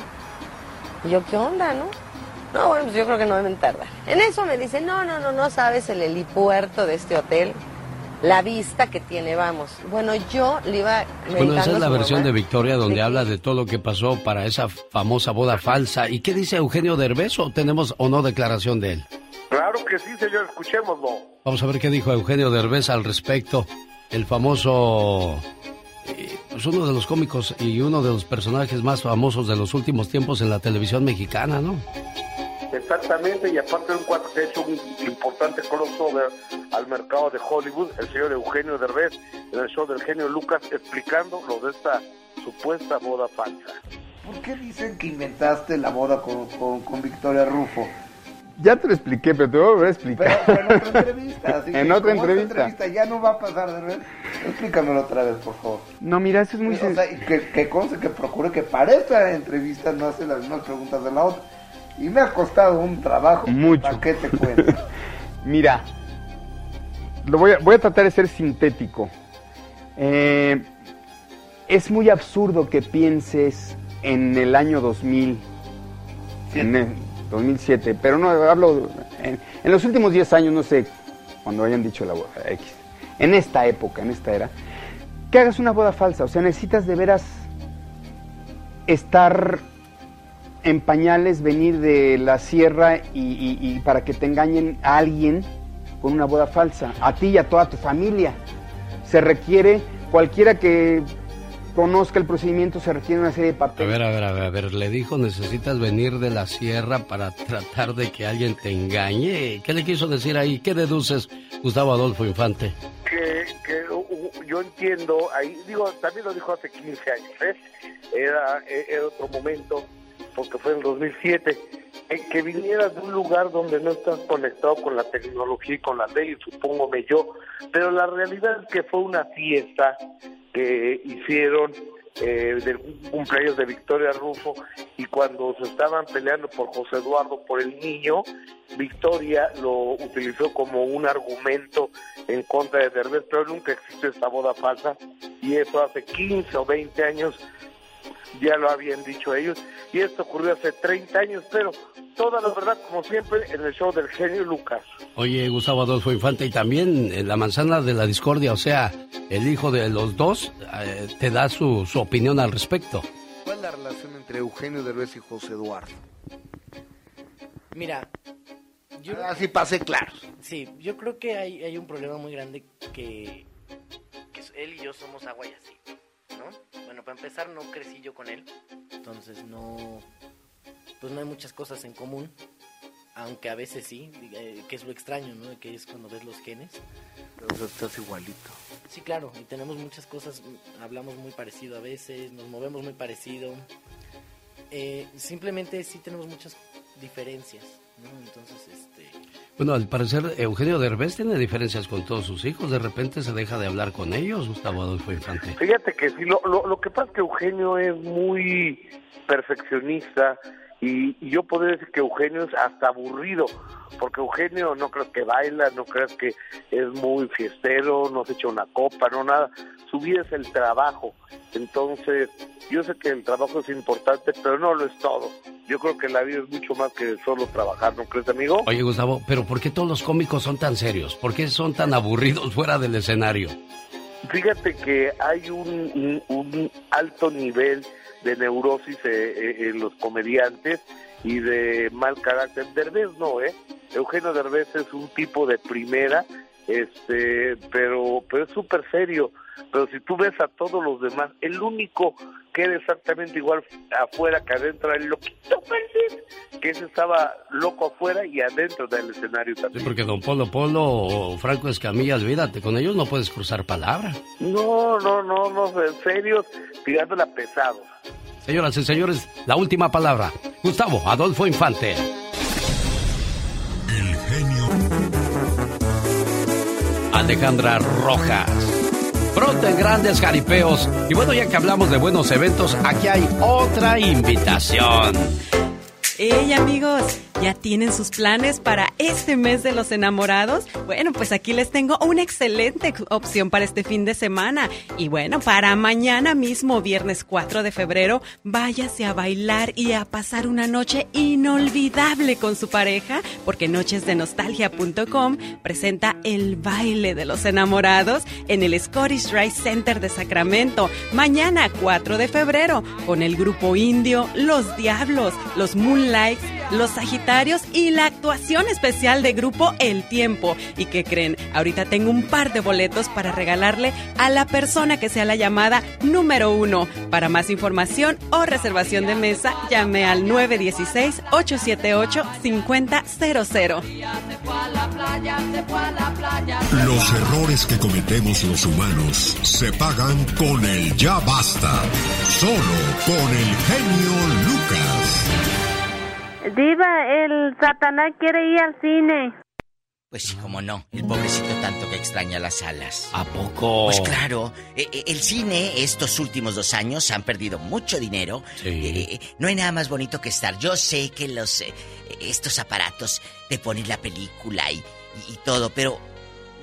Speaker 52: Y yo, ¿qué onda, no? No, bueno, pues yo creo que no deben tardar. En eso me dice, no, no, no, no sabes el helipuerto de este hotel, la vista que tiene, vamos. Bueno, yo le iba
Speaker 1: Bueno, esa es la versión
Speaker 52: mamá.
Speaker 1: de Victoria donde
Speaker 52: de
Speaker 1: habla de todo lo que pasó para esa famosa boda falsa. ¿Y qué dice Eugenio Derbez o tenemos o no declaración de él?
Speaker 48: Claro que sí, señor, escuchémoslo.
Speaker 1: Vamos a ver qué dijo Eugenio Derbez al respecto. El famoso, eh, pues uno de los cómicos y uno de los personajes más famosos de los últimos tiempos en la televisión mexicana, ¿no?
Speaker 48: Exactamente, y aparte de un cuadro que ha hecho un importante crossover al mercado de Hollywood, el señor Eugenio Derbez, en el show del genio Lucas, explicando lo de esta supuesta boda falsa.
Speaker 51: ¿Por qué dicen que inventaste la boda con, con- con Victoria Rufo?
Speaker 53: Ya te lo expliqué, pero te voy a volver a explicar.
Speaker 51: Pero en otra entrevista. así
Speaker 53: En
Speaker 51: que
Speaker 53: otra entrevista.
Speaker 51: entrevista ya no va a pasar de ver. Explícamelo otra vez, por favor.
Speaker 44: No, mira, eso es muy
Speaker 51: O sea, y que, que conste que procure que para esta entrevista no hace las mismas preguntas de la otra. Y me ha costado un trabajo.
Speaker 44: Mucho.
Speaker 51: ¿Para qué te cuento?
Speaker 44: Mira, lo voy, a, voy a tratar de ser sintético. Eh, es muy absurdo que pienses en el año 2000, en el 2007, pero no hablo en, en los últimos 10 años, no sé, cuando hayan dicho la boda X, en esta época, en esta era, que hagas una boda falsa, o sea, necesitas de veras estar en pañales, venir de la sierra y, y- y para que te engañen a alguien con una boda falsa, a ti y a toda tu familia. Se requiere, cualquiera que conozca el procedimiento, se requiere una serie de
Speaker 1: A
Speaker 44: papeles.
Speaker 1: ver, a ver, a ver, a ver, le dijo, necesitas venir de la sierra para tratar de que alguien te engañe. ¿Qué le quiso decir ahí? ¿Qué deduces, Gustavo Adolfo Infante?
Speaker 48: que, que yo entiendo, ahí digo, también lo dijo hace 15 años, ¿eh? era, eh, era otro momento, porque fue en el 2007, eh, que vinieras de un lugar donde no estás conectado con la tecnología y con la ley, supóngome yo, pero la realidad es que fue una fiesta que hicieron eh, del cumpleaños de Victoria Rufo y cuando se estaban peleando por José Eduardo, por el niño, Victoria lo utilizó como un argumento en contra de Derbez, pero nunca existió esta boda falsa y eso hace 15 o 20 años ya lo habían dicho ellos y esto ocurrió hace 30 años, pero toda la verdad como siempre en el show del genio Lucas.
Speaker 1: Oye, Gustavo Adolfo Infante, y también eh, la manzana de la discordia, o sea, el hijo de los dos, eh, te da su, su opinión al respecto.
Speaker 51: ¿Cuál es la relación entre Eugenio Derbez y José Eduardo?
Speaker 54: Mira, yo...
Speaker 51: Así pasé claro.
Speaker 54: Sí, yo creo que hay, hay un problema muy grande que, que él y yo somos agua y aceite, ¿no? Bueno, para empezar no crecí yo con él, entonces no, pues no hay muchas cosas en común, aunque a veces sí, eh, que es lo extraño, ¿no? Que es cuando ves los genes.
Speaker 51: Pero estás igualito.
Speaker 54: Sí, claro, y tenemos muchas cosas, hablamos muy parecido a veces, nos movemos muy parecido. Eh, simplemente sí tenemos muchas diferencias, ¿no? Entonces, este...
Speaker 1: Bueno, al parecer Eugenio Derbez tiene diferencias con todos sus hijos. De repente se deja de hablar con ellos, Gustavo Adolfo Infante.
Speaker 48: Fíjate que sí, lo, lo, lo que pasa es que Eugenio es muy perfeccionista y, y yo podría decir que Eugenio es hasta aburrido, porque Eugenio no crees que baila, no crees que es muy fiestero, no se echa una copa, no nada. Su vida es el trabajo. Entonces, yo sé que el trabajo es importante, pero no lo es todo. Yo creo que la vida es mucho más que solo trabajar, ¿no crees, amigo?
Speaker 1: Oye, Gustavo, pero ¿por qué todos los cómicos son tan serios? ¿Por qué son tan aburridos fuera del escenario?
Speaker 48: Fíjate que hay un, un- un alto nivel de neurosis eh, eh, en los comediantes y de mal carácter. Derbez no, ¿eh? Eugenio Derbez es un tipo de primera, este, pero, pero es súper serio. Pero si tú ves a todos los demás, el único que era exactamente igual afuera que adentro el loquito Pérez, que ese estaba loco afuera y adentro del escenario
Speaker 1: Sí,
Speaker 48: también.
Speaker 1: porque Don Polo Polo o Franco Escamilla, olvídate, con ellos no puedes cruzar palabra.
Speaker 48: No, no, no, no, en serio, tirándola pesado.
Speaker 1: Señoras y señores, la última palabra. Gustavo Adolfo Infante.
Speaker 5: El genio.
Speaker 1: Alejandra Rojas. Pronto en grandes jaripeos. Y bueno, ya que hablamos de buenos eventos, aquí hay otra invitación.
Speaker 28: ¡Hey amigos! ¿Ya tienen sus planes para este mes de los enamorados? Bueno, pues aquí les tengo una excelente opción para este fin de semana. Y bueno, para mañana mismo, viernes 4 de febrero, váyase a bailar y a pasar una noche inolvidable con su pareja, porque nochesdenostalgia.com presenta el baile de los enamorados en el Scottish Rite Center de Sacramento. Mañana 4 de febrero, con el grupo indio, los Diablos, los Moonlights, los Sagitarios y la actuación especial de grupo El Tiempo. ¿Y qué creen? Ahorita tengo un par de boletos para regalarle a la persona que sea la llamada número uno. Para más información o reservación de mesa, llame al 916-878-5000.
Speaker 5: Los errores que cometemos los humanos se pagan con el ya basta. Solo con el genio Lucas.
Speaker 55: Diva, el Satanás quiere ir al cine.
Speaker 27: Pues sí, como no. El pobrecito tanto que extraña las salas.
Speaker 1: ¿A poco?
Speaker 27: Pues claro, eh, eh, el cine estos últimos dos años han perdido mucho dinero.
Speaker 1: Sí.
Speaker 27: Eh, no hay nada más bonito que estar. Yo sé que los eh, estos aparatos te ponen la película y, y- y todo, pero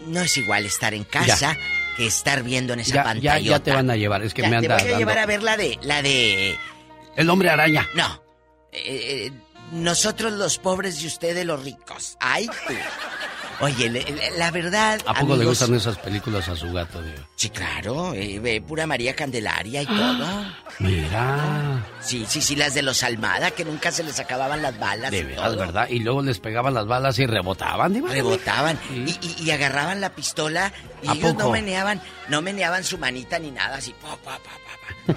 Speaker 27: no es igual estar en casa que estar viendo en esa
Speaker 1: Ya,
Speaker 27: pantalla.
Speaker 1: ya, ya te van a llevar. Es que me
Speaker 27: te
Speaker 1: anda
Speaker 27: voy a
Speaker 1: dando-
Speaker 27: llevar a ver la de la de
Speaker 1: El hombre araña.
Speaker 27: no. Eh, eh, nosotros los pobres y ustedes los ricos. Ay, tú. Oye, le- le- la verdad.
Speaker 1: ¿A poco le gustan esas películas a su gato, Diva?
Speaker 27: Sí, claro. eh, ve pura María Candelaria y todo.
Speaker 1: Mira.
Speaker 27: Sí, sí, sí, las de los Almada, que nunca se les acababan las balas.
Speaker 1: De
Speaker 27: todo.
Speaker 1: ¿verdad? Y luego les pegaban las balas y rebotaban, Diva.
Speaker 27: Rebotaban y, y- y agarraban la pistola y
Speaker 1: ¿A
Speaker 27: ellos no meneaban, no meneaban su manita ni nada así. pa, pa, pa.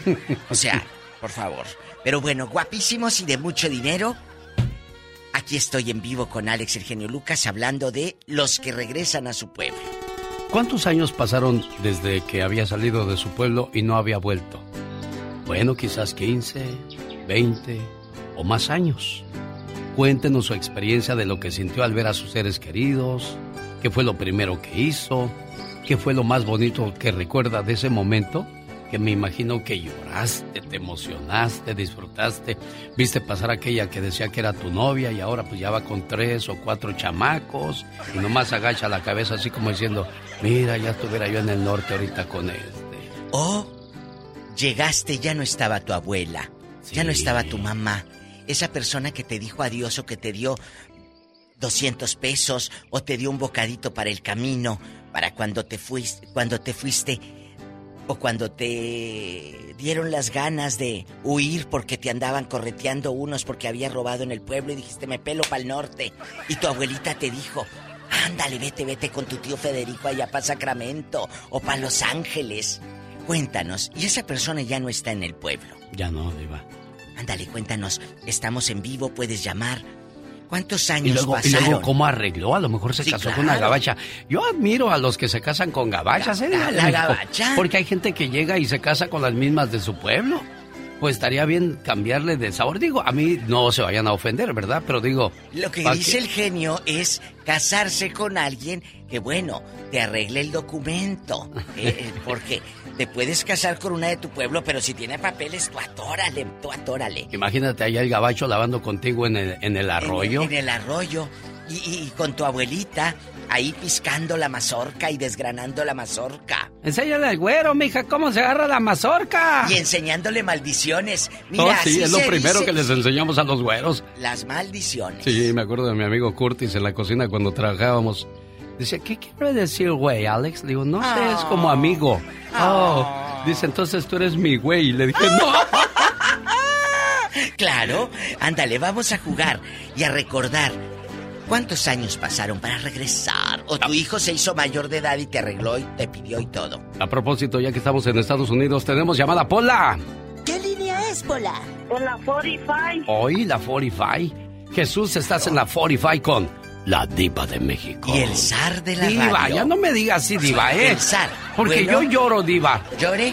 Speaker 27: O sea, por favor. Pero bueno, guapísimos y de mucho dinero. Aquí estoy en vivo con Alex el genio Lucas hablando de los que regresan a su pueblo.
Speaker 1: ¿Cuántos años pasaron desde que había salido de su pueblo y no había vuelto? Bueno, quizás 15, 20 o más años. Cuéntenos su experiencia de lo que sintió al ver a sus seres queridos, qué fue lo primero que hizo, qué fue lo más bonito que recuerda de ese momento, que me imagino que lloraste, te emocionaste, disfrutaste, viste pasar aquella que decía que era tu novia y ahora pues ya va con tres o cuatro chamacos y nomás agacha la cabeza así como diciendo, mira, ya estuviera yo en el norte ahorita con este.
Speaker 27: O llegaste, ya no estaba tu abuela, ya no estaba tu mamá, esa persona que te dijo adiós o que te dio 200 pesos o te dio un bocadito para el camino, para cuando te fuiste, cuando te fuiste o cuando te dieron las ganas de huir porque te andaban correteando unos porque habías robado en el pueblo y dijiste me pelo para el norte y tu abuelita te dijo ándale vete vete con tu tío Federico allá para Sacramento o para Los Ángeles cuéntanos y esa persona ya no está en el pueblo.
Speaker 1: Ya no, Diva.
Speaker 27: ándale cuéntanos estamos en vivo puedes llamar cuántos
Speaker 1: Y
Speaker 27: años
Speaker 1: luego, y
Speaker 27: pasaron
Speaker 1: luego, ¿cómo arregló? A lo mejor se
Speaker 27: Sí,
Speaker 1: casó
Speaker 27: claro.
Speaker 1: con una gabacha. Yo admiro a los que se casan con gabachas,
Speaker 27: La-
Speaker 1: ¿eh?
Speaker 27: la- la
Speaker 1: México.
Speaker 27: gabacha.
Speaker 1: Porque hay gente que llega y se casa con las mismas de su pueblo. Pues estaría bien cambiarle de sabor. Digo, a mí no se vayan a ofender, ¿verdad? Pero digo...
Speaker 27: Lo que
Speaker 1: ¿pa'
Speaker 27: dice el genio es casarse con alguien que, bueno, te arregle el documento. Eh, eh, porque te puedes casar con una de tu pueblo, pero si tiene papeles, tú atórale, tú atórale.
Speaker 1: Imagínate allá el gabacho lavando contigo en el, en el arroyo.
Speaker 27: En, en el arroyo. Y, y- y con tu abuelita ahí piscando la mazorca y desgranando la mazorca.
Speaker 1: Enséñale al güero, mija, cómo se agarra la mazorca.
Speaker 27: Y enseñándole maldiciones. Mira,
Speaker 1: Oh, sí,
Speaker 27: así
Speaker 1: es lo primero
Speaker 27: dice
Speaker 1: que les enseñamos a los güeros.
Speaker 27: Las maldiciones.
Speaker 1: Sí, me acuerdo de mi amigo Curtis en la cocina cuando trabajábamos. Dice, ¿qué quiere decir güey, Alex? Le digo, no sé, es como amigo. Oh, dice, entonces tú eres mi güey. Y le dije, no.
Speaker 27: Claro, ándale, vamos a jugar y a recordar cuántos años pasaron para regresar. O tu hijo se hizo mayor de edad y te arregló y te pidió y todo.
Speaker 1: A propósito, ya que estamos en Estados Unidos, tenemos llamada Pola.
Speaker 56: ¿Qué línea es, Pola?
Speaker 57: En la 45.
Speaker 1: Hoy la 45. Jesús, estás en la 45 con la diva de México.
Speaker 27: Y el zar de la
Speaker 1: diva,
Speaker 27: radio.
Speaker 1: ya no me digas así, diva, ¿eh?
Speaker 27: El zar.
Speaker 1: Porque
Speaker 27: Bueno.
Speaker 1: yo lloro, diva.
Speaker 27: ¿Llore?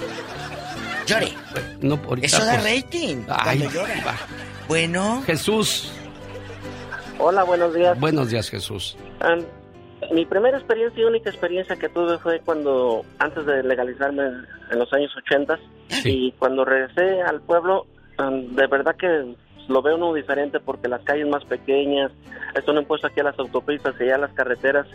Speaker 27: Llore.
Speaker 1: No, ahorita,
Speaker 27: Eso da
Speaker 1: pues,
Speaker 27: rating
Speaker 1: Ay,
Speaker 27: llora. Bueno.
Speaker 1: Jesús.
Speaker 58: Hola, buenos días.
Speaker 1: Buenos días, Jesús.
Speaker 58: Am, mi primera experiencia y única experiencia que tuve fue cuando, antes de legalizarme en los años 80 y cuando regresé al pueblo, am, de verdad que lo veo uno diferente porque las calles más pequeñas, están impuestas aquí a las autopistas y a las carreteras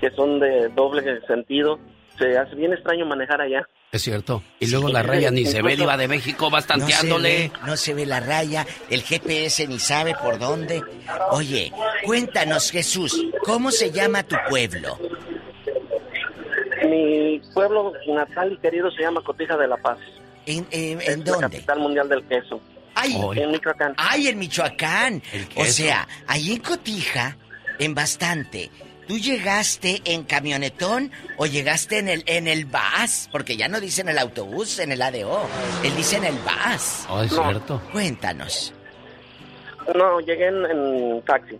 Speaker 58: que son de doble sentido. Se hace bien extraño manejar allá.
Speaker 1: Es cierto. Y luego la raya ni se ve,
Speaker 58: Incluso-
Speaker 1: diva de México, vas
Speaker 27: No se,
Speaker 1: tanteándole.
Speaker 27: ve, no se ve la raya, el GPS ni sabe por dónde. Oye, cuéntanos, Jesús, ¿cómo se llama tu pueblo?
Speaker 58: Mi pueblo natal y querido se llama Cotija de la Paz.
Speaker 27: ¿En, en,
Speaker 58: Es la capital mundial del queso.
Speaker 27: Ay,
Speaker 58: en Michoacán.
Speaker 27: Ay, en Michoacán. O sea, ahí en Cotija, en bastante. ¿Tú llegaste en camionetón o llegaste en el en el bus? Porque ya no dice en el autobús, en el ADO. Él dice en el bus.
Speaker 1: Oh, es
Speaker 58: No.
Speaker 1: cierto.
Speaker 27: Cuéntanos.
Speaker 58: No, llegué en, en taxi.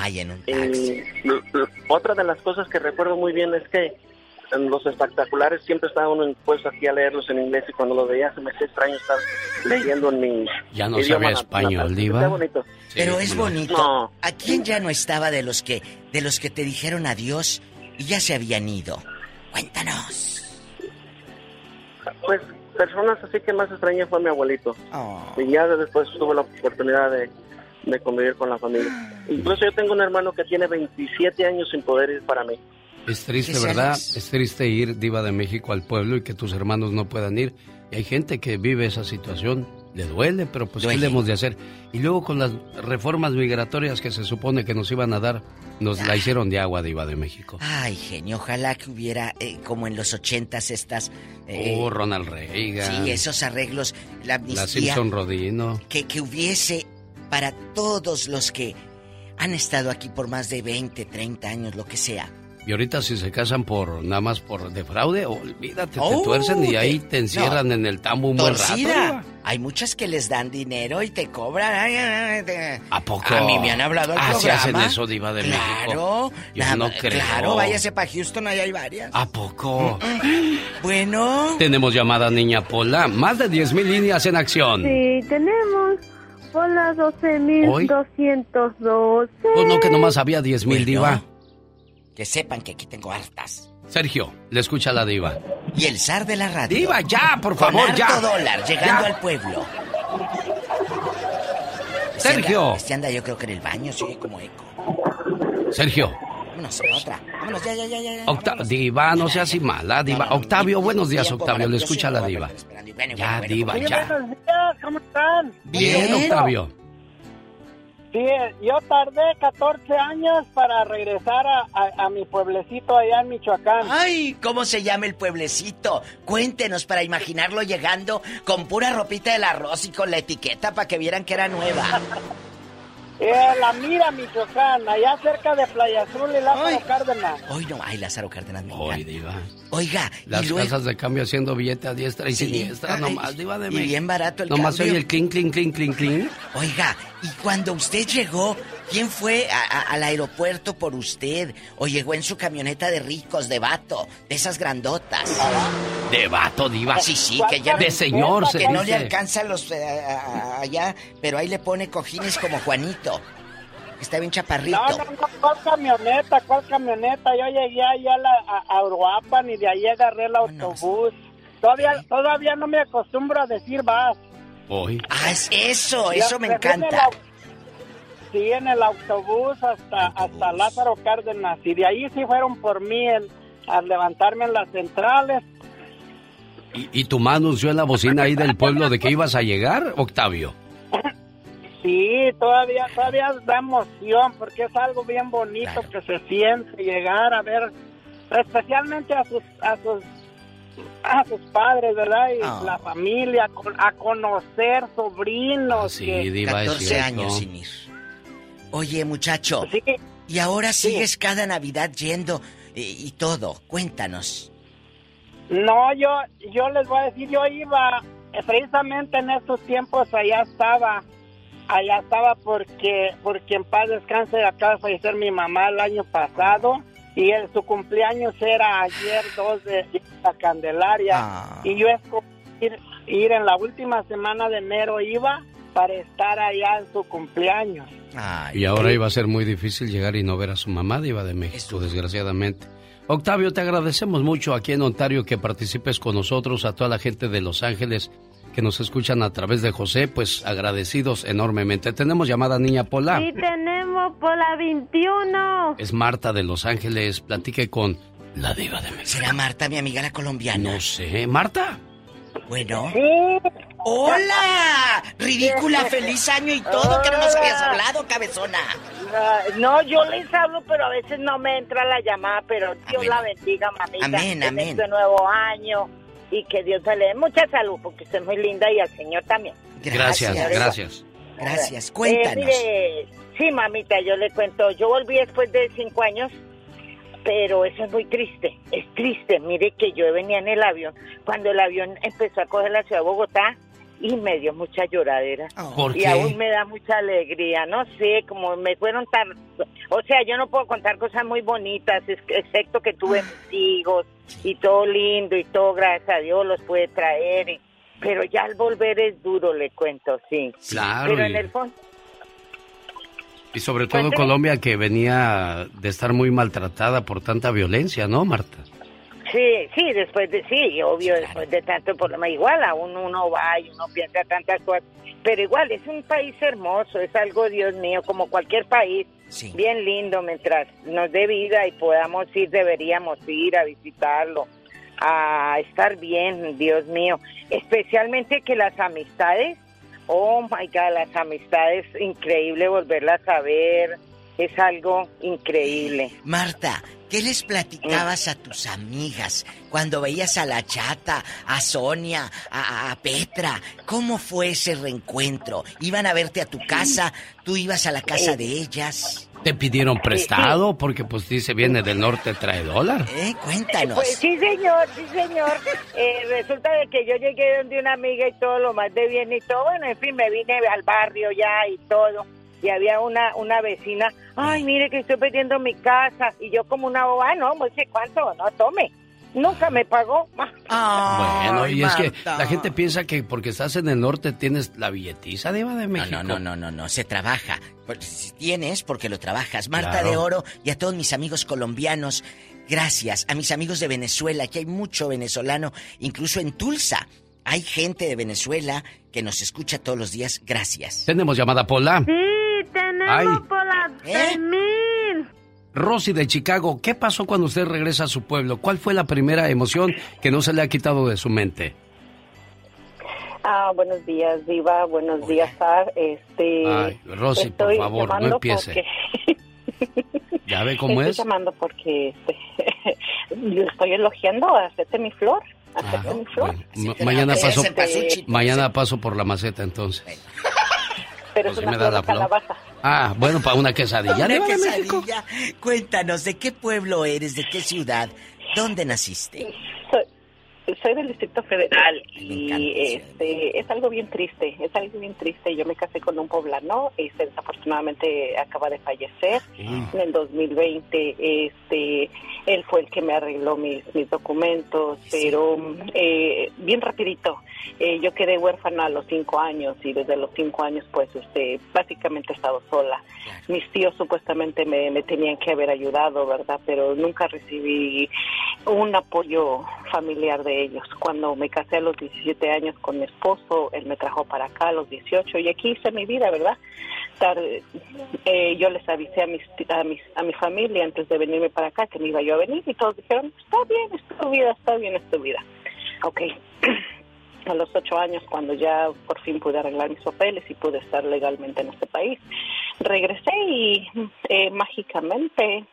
Speaker 27: Ay, en un
Speaker 58: Y l- otra de las cosas que recuerdo muy bien es que en los espectaculares siempre estaba uno impuesto aquí a leerlos en inglés y cuando lo veía se me hacía extraño estar leyendo en mi
Speaker 1: Ya no
Speaker 58: idioma
Speaker 1: sabía español,
Speaker 58: natal.
Speaker 1: Diva.
Speaker 58: Está bonito.
Speaker 27: Pero es
Speaker 1: no.
Speaker 27: bonito. ¿A quién ya no estaba de los que de los que te dijeron adiós y ya se habían ido? Cuéntanos.
Speaker 58: Pues personas así que más extrañé fue mi abuelito.
Speaker 27: Oh.
Speaker 58: Y ya después tuve la oportunidad de, de convivir con la familia. Incluso yo tengo un hermano que tiene 27 años sin poder ir para mí.
Speaker 1: Es triste,
Speaker 58: ¿Qué
Speaker 1: ¿verdad? Es triste ir, Diva de México, al pueblo y que tus hermanos no puedan ir. Y hay gente que vive esa situación. Le duele, pero pues
Speaker 27: Duele.
Speaker 1: ¿qué le hemos de hacer? Y luego con las reformas migratorias que se supone que nos iban a dar, nos la hicieron de agua, Diva de México.
Speaker 27: Ay, genio, ojalá que hubiera eh, como en los ochentas estas... eh,
Speaker 1: oh, Ronald Reagan.
Speaker 27: sí, esos arreglos, la
Speaker 1: La
Speaker 27: amnistía,
Speaker 1: Simpson Rodino.
Speaker 27: que, que hubiese para todos los que han estado aquí por más de 20, 30 años, lo que sea.
Speaker 1: Y ahorita si se casan por nada más por de fraude, olvídate,
Speaker 27: Oh,
Speaker 1: te tuercen y
Speaker 27: te-
Speaker 1: ahí te encierran
Speaker 27: no.
Speaker 1: en el tambo un buen rato.
Speaker 27: Hay muchas que les dan dinero y te cobran. Ay, ay, ay, te-
Speaker 1: ¿A poco?
Speaker 27: A mí me han hablado al
Speaker 1: Ah, ¿sí
Speaker 27: programa.
Speaker 1: hacen eso, Diva de
Speaker 27: claro,
Speaker 1: México? Yo
Speaker 27: nada
Speaker 1: no creo.
Speaker 27: Claro, váyase para Houston, ahí hay varias.
Speaker 1: ¿A poco?
Speaker 27: Bueno.
Speaker 1: Tenemos llamada Niña Pola. Más de 10.000 líneas en acción.
Speaker 59: Sí, tenemos Pola 12.212.
Speaker 1: Pues no, que nomás había 10.000 Diva.
Speaker 27: Que sepan que aquí tengo hartas.
Speaker 1: Sergio, le escucha la Diva.
Speaker 27: Y el zar de la radio.
Speaker 1: Diva, ya, por
Speaker 27: Con
Speaker 1: favor,
Speaker 27: harto
Speaker 1: ya.
Speaker 27: dólar, llegando
Speaker 1: Ya.
Speaker 27: al pueblo. Este
Speaker 1: Sergio.
Speaker 27: anda- Este anda yo creo que en el baño, se oye como eco.
Speaker 1: Sergio.
Speaker 27: Vámonos, otra. Vámonos, ya, ya, ya, ya.
Speaker 1: Octa- Diva, no seas así mala, Diva. Octavio, buenos días, Octavio. Le escucha la Diva. Ya, Diva, ya.
Speaker 60: buenos días, ¿cómo están?
Speaker 1: Bien, Octavio.
Speaker 60: Sí, yo tardé 14 años para regresar a, a- a mi pueblecito allá en Michoacán.
Speaker 27: Ay, ¿cómo se llama el pueblecito? Cuéntenos para imaginarlo llegando con pura ropita del arroz y con la etiqueta para que vieran que era nueva.
Speaker 60: Eh, la Mira, Michoacán, allá cerca de Playa Azul y Lázaro Cárdenas.
Speaker 27: Hoy no, ay, Lázaro Cárdenas me
Speaker 1: Hoy. Diva.
Speaker 27: Oiga,
Speaker 1: Las
Speaker 27: y luego...
Speaker 1: casas de cambio haciendo billete a diestra y
Speaker 27: Sí.
Speaker 1: siniestra,
Speaker 27: Ay,
Speaker 1: nomás, Diva de
Speaker 27: y
Speaker 1: México.
Speaker 27: bien barato el
Speaker 1: Nomás
Speaker 27: cambio.
Speaker 1: oye el clink, clink, clink, clink, clink.
Speaker 27: Oiga, y cuando usted llegó, ¿quién fue a- a- al aeropuerto por usted? ¿O llegó en su camioneta de ricos, de vato, de esas grandotas?
Speaker 1: De vato, Diva.
Speaker 27: Sí, sí, que ya...
Speaker 1: De señor, se
Speaker 27: Que no le alcanzan los... eh, a- allá, pero ahí le pone cojines como Juanito. Está bien chaparrito.
Speaker 60: No, no, no, ¿cuál camioneta? ¿Cuál camioneta? Yo llegué allá a, la, a, a Uruapan y de ahí agarré el autobús. Todavía, todavía no me acostumbro a decir vas.
Speaker 1: Hoy.
Speaker 27: Ah, es eso, eso me
Speaker 60: el
Speaker 27: encanta.
Speaker 60: Sí, en el autobús hasta, hasta Lázaro Cárdenas. Y de ahí sí fueron por mí en- a levantarme en las centrales.
Speaker 1: ¿Y, y tu mano anunció en la bocina ahí del pueblo de que ibas a llegar, Octavio?
Speaker 60: Sí, todavía, todavía da emoción porque es algo bien bonito que se siente llegar a ver, especialmente a sus, a sus, a sus padres, ¿verdad? Y
Speaker 27: Ah.
Speaker 60: la familia, a conocer sobrinos.
Speaker 1: Sí,
Speaker 60: que-
Speaker 1: Diva, es
Speaker 27: 14
Speaker 1: cierto.
Speaker 27: años sin ir. Oye, muchacho. Y ahora sigues cada Navidad yendo eh, y todo. Cuéntanos.
Speaker 60: No, yo, yo les voy a decir, yo iba, eh, precisamente en estos tiempos allá estaba, allá estaba porque, porque en paz descanse acaba de fallecer mi mamá el año pasado y el- su cumpleaños era ayer 2 de, la Candelaria y yo escogí ir, ir en la última semana de enero iba para estar allá en su cumpleaños.
Speaker 1: Y ahora iba a ser muy difícil llegar y no ver a su mamá, Diva de México, desgraciadamente. Octavio, te agradecemos mucho aquí en Ontario que participes con nosotros, a toda la gente de Los Ángeles que nos escuchan a través de José, pues agradecidos enormemente. Tenemos llamada Niña Pola.
Speaker 59: Sí, tenemos Pola 21.
Speaker 1: Es Marta de Los Ángeles. Platique con la Diva de México.
Speaker 27: ¿Será Marta, mi amiga la colombiana?
Speaker 1: No sé. ¿Marta?
Speaker 27: Bueno. ¡Hola! Ridícula, feliz año y todo, que no nos habías hablado, cabezona.
Speaker 57: Ah, no, yo les hablo, pero a veces no me entra la llamada, pero Dios la bendiga, mamita.
Speaker 27: Ah, Amén, amén.
Speaker 57: este nuevo año y que Dios te le dé mucha salud, porque usted es muy linda y al Señor también.
Speaker 1: Gracias, gracias.
Speaker 27: Gracias,
Speaker 57: Eh,
Speaker 27: cuéntanos.
Speaker 57: mire, sí, mamita, yo le cuento. Yo volví después de cinco años, pero eso es muy triste. Es triste. Mire que yo venía en el avión. Cuando el avión empezó a coger la ciudad de Bogotá, y me dio mucha lloradera.
Speaker 1: ¿Por
Speaker 57: y
Speaker 1: qué?
Speaker 57: aún me da mucha alegría, no sé, como me fueron tan... O sea, yo no puedo contar cosas muy bonitas, es- excepto que tuve mis hijos y todo lindo y todo, gracias a Dios, los puede traer. y- pero ya al volver es duro, le cuento, sí.
Speaker 1: Claro,
Speaker 57: Pero
Speaker 1: y-
Speaker 57: en el fondo...
Speaker 1: Y sobre todo. Colombia que venía de estar muy maltratada por tanta violencia, ¿no, Marta?
Speaker 57: Sí, sí, después de, sí, obvio, después de tanto problema, igual aún uno va y uno piensa tantas cosas, pero igual es un país hermoso, es algo, Dios mío, como cualquier país, bien lindo, mientras nos dé vida y podamos ir, deberíamos ir a visitarlo, a estar bien, Dios mío, especialmente que las amistades, oh my God, las amistades, increíble volverlas a ver, es algo increíble.
Speaker 55: Marta, ¿qué les platicabas a tus amigas cuando veías a la chata, a Sonia, a, a Petra? ¿Cómo fue ese reencuentro? ¿Iban a verte a tu casa? ¿Tú ibas a la casa de ellas?
Speaker 1: ¿Te pidieron prestado? Porque pues dice, viene del norte, trae dólar.
Speaker 55: ¿Eh? Cuéntanos.
Speaker 57: Pues sí, señor, sí, señor. Eh, resulta de que yo llegué donde una amiga y todo lo más de bien y todo. Bueno, en fin, me vine al barrio ya y todo. Y había una una vecina, ay, mire que estoy perdiendo mi casa. Y yo como una boba, "Ah, no, no sé cuánto, no, tome. Nunca me pagó.
Speaker 1: Bueno, y es que la gente piensa que porque estás en el norte tienes la billetiza de Iba de México.
Speaker 55: No, no, no, no, no, se trabaja. Pues, Si tienes, porque lo trabajas. Marta
Speaker 1: Claro.
Speaker 55: de Oro y a todos mis amigos colombianos, gracias. A mis amigos de Venezuela, que hay mucho venezolano, incluso en Tulsa. Hay gente de Venezuela que nos escucha todos los días. Gracias.
Speaker 1: Tenemos llamada Pola.
Speaker 59: Sí, tenemos
Speaker 1: Ay.
Speaker 59: por las
Speaker 55: ¿Eh?
Speaker 59: 6,000.
Speaker 1: Rosy de Chicago, ¿qué pasó cuando usted regresa a su pueblo? ¿Cuál fue la primera emoción que no se le ha quitado de su mente?
Speaker 61: Ah, buenos días, Diva. Buenos días, Sar. Este,
Speaker 1: Ay, Rosy, por
Speaker 61: estoy
Speaker 1: favor, no empiece.
Speaker 61: porque-
Speaker 1: ¿Ya ve cómo
Speaker 61: estoy
Speaker 1: es?
Speaker 61: llamando porque este, estoy elogiando a Acepte mi flor. Acepte mi flor.
Speaker 1: Ma- mañana paso,
Speaker 61: Este,
Speaker 1: mañana paso por la maceta entonces.
Speaker 61: Pero
Speaker 1: Pues
Speaker 61: es
Speaker 1: sí
Speaker 61: una
Speaker 1: me da
Speaker 61: flor
Speaker 1: la
Speaker 61: calabaza.
Speaker 1: Ah, bueno, para una quesadilla.
Speaker 55: Una quesadilla. Cuéntanos, ¿de qué pueblo eres? ¿De qué ciudad? ¿Dónde naciste?
Speaker 61: Soy, soy del Distrito Federal y este es algo bien triste, es algo bien triste. Yo me casé con un poblano, este, desafortunadamente acaba de fallecer en el 2020. Este, él fue el que me arregló mis, mis documentos, pero eh, bien rapidito. Eh, yo quedé huérfana a los cinco años y desde los cinco años pues este básicamente he estado sola. Mis tíos supuestamente me, me tenían que haber ayudado, ¿verdad? Pero nunca recibí un apoyo familiar de ellos. Cuando me casé a los 17 años con mi esposo, él me trajo para acá a los 18 y aquí hice mi vida, ¿verdad? Tar- eh, yo les avisé a, mis, a, mis, a mi familia antes de venirme para acá que me iba yo a venir y todos dijeron, está bien, es tu vida, está bien, es tu vida. Ok. A los ocho años, cuando ya por fin pude arreglar mis papeles y pude estar legalmente en este país, regresé y eh, mágicamente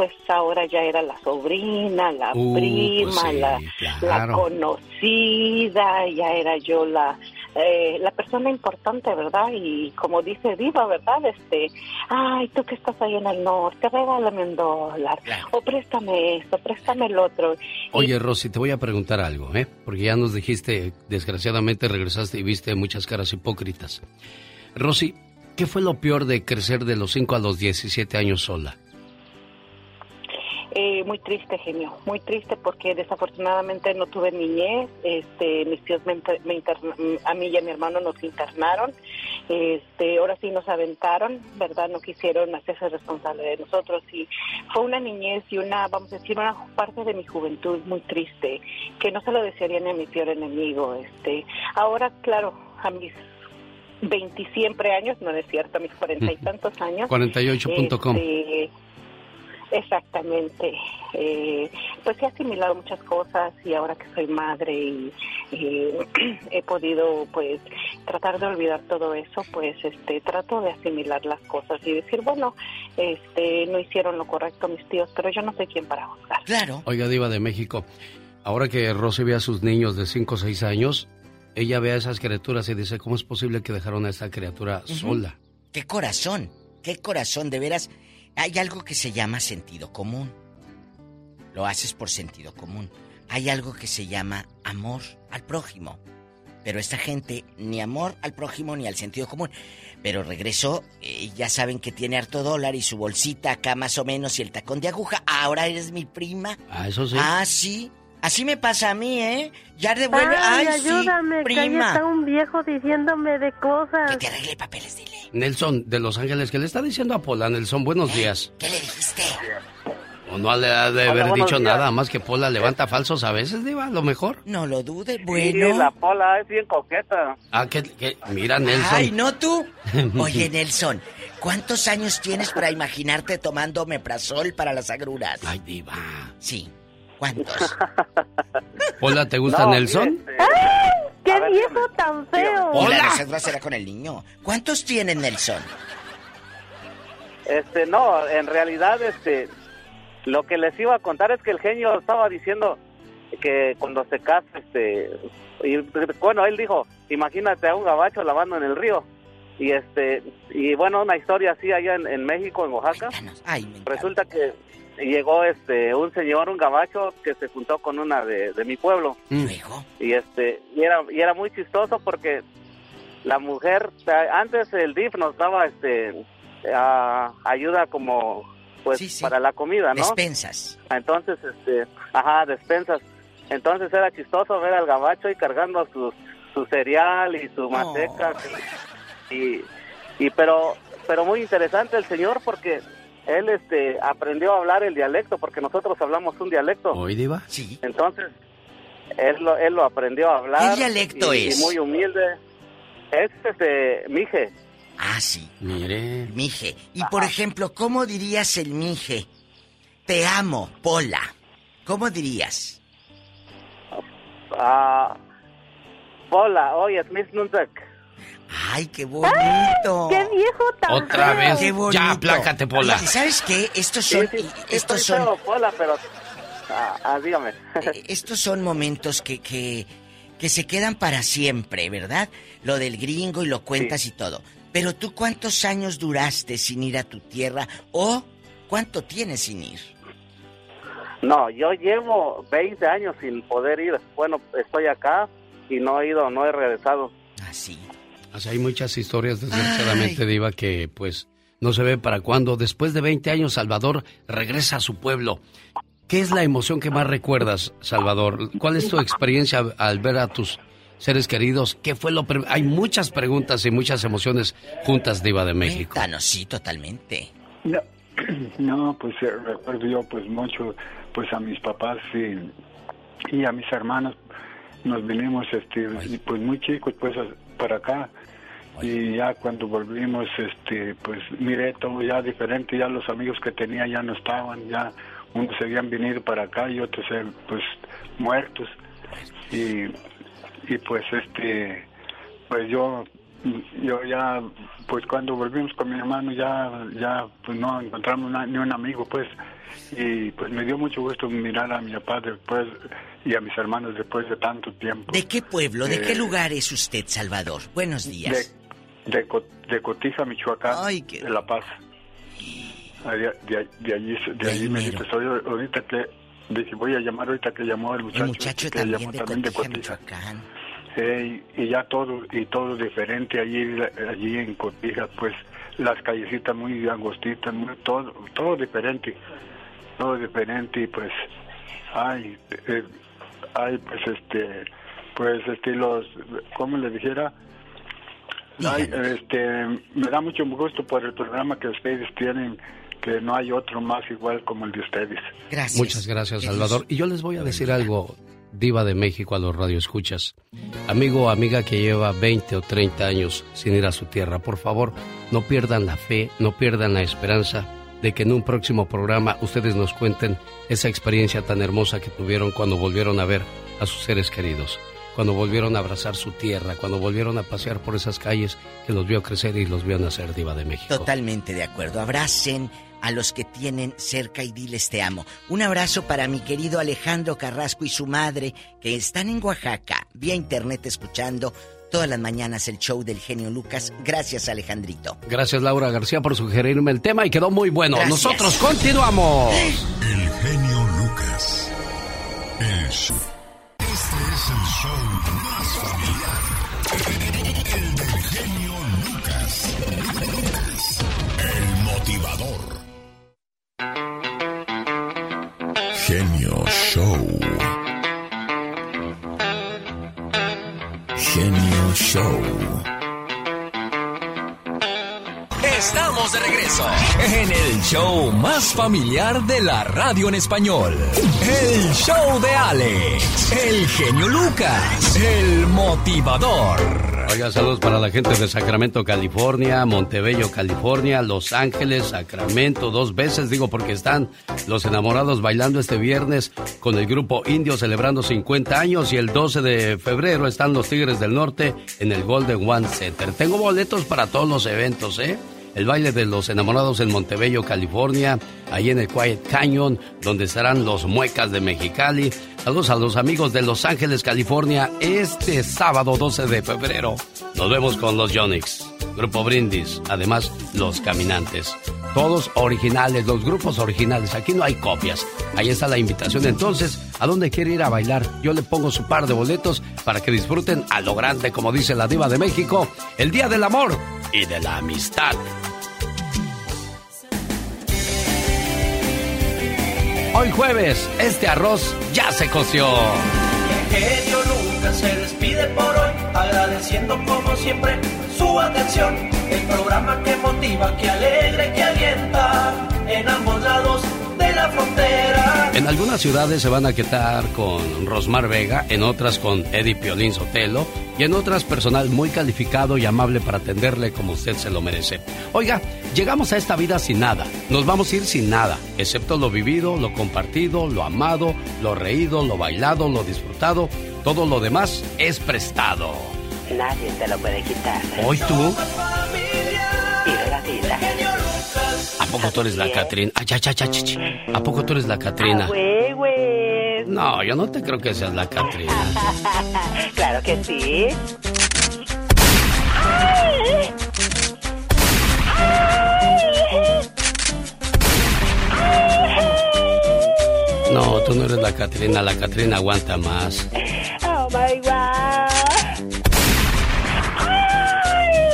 Speaker 61: pues ahora ya era la sobrina, la
Speaker 62: Uh,
Speaker 61: prima,
Speaker 62: pues sí,
Speaker 61: la,
Speaker 62: claro.
Speaker 61: la conocida, ya era yo la eh, la persona importante, ¿verdad? Y como dice Diva, ¿verdad? Este, ay, tú que estás ahí en el norte, regálame un dólar, o préstame esto, préstame el otro.
Speaker 1: Oye, Rosy, te voy a preguntar algo, ¿eh? Porque ya nos dijiste, desgraciadamente regresaste y viste muchas caras hipócritas. Rosy, ¿qué fue lo peor de crecer de los 5 a los 17 años sola?
Speaker 61: Eh, muy triste, genio, muy triste porque desafortunadamente no tuve niñez. Este, mis tíos me, inter- me interna- a mí y a mi hermano nos internaron. Este, ahora sí nos aventaron, ¿verdad? No quisieron hacerse responsable de nosotros y fue una niñez y una, vamos a decir, una parte de mi juventud muy triste que no se lo desearía ni a mi peor enemigo. Este, ahora, claro, a mis 20 siempre años, no es cierto, a mis cuarenta y tantos años.
Speaker 1: 48.com.
Speaker 61: este, Exactamente. Eh, pues he asimilado muchas cosas y ahora que soy madre y, y he podido pues tratar de olvidar todo eso, pues este trato de asimilar las cosas y decir, bueno, este no hicieron lo correcto mis tíos, pero yo no soy quien para juzgar.
Speaker 55: Claro.
Speaker 1: Oiga, Diva de México, ahora que Rosy ve a sus niños de 5 o 6 años, ella ve a esas criaturas y dice, ¿cómo es posible que dejaron a esta criatura sola?
Speaker 55: ¡Qué corazón! ¡Qué corazón! De veras, hay algo que se llama sentido común. Lo haces por sentido común. Hay algo que se llama amor al prójimo.
Speaker 27: Pero esta gente, ni amor al prójimo ni al sentido común. Pero regresó, eh, ya saben que tiene harto dólar y su bolsita acá más o menos y el tacón de aguja. Ahora eres mi prima.
Speaker 1: Ah, eso sí.
Speaker 27: Ah, sí. Así me pasa a mí, ¿eh? Ya devuelve.
Speaker 59: Ay,
Speaker 27: Ay, sí,
Speaker 59: ayúdame, que ahí
Speaker 27: prima.
Speaker 59: está un viejo diciéndome de cosas.
Speaker 27: Que te arregle papeles, dile.
Speaker 1: Nelson de Los Ángeles, ¿qué le está diciendo a Pola? Nelson, buenos días.
Speaker 27: ¿Qué le dijiste?
Speaker 1: O no le ha de haber dicho
Speaker 58: días.
Speaker 1: nada, más que Pola levanta falsos a veces, Diva, a lo mejor.
Speaker 27: No lo dude,
Speaker 58: Sí,
Speaker 27: bueno.
Speaker 58: la Pola es bien coqueta.
Speaker 1: Ah, que, que- mira, Nelson.
Speaker 27: Ay, no tú. Oye, Nelson, ¿cuántos años tienes para imaginarte tomando meprazol para las agruras?
Speaker 1: Ay, Diva.
Speaker 27: Sí. ¿Cuántos?
Speaker 1: Pola, ¿te gusta
Speaker 58: No,
Speaker 1: Nelson?
Speaker 59: ¡Ay! ¡Qué
Speaker 58: ver,
Speaker 59: viejo tan feo!
Speaker 1: Hola.
Speaker 27: reserva será con el niño. ¿Cuántos tiene Nelson?
Speaker 58: Este, no, en realidad, este, lo que les iba a contar es que el genio estaba diciendo que cuando se casa, este, y bueno, él dijo, imagínate a un gabacho lavando en el río. Y este, y bueno, una historia así allá en, en México, en Oaxaca.
Speaker 27: Ay.
Speaker 58: Resulta que llegó este un señor, un gabacho, que se juntó con una de, de mi pueblo.
Speaker 1: Mm.
Speaker 27: Luego.
Speaker 58: y este y era y era muy chistoso porque la mujer o sea, antes el DIF nos daba este a- ayuda como pues
Speaker 27: Sí, sí.
Speaker 58: para la comida no
Speaker 27: Despensas.
Speaker 58: entonces este ajá despensas entonces era chistoso ver al gabacho y cargando su su cereal y su manteca y y pero pero muy interesante el señor porque él este aprendió a hablar el dialecto porque nosotros hablamos un dialecto
Speaker 1: ¿Hoy, Diva?
Speaker 27: Sí.
Speaker 58: entonces, él lo, él lo aprendió a hablar.
Speaker 27: ¿Qué dialecto
Speaker 58: y- y
Speaker 27: es?
Speaker 58: muy humilde. Es este, mije.
Speaker 27: Ah, sí.
Speaker 1: Mire.
Speaker 27: Mije. Y por ejemplo, ¿cómo dirías el mije? Te amo, Pola. ¿Cómo dirías?
Speaker 58: Ah, hola, oye, Smith Nunzak.
Speaker 27: Ay, qué bonito.
Speaker 59: ¡Qué viejo tan
Speaker 1: Otra
Speaker 59: feo!
Speaker 1: vez.
Speaker 27: Qué bonito.
Speaker 1: Ya, aplácate, Pola.
Speaker 27: ¿Sabes qué? Estos
Speaker 58: Sí,
Speaker 27: son,
Speaker 58: sí, sí,
Speaker 27: estos
Speaker 58: estoy
Speaker 27: son,
Speaker 58: feo, Pola, pero... Ah, ah, dígame.
Speaker 27: eh, estos son momentos que, que, que se quedan para siempre, ¿verdad? Lo del gringo y lo cuentas y todo. Pero tú, ¿cuántos años duraste sin ir a tu tierra? ¿O cuánto tienes sin ir?
Speaker 58: no, yo llevo 20 años sin poder ir. Bueno, estoy acá y no he ido, no he regresado.
Speaker 27: Así.
Speaker 1: O sea, hay muchas historias, desgraciadamente, Diva, que pues no se ve para cuándo. Después de 20 años, Salvador regresa a su pueblo. ¿Qué es la emoción que más recuerdas, Salvador? ¿Cuál es tu experiencia al- ver a tus seres queridos? ¿Qué fue lo... Hay muchas preguntas y muchas emociones juntas, Diva de México.
Speaker 27: Cuéntanos, sí, totalmente.
Speaker 63: No, no, pues eh, recuerdo yo pues mucho pues a mis papás y, y a mis hermanos nos vinimos este pues muy chicos pues para acá y ya cuando volvimos este pues miré todo ya diferente ya los amigos que tenía ya no estaban ya unos se habían venido para acá y otros eh, pues muertos. Y y pues este pues yo yo ya pues cuando volvimos con mi hermano ya ya pues no encontramos ni un amigo pues. Y pues me dio mucho gusto mirar a mi papá después y a mis hermanos después de tanto tiempo.
Speaker 27: ¿De qué pueblo, de qué
Speaker 63: Eh,
Speaker 27: lugar es usted, Salvador? Buenos días.
Speaker 63: De, de, Co- de Cotija Michoacán
Speaker 27: Ay, qué-
Speaker 63: de La Paz de, de- de allí de, allí me dice, soy ahorita que dije voy a llamar ahorita que llamó el muchacho,
Speaker 27: El muchacho
Speaker 63: que
Speaker 27: también
Speaker 63: llamó
Speaker 27: de
Speaker 63: también de.
Speaker 27: Michoacán.
Speaker 63: Eh, y, ya todo y todo diferente allí allí en Cotija pues las callecitas muy angostitas muy todo todo diferente todo diferente y pues ay eh, ay pues este pues estilos cómo le dijera Ay, este me da mucho gusto por el programa que ustedes tienen que no hay otro más igual como el de ustedes
Speaker 27: Gracias.
Speaker 1: Muchas gracias, Salvador. Y yo les voy a decir algo, Diva de México, a los radioescuchas. Amigo o amiga que lleva 20 o 30 años sin ir a su tierra, por favor, no pierdan la fe, no pierdan la esperanza de que en un próximo programa ustedes nos cuenten esa experiencia tan hermosa que tuvieron cuando volvieron a ver a sus seres queridos, cuando volvieron a abrazar su tierra, cuando volvieron a pasear por esas calles que los vio crecer y los vio nacer, Diva de México.
Speaker 27: Totalmente de acuerdo. Abracen a los que tienen cerca y diles te amo. Un abrazo para mi querido Alejandro Carrasco y su madre, que están en Oaxaca, vía internet escuchando todas las mañanas el show del genio Lucas. Gracias, Alejandrito.
Speaker 1: Gracias Laura García por sugerirme el tema y quedó muy bueno.
Speaker 27: Gracias.
Speaker 1: Nosotros continuamos.
Speaker 5: El genio Lucas. El show más familiar. El del genio Lucas. Lucas. El motivador.
Speaker 64: Genio Show. Genio Show.
Speaker 6: Estamos de regreso en el show más familiar de la radio en español. El show de Alex, el genio Lucas, el motivador.
Speaker 1: Oiga, saludos para la gente de Sacramento, California, Montebello, California, Los Ángeles, Sacramento, dos veces digo porque están los enamorados bailando este viernes con el grupo Indio celebrando 50 años y el 12 de febrero están los Tigres del Norte en el Golden One Center. Tengo boletos para todos los eventos, ¿eh? el baile de los enamorados en Montebello, California, ahí en el Quiet Canyon, donde estarán los muecas de Mexicali. Saludos a los amigos de Los Ángeles, California, este sábado 12 de febrero. Nos vemos con los Yonix, Grupo Brindis, además los Caminantes. Todos originales, los grupos originales, aquí no hay copias. Ahí está la invitación entonces, ¿a dónde quiere ir a bailar? Yo le pongo su par de boletos para que disfruten a lo grande, como dice la diva de México, el Día del Amor y de la Amistad. Hoy jueves, este arroz ya se coció.
Speaker 14: El genio Lucas se despide por hoy, agradeciendo como siempre su atención. El programa que motiva, que alegra que alienta en ambos lados de la frontera.
Speaker 1: En algunas ciudades se van a quedar con Rosmar Vega, en otras con Eddie Piolín Sotelo y en otras personal muy calificado y amable para atenderle como usted se lo merece. Oiga, llegamos a esta vida sin nada, nos vamos a ir sin nada, excepto lo vivido, lo compartido, lo amado, lo reído, lo bailado, lo disfrutado, todo lo demás es prestado.
Speaker 3: Nadie te lo puede quitar.
Speaker 1: ¿Hoy tú?
Speaker 3: Y la vida.
Speaker 1: ¿A poco tú eres la Catrina? ¿A poco tú eres la Catrina?
Speaker 3: güey, güey.
Speaker 1: No, yo no te creo que seas la Catrina.
Speaker 3: claro que sí.
Speaker 1: No, tú no eres la Catrina, la Catrina aguanta más.
Speaker 3: Oh my God.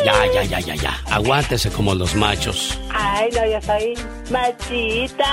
Speaker 1: Ya, ya, ya, ya, ya. Aguántese como los machos.
Speaker 3: Ay, no, yo soy machita.